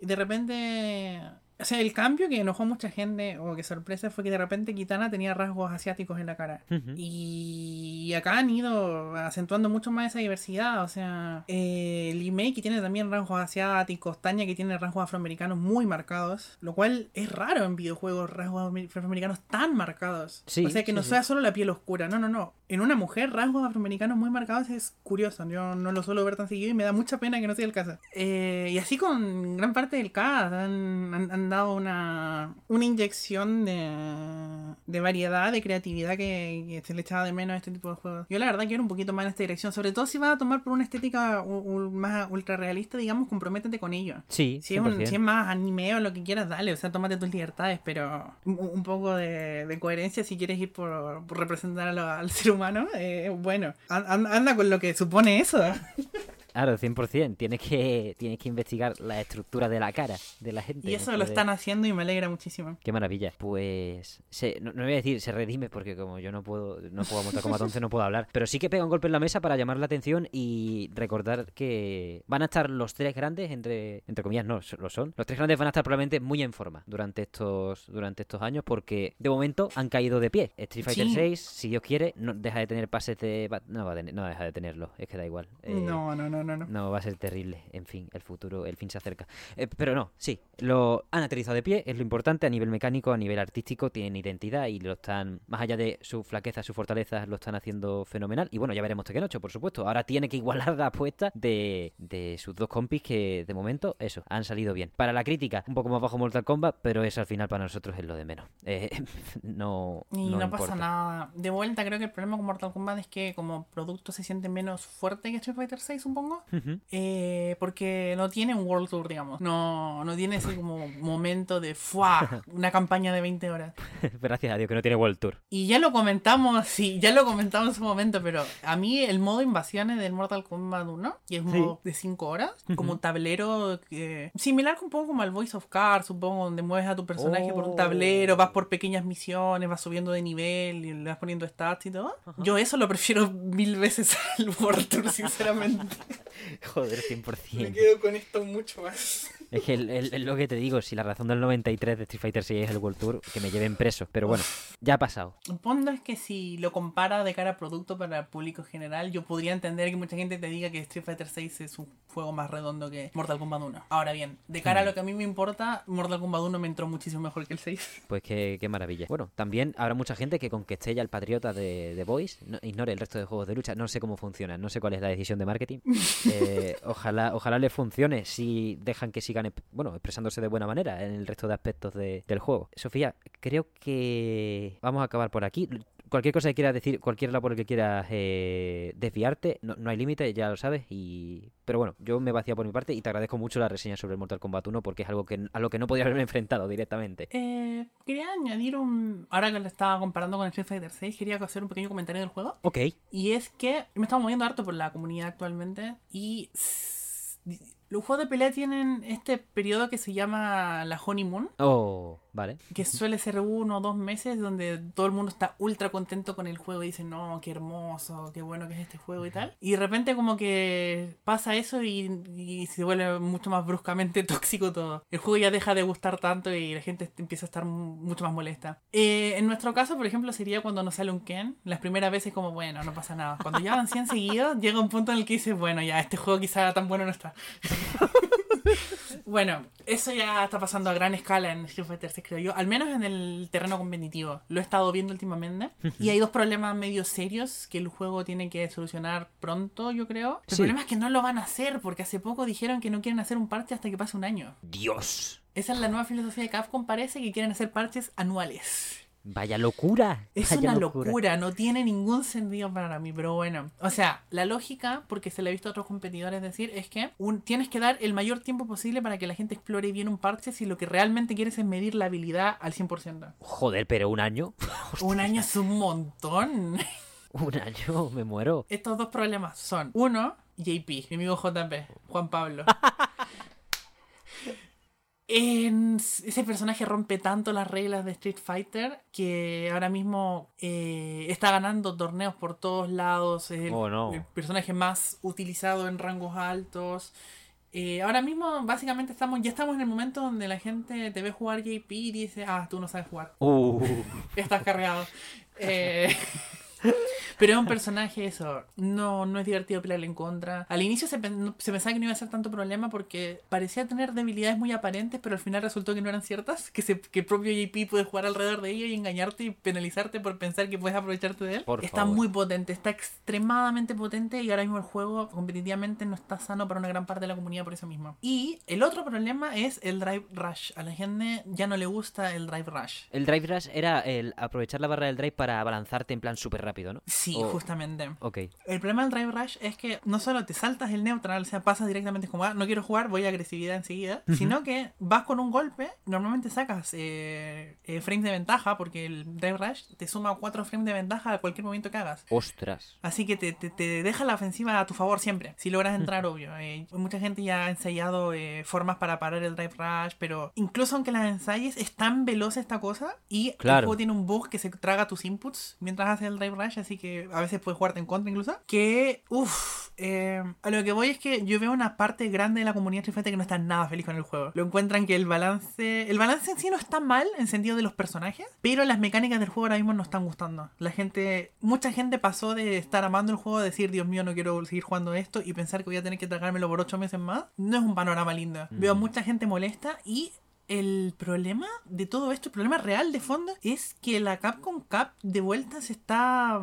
S2: De repente o sea, el cambio que enojó a mucha gente, o que sorpresa, fue que de repente Kitana tenía rasgos asiáticos en la cara. Y acá han ido acentuando mucho más esa diversidad. O sea, eh, Lee que tiene también rasgos asiáticos, Tanya que tiene rasgos afroamericanos muy marcados, lo cual es raro en videojuegos, rasgos afroamericanos tan marcados. o sea, que no sea solo la piel oscura, no, no, no. En una mujer, rasgos afroamericanos muy marcados es curioso. Yo no lo suelo ver tan seguido y me da mucha pena que no sea el caso. Eh, y así con gran parte del cast han dado una, una inyección de, de variedad, de creatividad que, se le echaba de menos a este tipo de juegos. Yo la verdad quiero un poquito más en esta dirección, sobre todo si vas a tomar por una estética más ultra realista, digamos, comprométete con ello.
S1: Sí,
S2: si es, más anime o lo que quieras, dale, o sea, tómate tus libertades, pero un, poco de, coherencia si quieres ir por, representar al ser humano, eh, bueno, anda con lo que supone eso.
S1: Claro, 100%. Tienes que, tienes que investigar la estructura de la cara de la gente.
S2: Y eso lo están haciendo y me alegra muchísimo.
S1: Qué maravilla. Pues, no, voy a decir se redime porque como yo no puedo no puedo montar como entonces no puedo hablar. Pero sí que pega un golpe en la mesa para llamar la atención y recordar que van a estar los tres grandes, entre, entre comillas no lo son, los tres grandes van a estar probablemente muy en forma durante estos, durante estos años porque de momento han caído de pie. Street Fighter 6, si Dios quiere, no deja de tener pases de... No, va no deja de tenerlo, es que da igual.
S2: Eh, no, no, no no,
S1: va a ser terrible. En fin, el futuro, el fin se acerca. Eh, pero no, sí, lo han aterrizado de pie, es lo importante a nivel mecánico, a nivel artístico, tienen identidad y lo están, más allá de su flaqueza, su fortaleza, lo están haciendo fenomenal. Y bueno, ya veremos Tekken 8, por supuesto. Ahora tiene que igualar la apuesta de, de sus dos compis que de momento, eso, han salido bien. Para la crítica, un poco más bajo Mortal Kombat, pero eso al final para nosotros es lo de menos. Eh, no.
S2: Y no, pasa nada. De vuelta, creo que el problema con Mortal Kombat es que como producto se siente menos fuerte que Street Fighter 6, supongo. Poco. eh, porque no tiene un World Tour, digamos. No, no tiene ese como momento de ¡fua! Una campaña de 20 horas.
S1: Gracias a Dios que no tiene World Tour.
S2: Y ya lo comentamos, sí, ya lo comentamos en su momento, pero a mí el modo invasiones del Mortal Kombat 1, que es un
S1: Sí.
S2: modo de 5 horas, como un tablero que... Similar un poco como al Voice of Cards, supongo, donde mueves a tu personaje por
S1: Oh.
S2: un tablero, vas por pequeñas misiones, vas subiendo de nivel y le vas poniendo stats y todo. Yo eso lo prefiero mil veces al World Tour, sinceramente.
S1: Joder,
S2: Me
S1: 100%.
S2: quedo con esto mucho más.
S1: Es que el- el- es lo que te digo, si la razón del 93 de Street Fighter 6 es el World Tour, que me lleven preso. Pero bueno, ya ha pasado.
S2: El punto es que si lo compara de cara a producto para el público general, yo podría entender que mucha gente te diga que Street Fighter 6 es un juego más redondo que Mortal Kombat 1. Ahora bien, de cara a lo que a mí me importa, Mortal Kombat 1 me entró muchísimo mejor que el 6.
S1: Pues qué, qué maravilla. Bueno, también habrá mucha gente que con que esté ya el patriota de, de Boys, no- ignore el resto de juegos de lucha. No sé cómo funciona, no sé cuál es la decisión de marketing. Eh, ojalá, ojalá les funcione si dejan que sigan bueno, expresándose de buena manera en el resto de aspectos de- del juego. Sofía, creo que vamos a acabar por aquí. Cualquier cosa que quieras decir, cualquier labor que quieras eh, desviarte, no, no hay límite, ya lo sabes. Y... Pero bueno, yo me vacía por mi parte y te agradezco mucho la reseña sobre el Mortal Kombat 1 porque es algo que, a lo que no podía haberme enfrentado directamente.
S2: Eh, quería añadir un... Ahora que lo estaba comparando con el Street Fighter 6, quería hacer un pequeño comentario del juego.
S1: Ok.
S2: Y es que me estamos moviendo harto por la comunidad actualmente y los juegos de pelea tienen este periodo que se llama la honeymoon,
S1: Oh, vale.
S2: que suele ser uno o dos meses donde todo el mundo está ultra contento con el juego y dice, no, qué hermoso, qué bueno que es este juego y tal. Y de repente como que pasa eso y, y se vuelve mucho más bruscamente tóxico todo. El juego ya deja de gustar tanto y la gente empieza a estar mu- mucho más molesta. Eh, en nuestro caso, por ejemplo, sería cuando nos sale un Ken. Las primeras veces como, bueno, no pasa nada. Cuando ya van 100 seguidos, llega un punto en el que dices, bueno, ya, este juego quizá tan bueno no está. Bueno, eso ya está pasando a gran escala en Street Fighter 6, creo yo. Al menos en el terreno competitivo. Lo he estado viendo últimamente. Y hay dos problemas medio serios que el juego tiene que solucionar pronto, yo creo. El
S1: Sí.
S2: problema es que no lo van a hacer porque hace poco dijeron que no quieren hacer un parche hasta que pase un año.
S1: Dios.
S2: Esa es la nueva filosofía de Capcom, parece que quieren hacer parches anuales.
S1: Vaya locura.
S2: Es
S1: Vaya
S2: una locura. no tiene ningún sentido para mí, pero bueno. O sea, la lógica, porque se le ha visto a otros competidores decir, es que un- tienes que dar el mayor tiempo posible para que la gente explore bien un parche si lo que realmente quieres es medir la habilidad al 100%.
S1: Joder, pero un año.
S2: un año es un montón.
S1: Un año, me muero.
S2: Estos dos problemas son, uno, JP, mi amigo JP, Juan Pablo. En- ese personaje rompe tanto las reglas de Street Fighter que ahora mismo eh, está ganando torneos por todos lados. Es el,
S1: Oh, no.
S2: el personaje más utilizado en rangos altos. Eh, ahora mismo, básicamente, estamos ya estamos en el momento donde la gente te ve jugar JP y dice: Ah, tú no sabes jugar.
S1: Uh,
S2: Estás cargado. Eh, Pero es un personaje eso. No, no es divertido pelearle en contra. Al inicio se, pen- se pensaba que no iba a ser tanto problema porque parecía tener debilidades muy aparentes, pero al final resultó que no eran ciertas. Que, se, que el propio JP puede jugar alrededor de ella y engañarte y penalizarte por pensar que puedes aprovecharte de él.
S1: Por
S2: está
S1: favor.
S2: muy potente, está extremadamente potente y ahora mismo el juego competitivamente no está sano para una gran parte de la comunidad por eso mismo. Y el otro problema es el Drive Rush. A la gente ya no le gusta el Drive Rush.
S1: el drive rush era el aprovechar la barra del drive para abalanzarte en plan súper rápido, ¿no?
S2: Sí,
S1: O-
S2: justamente.
S1: Ok.
S2: El problema del Drive Rush es que no solo te saltas el neutral, o sea, pasas directamente como, ah, no quiero jugar, voy a agresividad enseguida, sino que vas con un golpe, normalmente sacas eh, eh, frames de ventaja, porque el Drive Rush te suma 4 frames de ventaja a cualquier movimiento que hagas.
S1: Ostras.
S2: Así que te, te- te deja la ofensiva a tu favor siempre. Si logras entrar, obvio. Eh, mucha gente ya ha ensayado eh, formas para parar el Drive Rush, pero incluso aunque las ensayes, es tan veloz esta cosa y el
S1: Claro.
S2: juego tiene un bug que se traga tus inputs mientras haces el Drive Rush, así que a veces puedes jugarte en contra incluso. Que, uff, a lo que voy es que yo veo una parte grande de la comunidad Street Fighter que no está nada feliz con el juego. Lo encuentran que el balance, el balance en sí no está mal en sentido de los personajes, pero las mecánicas del juego ahora mismo no están gustando. La gente, mucha gente pasó de estar amando el juego a decir, Dios mío, no quiero seguir jugando esto y pensar que voy a tener que tragármelo por 8 meses más. No es un panorama lindo. Veo a mucha gente molesta y el problema de todo esto, el problema real de fondo, es que la Capcom Cup de vuelta se está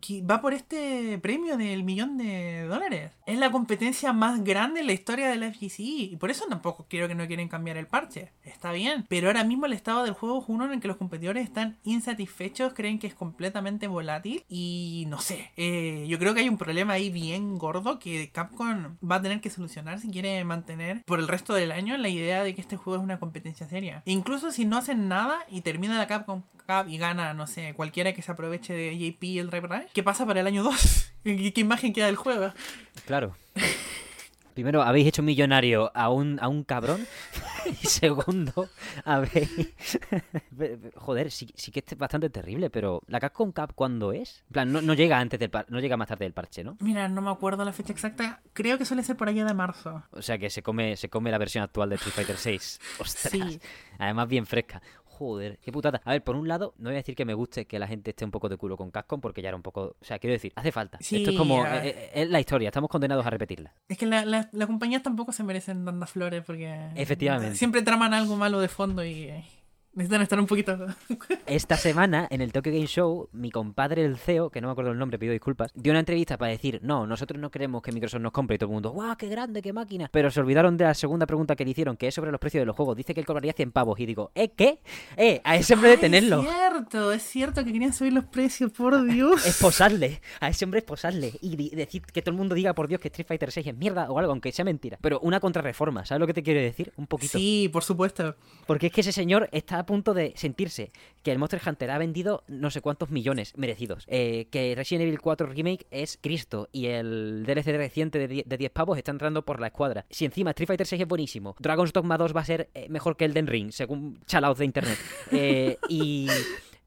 S2: que va por este premio del millón de dólares. Es la competencia más grande en la historia de la FGC y por eso tampoco quiero que no quieren cambiar el parche. Está bien, pero ahora mismo el estado del juego es uno en el que los competidores están insatisfechos, creen que es completamente volátil y no sé. eh, yo creo que hay un problema ahí bien gordo que Capcom va a tener que solucionar si quiere mantener por el resto del año la idea de que este juego es una competencia seria. Incluso si no hacen nada y termina la Capcom Cup y gana, no sé, cualquiera que se aproveche de JP y el Rush, ¿qué pasa para el año 2? ¿Qué, qué imagen queda del juego?
S1: Claro. Primero, habéis hecho millonario a un, a un cabrón. Y segundo, habéis. Joder, sí, sí que es bastante terrible, pero ¿la Capcom Cup cuándo es? En plan, no, no llega antes del par- no llega más tarde del parche, ¿no?
S2: Mira, no me acuerdo la fecha exacta. Creo que suele ser por allá de marzo.
S1: O sea que se come, se come la versión actual de Street Fighter 6. Ostras.
S2: Sí.
S1: Además, bien fresca. Joder, qué putada. A ver, por un lado, no voy a decir que me guste que la gente esté un poco de culo con Capcom, porque ya era un poco. O sea, quiero decir, hace falta.
S2: Sí,
S1: Esto es como.
S2: ya.
S1: eh, eh, es la historia, estamos condenados a repetirla.
S2: Es que la- la- las compañías tampoco se merecen tantas flores porque...
S1: Efectivamente.
S2: Siempre traman algo malo de fondo y eh, necesitan estar un poquito...
S1: Esta semana, en el Tokyo Game Show, mi compadre, el CEO, que no me acuerdo el nombre, pido disculpas, dio una entrevista para decir, no, nosotros no queremos que Microsoft nos compre y todo el mundo, ¡guau, qué grande, qué máquina! Pero se olvidaron de la segunda pregunta que le hicieron, que es sobre los precios de los juegos. Dice que él cobraría 100 pavos. Y digo, ¿eh, qué? ¡Eh, a ese hombre de tenerlo!
S2: Es cierto, es cierto que querían subir los precios, por Dios.
S1: Esposarle, a ese hombre esposarle y decir que todo el mundo diga por Dios que Street Fighter 6 es mierda o algo, aunque sea mentira. Pero una contrarreforma, ¿sabes lo que te quiero decir? Un poquito.
S2: Sí, por supuesto.
S1: Porque es que ese señor está a punto de sentirse que el Monster Hunter ha vendido no sé cuántos millones merecidos. Eh, que Resident Evil 4 Remake es Cristo y el DLC reciente de 10 de 10 pavos está entrando por la escuadra. Si encima Street Fighter 6 es buenísimo, Dragon's Dogma 2 va a ser eh, mejor que el Den Ring, según chalaos de internet. Eh, y...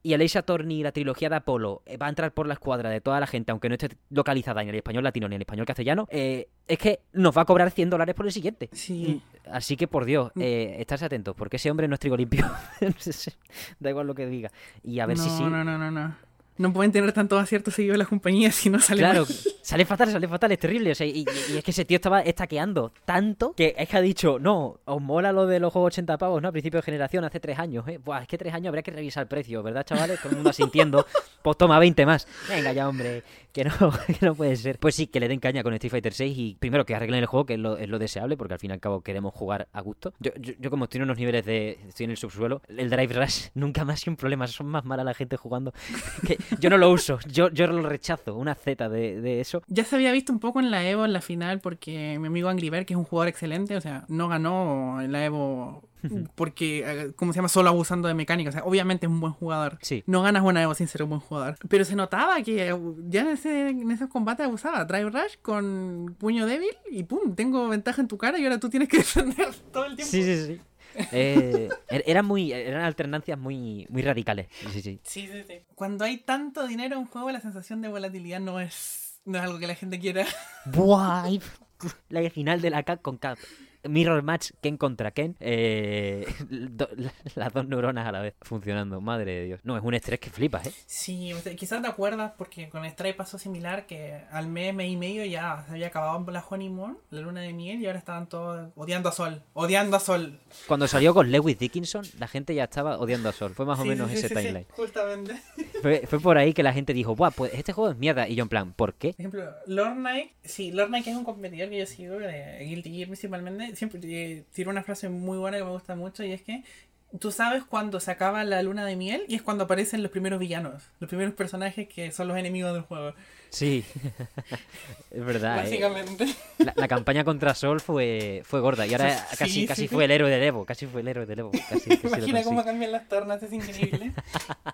S1: Y Attorney y la trilogía de Apolo eh, va a entrar por la escuadra de toda la gente, aunque no esté localizada ni en el español latino ni en el español castellano. eh, es que nos va a cobrar 100 dólares por el siguiente.
S2: Sí.
S1: Así que por Dios, eh, estarse atentos, porque ese hombre no es trigo limpio. da igual lo que diga. Y a ver
S2: no,
S1: si sí.
S2: no, no, no, no. No pueden tener tantos aciertos seguidos las compañías si no sale
S1: Claro,
S2: mal.
S1: sale fatal, sale fatal, es terrible. O sea, y, y- y es que ese tío estaba estaqueando tanto que es que ha dicho, no, os mola lo de los juegos 80 pavos, ¿no? A principio de generación, hace tres años, ¿eh? Buah, es que tres años habría que revisar el precio, ¿verdad, chavales? Todo el mundo asintiendo. Pues toma 20 más. Venga ya, hombre, que no, que no puede ser. Pues sí, que le den caña con Street Fighter 6 y primero que arreglen el juego, que es lo, es lo deseable, porque al fin y al cabo queremos jugar a gusto. Yo, yo, como estoy en unos niveles de... estoy en el subsuelo, el Drive Rush nunca más sido un problema, son más mala la gente jugando. Que yo no lo uso, yo, yo lo rechazo, una Z de, de eso.
S2: Ya se había visto un poco en la Evo en la final porque mi amigo Angry Bird, que es un jugador excelente, o sea, no ganó en la Evo porque, eh, ¿cómo se llama? Solo abusando de mecánica. O sea, obviamente es un buen jugador.
S1: Sí.
S2: No ganas una Evo sin ser un buen jugador. Pero se notaba que eh, ya en, ese, en esos combates abusaba. Drive Rush con puño débil y pum, tengo ventaja en tu cara y ahora tú tienes que defender todo el tiempo.
S1: Sí, sí, sí. Eh, er- eran muy eran alternancias muy muy radicales. Sí, sí.
S2: Sí, sí, sí. Cuando hay tanto dinero en juego, la sensación de volatilidad no es, no es algo que la gente quiera.
S1: Buah, La final de la Cap con Cap. Mirror Match Ken contra Ken. Eh, do- las dos neuronas a la vez funcionando. Madre de Dios. No, es un estrés que flipas, ¿eh?
S2: Sí, quizás te acuerdas porque con Stray pasó similar que al mes, mes y medio ya se había acabado la honeymoon, la luna de miel y ahora estaban todos odiando a Sol, odiando a Sol.
S1: Cuando salió con Lewis Dickinson, la gente ya estaba odiando a Sol. Fue más o
S2: Sí,
S1: menos
S2: sí,
S1: ese
S2: sí,
S1: timeline.
S2: justamente.
S1: Fue, fue por ahí que la gente dijo, Buah, pues este juego es mierda. Y yo en plan, ¿por qué?
S2: Por ejemplo, Lord Knight, sí, Lord Knight es un competidor que yo sigo de Guilty Gear principalmente, siempre eh, tiene una frase muy buena que me gusta mucho y es que tú sabes cuando se acaba la luna de miel y es cuando aparecen los primeros villanos, los primeros personajes que son los enemigos del juego.
S1: Sí. es verdad, ¿eh?
S2: Básicamente.
S1: La, la campaña contra Sol fue, fue gorda y ahora
S2: Sí,
S1: casi,
S2: sí,
S1: casi
S2: sí.
S1: fue el héroe del Evo, casi fue el héroe del Evo. Casi, casi lo
S2: Imagina cómo cambian las tornas, es increíble.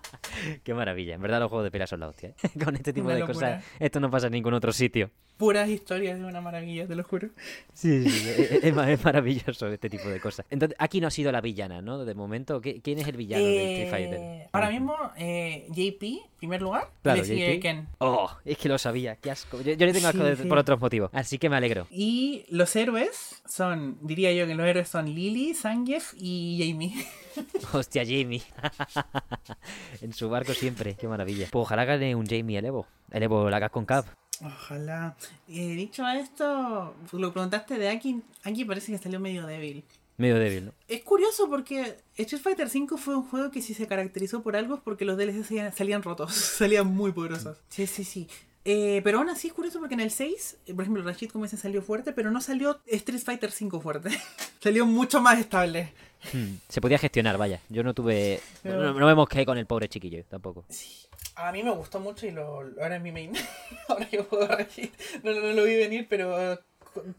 S1: Qué maravilla, en verdad los juegos de pelea son la hostia. ¿eh? Con este tipo
S2: Una
S1: de
S2: locura.
S1: cosas, esto no pasa en ningún otro sitio.
S2: Puras historias de una maravilla, te lo juro.
S1: Sí, sí, es, es ma- es maravilloso este tipo de cosas. Entonces, aquí no ha sido la villana, ¿no? De momento, ¿qué- ¿quién es el villano de Street Fighter?
S2: Eh, ahora mismo, eh, JP, primer lugar,
S1: Claro,
S2: le sigue
S1: JP.
S2: Ken.
S1: Oh, es que lo sabía, qué asco. Yo, yo le tengo asco
S2: Sí,
S1: de-
S2: sí.
S1: por otros motivos, así que me alegro.
S2: Y los héroes son, diría yo que los héroes son Lily, Zangief y Jamie.
S1: Hostia, Jamie. en su barco siempre, qué maravilla. Pues ojalá gane un Jamie el Evo. El Evo, la con Cap.
S2: Ojalá. Eh, dicho esto, lo que preguntaste de Aki, Aki parece que salió medio débil.
S1: Medio débil, ¿no?
S2: Es curioso porque Street Fighter V fue un juego que si se caracterizó por algo es porque los DLC salían, salían rotos, salían muy poderosos. Sí, sí, sí. Eh, pero aún así es curioso porque en el 6, eh, por ejemplo, Rashid como ese salió fuerte, pero no salió Street Fighter V fuerte. salió mucho más estable.
S1: Hmm, Se podía gestionar, vaya. Yo no tuve.
S2: Pero-
S1: No, no me mosqué con el pobre chiquillo tampoco.
S2: Sí. A mí me gustó mucho y lo, ahora es mi main. ahora yo juego a Rashid. No, no, no lo vi venir, pero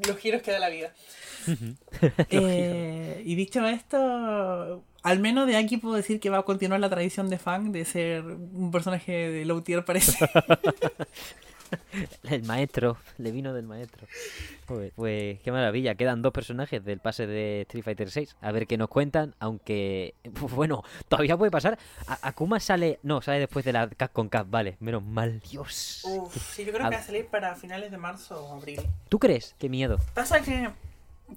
S2: los giros que da la vida. Eh, y dicho esto, al menos de aquí puedo decir que va a continuar la tradición de Fang de ser un personaje de low tier, parece.
S1: El maestro, le vino del maestro. Pues, pues qué maravilla. Quedan dos personajes del pase de Street Fighter 6. A ver qué nos cuentan. Aunque, pues, bueno, todavía puede pasar. A- Akuma sale. No, sale después de la Cap con Cap. Vale, menos mal, Dios.
S2: Uf, sí, yo creo
S1: A-
S2: que va a salir para finales de marzo o abril.
S1: ¿Tú crees? Qué miedo.
S2: Pasa que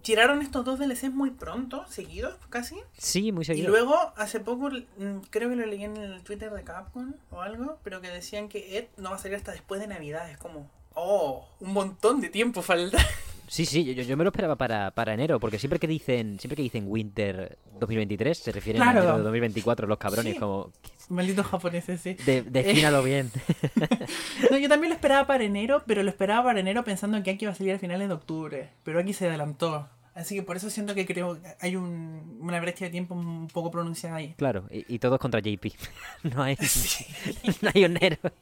S2: tiraron estos dos DLCs muy pronto, seguidos casi.
S1: Sí, muy
S2: Y
S1: seguido.
S2: luego, hace poco, mm, creo que lo leí en el Twitter de Capcom o algo, pero que decían que Ed no va a salir hasta después de Navidad. Es como, oh, un montón de tiempo falta.
S1: Sí, sí, yo, yo me lo esperaba para, para enero. Porque siempre que dicen siempre que dicen Winter 2023, se refieren
S2: Claro.
S1: a enero de 2024. Los cabrones,
S2: Sí.
S1: como.
S2: Malditos japoneses, sí.
S1: De, defínalo bien.
S2: No, yo también lo esperaba para enero, pero lo esperaba para enero pensando que aquí iba a salir a finales de octubre. Pero aquí se adelantó. Así que por eso siento que creo que hay un- una brecha de tiempo un poco pronunciada ahí.
S1: Claro, y, y todos contra JP. No hay, no hay un héroe.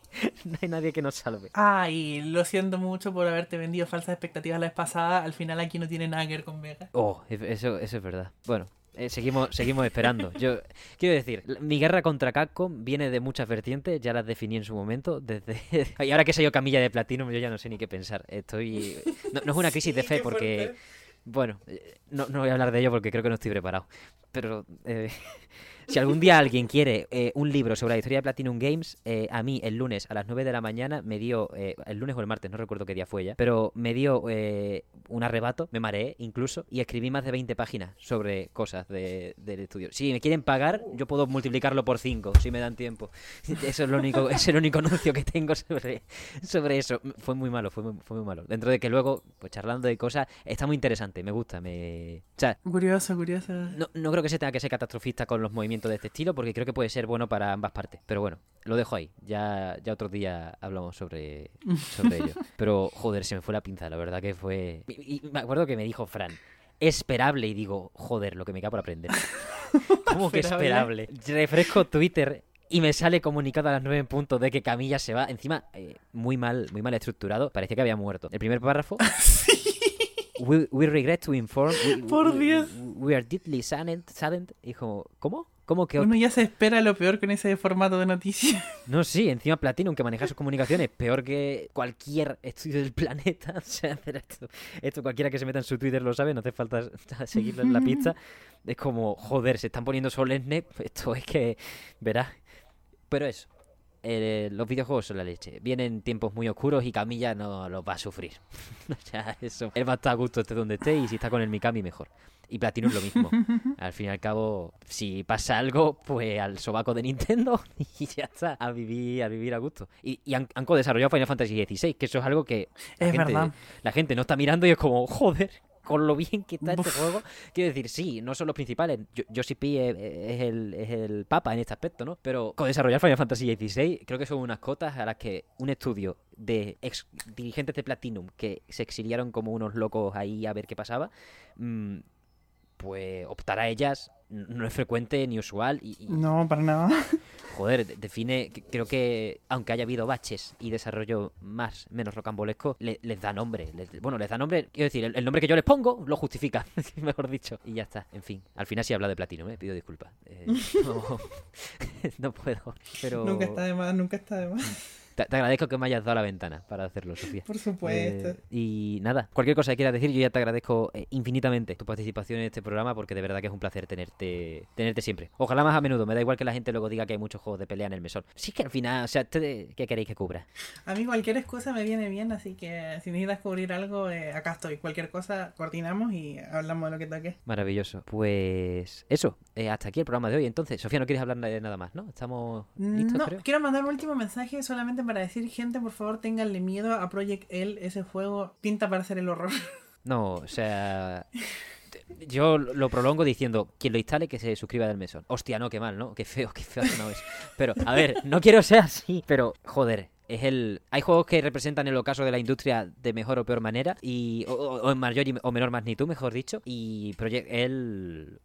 S1: No hay nadie que nos salve.
S2: Ah, y lo siento mucho por haberte vendido falsas expectativas la vez pasada. Al final aquí no tiene nada que ver con Vega.
S1: Oh, eso, eso es verdad. Bueno, eh, seguimos, seguimos esperando. Yo quiero decir, mi guerra contra Capcom viene de muchas vertientes, ya las definí en su momento. Desde y ahora que yo camilla de platino, yo ya no sé ni qué pensar. Estoy. No, no es una crisis de
S2: Sí,
S1: fe
S2: qué
S1: porque.
S2: fuerte.
S1: Bueno, eh, no, no voy a hablar de ello porque creo que no estoy preparado. Pero eh, si algún día alguien quiere eh, un libro sobre la historia de Platinum Games, eh, a mí el lunes a las 9 de la mañana me dio, eh, el lunes o el martes, no recuerdo qué día fue ya, pero me dio un arrebato, me mareé incluso, y escribí más de 20 páginas sobre cosas de- del estudio. Si me quieren pagar, yo puedo multiplicarlo por 5, si me dan tiempo. Eso es lo único, es el único anuncio que tengo sobre, sobre eso. Fue muy malo, fue muy, fue muy malo. Dentro de que luego, pues charlando de cosas, está muy interesante, me gusta, me... O sea,
S2: Curioso, curioso.
S1: no, no creo que se tenga que ser catastrofista con los movimientos de este estilo, porque creo que puede ser bueno para ambas partes. Pero bueno, lo dejo ahí. Ya, ya otro día hablamos sobre, sobre ello. Pero, joder, se me fue la pinza, la verdad que fue... Y, y me acuerdo que me dijo Fran, esperable, y digo, joder, lo que me queda por aprender. ¿Cómo que
S2: Esperable.
S1: Refresco Twitter y me sale comunicado a las 9 en punto de que Camilla se va. Encima, eh, muy mal, muy mal estructurado. Parecía que había muerto. El primer párrafo. We, we regret to inform. we-
S2: Por
S1: we-
S2: Dios.
S1: We are deeply saddened. saddened. Y como, ¿cómo? ¿Cómo que.?
S2: Uno ya se espera lo peor con ese formato de noticias.
S1: No, sí, encima Platinum, que maneja sus comunicaciones, peor que cualquier estudio del planeta. O sea, esto, esto cualquiera que se meta en su Twitter lo sabe, no hace falta seguirlo en la pista. Es como, joder, se están poniendo solemne. Esto es que. Verás. Pero eso. Eh, los videojuegos son la leche. Vienen tiempos muy oscuros y Camilla no los va a sufrir. o sea, eso. Él va a estar a gusto esté donde esté y si está con el Mikami, mejor. Y Platinum lo mismo. Al fin y al cabo, si pasa algo, pues al sobaco de Nintendo y ya está. A vivir, a vivir a gusto. Y, y han, han co-desarrollado Final Fantasy XVI, que eso es algo que la,
S2: Es
S1: gente,
S2: verdad.
S1: la gente no está mirando y es como, joder, con lo bien que está este juego. Quiero decir, sí, no son los principales. Yo- Yoshi P es, es el, es el papa en este aspecto, ¿no? Pero con desarrollar Final Fantasy XVI, creo que son unas cotas a las que un estudio de ex dirigentes de Platinum que se exiliaron como unos locos ahí a ver qué pasaba, mm, pues optar a ellas no es frecuente ni usual y, y,
S2: No, para nada.
S1: joder, de- define, que- creo que aunque haya habido baches y desarrollo más, menos rocambolesco, le- les da nombre. les- bueno, les da nombre, quiero decir, el, el nombre que yo les pongo lo justifica, mejor dicho. Y ya está, en fin. Al final sí he hablado de platino, me pido disculpas. Eh, no, no puedo, pero...
S2: Nunca está de más, nunca está de más.
S1: Te, te agradezco que me hayas dado la ventana para hacerlo, Sofía.
S2: Por supuesto.
S1: Eh, y nada, cualquier cosa que quieras decir, yo ya te agradezco eh, infinitamente tu participación en este programa porque de verdad que es un placer tenerte tenerte siempre. Ojalá más a menudo, me da igual que la gente luego diga que hay muchos juegos de pelea en el mesón. Sí que al final, o sea, ¿ustedes ¿qué queréis que cubra?
S2: A mí cualquier excusa me viene bien, así que si necesitas cubrir algo, eh, acá estoy. Cualquier cosa, coordinamos y hablamos de lo que toque.
S1: Maravilloso. Pues eso, eh, hasta aquí el programa de hoy. Entonces, Sofía, no quieres hablar de nada más, ¿no? Estamos listos,
S2: No,
S1: creo.
S2: quiero mandar un último mensaje solamente para decir, gente, por favor, ténganle miedo a Project L. Ese juego pinta para ser el horror.
S1: No, o sea, Yo lo prolongo diciendo, quien lo instale que se suscriba del mesón. Hostia, no, qué mal, ¿no? Qué feo, qué feo no es. Pero, a ver, no quiero ser así, pero, joder, es el hay juegos que representan el ocaso de la industria de mejor o peor manera y o, en mayor o menor magnitud mejor dicho y Project el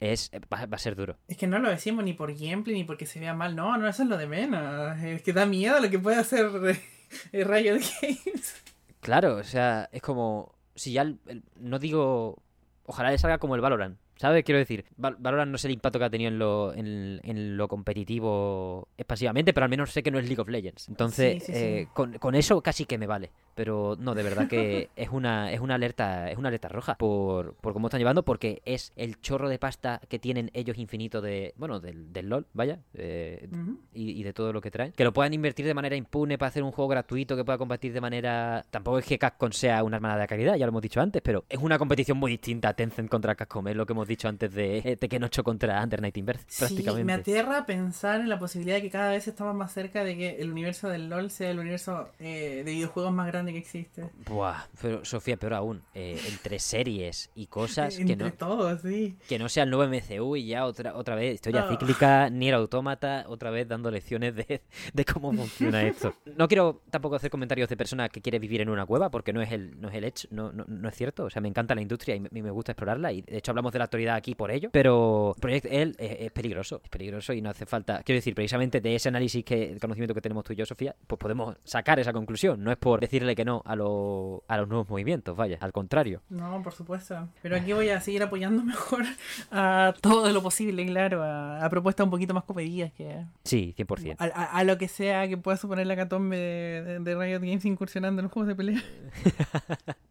S1: es va, a ser duro.
S2: Es que no lo decimos ni por gameplay ni porque se vea mal. No no eso es lo de menos. Es que da miedo lo que puede hacer Riot Games.
S1: Claro o sea es como si ya no digo ojalá le salga como el Valorant ¿Sabes? Quiero decir, Valorant no sé el impacto que ha tenido en lo, en, lo competitivo pasivamente, pero al menos sé que no es League of Legends. Entonces, eh, con, con, eso casi que me vale. Pero no, de verdad que es una, es una alerta, es una alerta roja por, por cómo están llevando, porque es el chorro de pasta que tienen ellos infinito de, bueno, del, del LOL, vaya, eh, y, de todo lo que traen. Que lo puedan invertir de manera impune para hacer un juego gratuito que pueda competir de manera. Tampoco es que Capcom sea una hermana de calidad, ya lo hemos dicho antes, pero es una competición muy distinta Tencent contra Capcom, es lo que hemos dicho antes de, eh, que Nocho contra Under Night Inverse, prácticamente.
S2: Me aterra pensar en la posibilidad de que cada vez estamos más cerca de que el universo del LOL sea el universo eh, de videojuegos más grande que existe.
S1: Buah, pero Sofía, peor aún, eh, entre series y cosas que no.
S2: Todo, sí.
S1: Que no sea el nuevo MCU y ya otra, otra vez historia cíclica cíclica, ni el autómata, otra vez dando lecciones de, de cómo funciona esto. No quiero tampoco hacer comentarios de personas que quieren vivir en una cueva, porque no es el, no es el hecho, no, no, no es cierto. O sea, me encanta la industria y me, me gusta explorarla. Y de hecho hablamos de la actualidad aquí por ello, pero Project L es, peligroso, es peligroso y no hace falta, quiero decir, precisamente de ese análisis que el conocimiento que tenemos tú y yo, Sofía, pues podemos sacar esa conclusión, no es por decirle que no a, lo, a los nuevos movimientos, vaya, al contrario.
S2: No, por supuesto, pero aquí voy a seguir apoyando mejor a todo lo posible, claro, a, propuestas un poquito más comedidas que...
S1: Sí, 100%.
S2: A, a, lo que sea que pueda suponer la catombe de, de, de Riot Games incursionando en los juegos de pelea.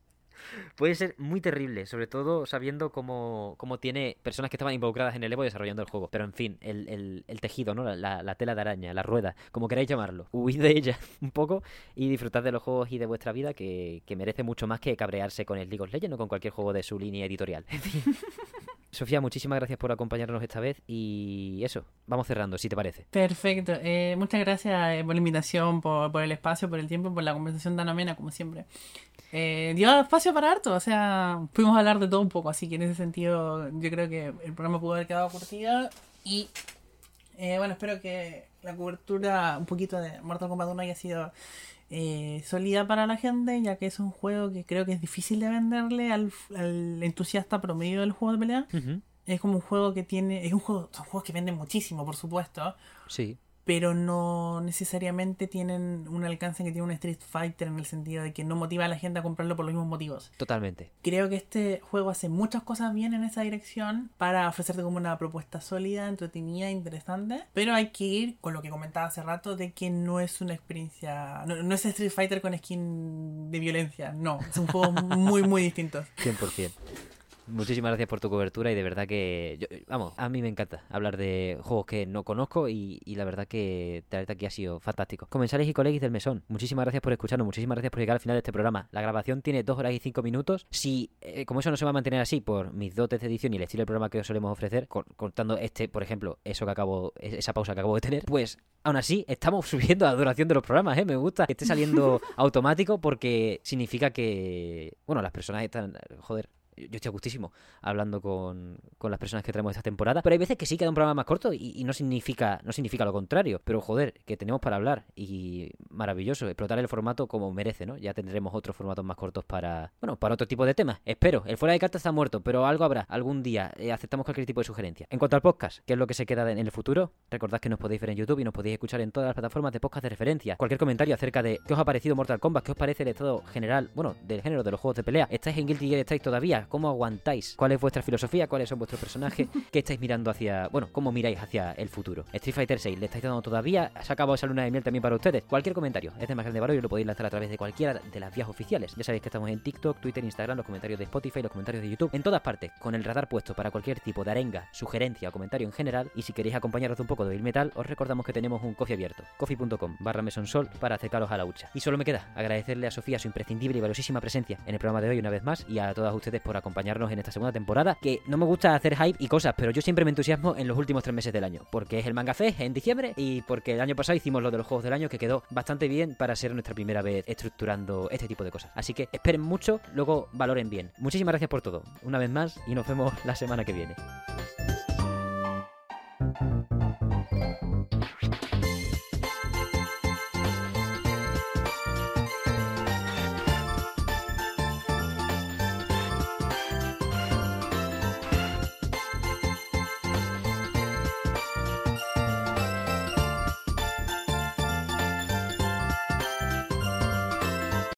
S1: puede ser muy terrible, sobre todo sabiendo cómo, cómo, tiene personas que estaban involucradas en el Evo desarrollando el juego. Pero en fin, el, el, tejido, ¿no? La, la, tela de araña, la rueda, como queráis llamarlo. Huid de ella un poco y disfrutad de los juegos y de vuestra vida que, que merece mucho más que cabrearse con el League of Legends o con cualquier juego de su línea editorial. En fin. Sofía, muchísimas gracias por acompañarnos esta vez y eso, vamos cerrando, si te parece.
S2: Perfecto, eh, muchas gracias eh, por la invitación, por, el espacio, por el tiempo, por la conversación tan amena como siempre. Eh, dio espacio para harto, o sea, fuimos a hablar de todo un poco, así que en ese sentido yo creo que el programa pudo haber quedado curtido y eh, bueno, espero que la cobertura un poquito de Mortal Kombat 1 haya sido eh, sólida para la gente, ya que es un juego que creo que es difícil de venderle al, entusiasta promedio del juego de pelea. Es como un juego que tiene, es un juego, son juegos que venden muchísimo, por supuesto.
S1: Sí
S2: pero no necesariamente tienen un alcance que tiene un Street Fighter en el sentido de que no motiva a la gente a comprarlo por los mismos motivos.
S1: Totalmente.
S2: Creo que este juego hace muchas cosas bien en esa dirección para ofrecerte como una propuesta sólida, entretenida, interesante, pero hay que ir con lo que comentaba hace rato de que no es una experiencia, no, no es Street Fighter con skin de violencia, no, es un juego muy muy distinto.
S1: 100%. Muchísimas gracias por tu cobertura y de verdad que, vamos, a mí me encanta hablar de juegos que no conozco y, la verdad que verdad que ha sido fantástico. Comensales y colegas del mesón, muchísimas gracias por escucharnos, muchísimas gracias por llegar al final de este programa. La grabación tiene dos horas y cinco minutos. Si, eh, como eso no se va a mantener así por mis dotes de edición y el estilo del programa que os solemos ofrecer, cortando este, por ejemplo, eso que acabo, esa pausa que acabo de tener, pues aún así estamos subiendo la duración de los programas, ¿eh? Me gusta que esté saliendo automático porque significa que, bueno, las personas están, joder, yo estoy a gustísimo hablando con, con, las personas que traemos esta temporada. Pero hay veces que sí queda un programa más corto y, no significa no significa lo contrario. Pero joder, que tenemos para hablar y maravilloso, explotar el formato como merece, ¿no? Ya tendremos otros formatos más cortos para, bueno, para otro tipo de temas. Espero. El fuera de carta está muerto, pero algo habrá. Algún día eh, aceptamos cualquier tipo de sugerencia. En cuanto al podcast, ¿qué es lo que se queda en el futuro? Recordad que nos podéis ver en YouTube y nos podéis escuchar en todas las plataformas de podcast de referencia. Cualquier comentario acerca de qué os ha parecido Mortal Kombat, qué os parece el estado general, bueno, del género de los juegos de pelea. ¿Estáis en Guilty Gear? ¿Estáis todavía? ¿Cómo aguantáis? ¿Cuál es vuestra filosofía? ¿Cuáles son vuestros personajes? ¿Qué estáis mirando hacia, bueno, cómo miráis hacia el futuro? Street Fighter 6, ¿le estáis dando todavía? ¿Se ha acabado esa luna de miel también para ustedes? Cualquier comentario es de más grande valor y lo podéis lanzar a través de cualquiera de las vías oficiales. Ya sabéis que estamos en TikTok, Twitter, Instagram, los comentarios de Spotify, los comentarios de YouTube, en todas partes, con el radar puesto para cualquier tipo de arenga, sugerencia o comentario en general. Y si queréis acompañaros un poco de metal, os recordamos que tenemos un coffee abierto, coffee.com barra mesonsol para acercaros a la hucha. Y solo me queda agradecerle a Sofía su imprescindible y valiosísima presencia en el programa de hoy una vez más y a todas ustedes por acompañarnos en esta segunda temporada, que no me gusta hacer hype y cosas, pero yo siempre me entusiasmo en los últimos tres meses del año, porque es el Manga Fest en diciembre y porque el año pasado hicimos lo de los juegos del año que quedó bastante bien para ser nuestra primera vez estructurando este tipo de cosas. Así que esperen mucho, luego valoren bien. Muchísimas gracias por todo, una vez más, y nos vemos la semana que viene.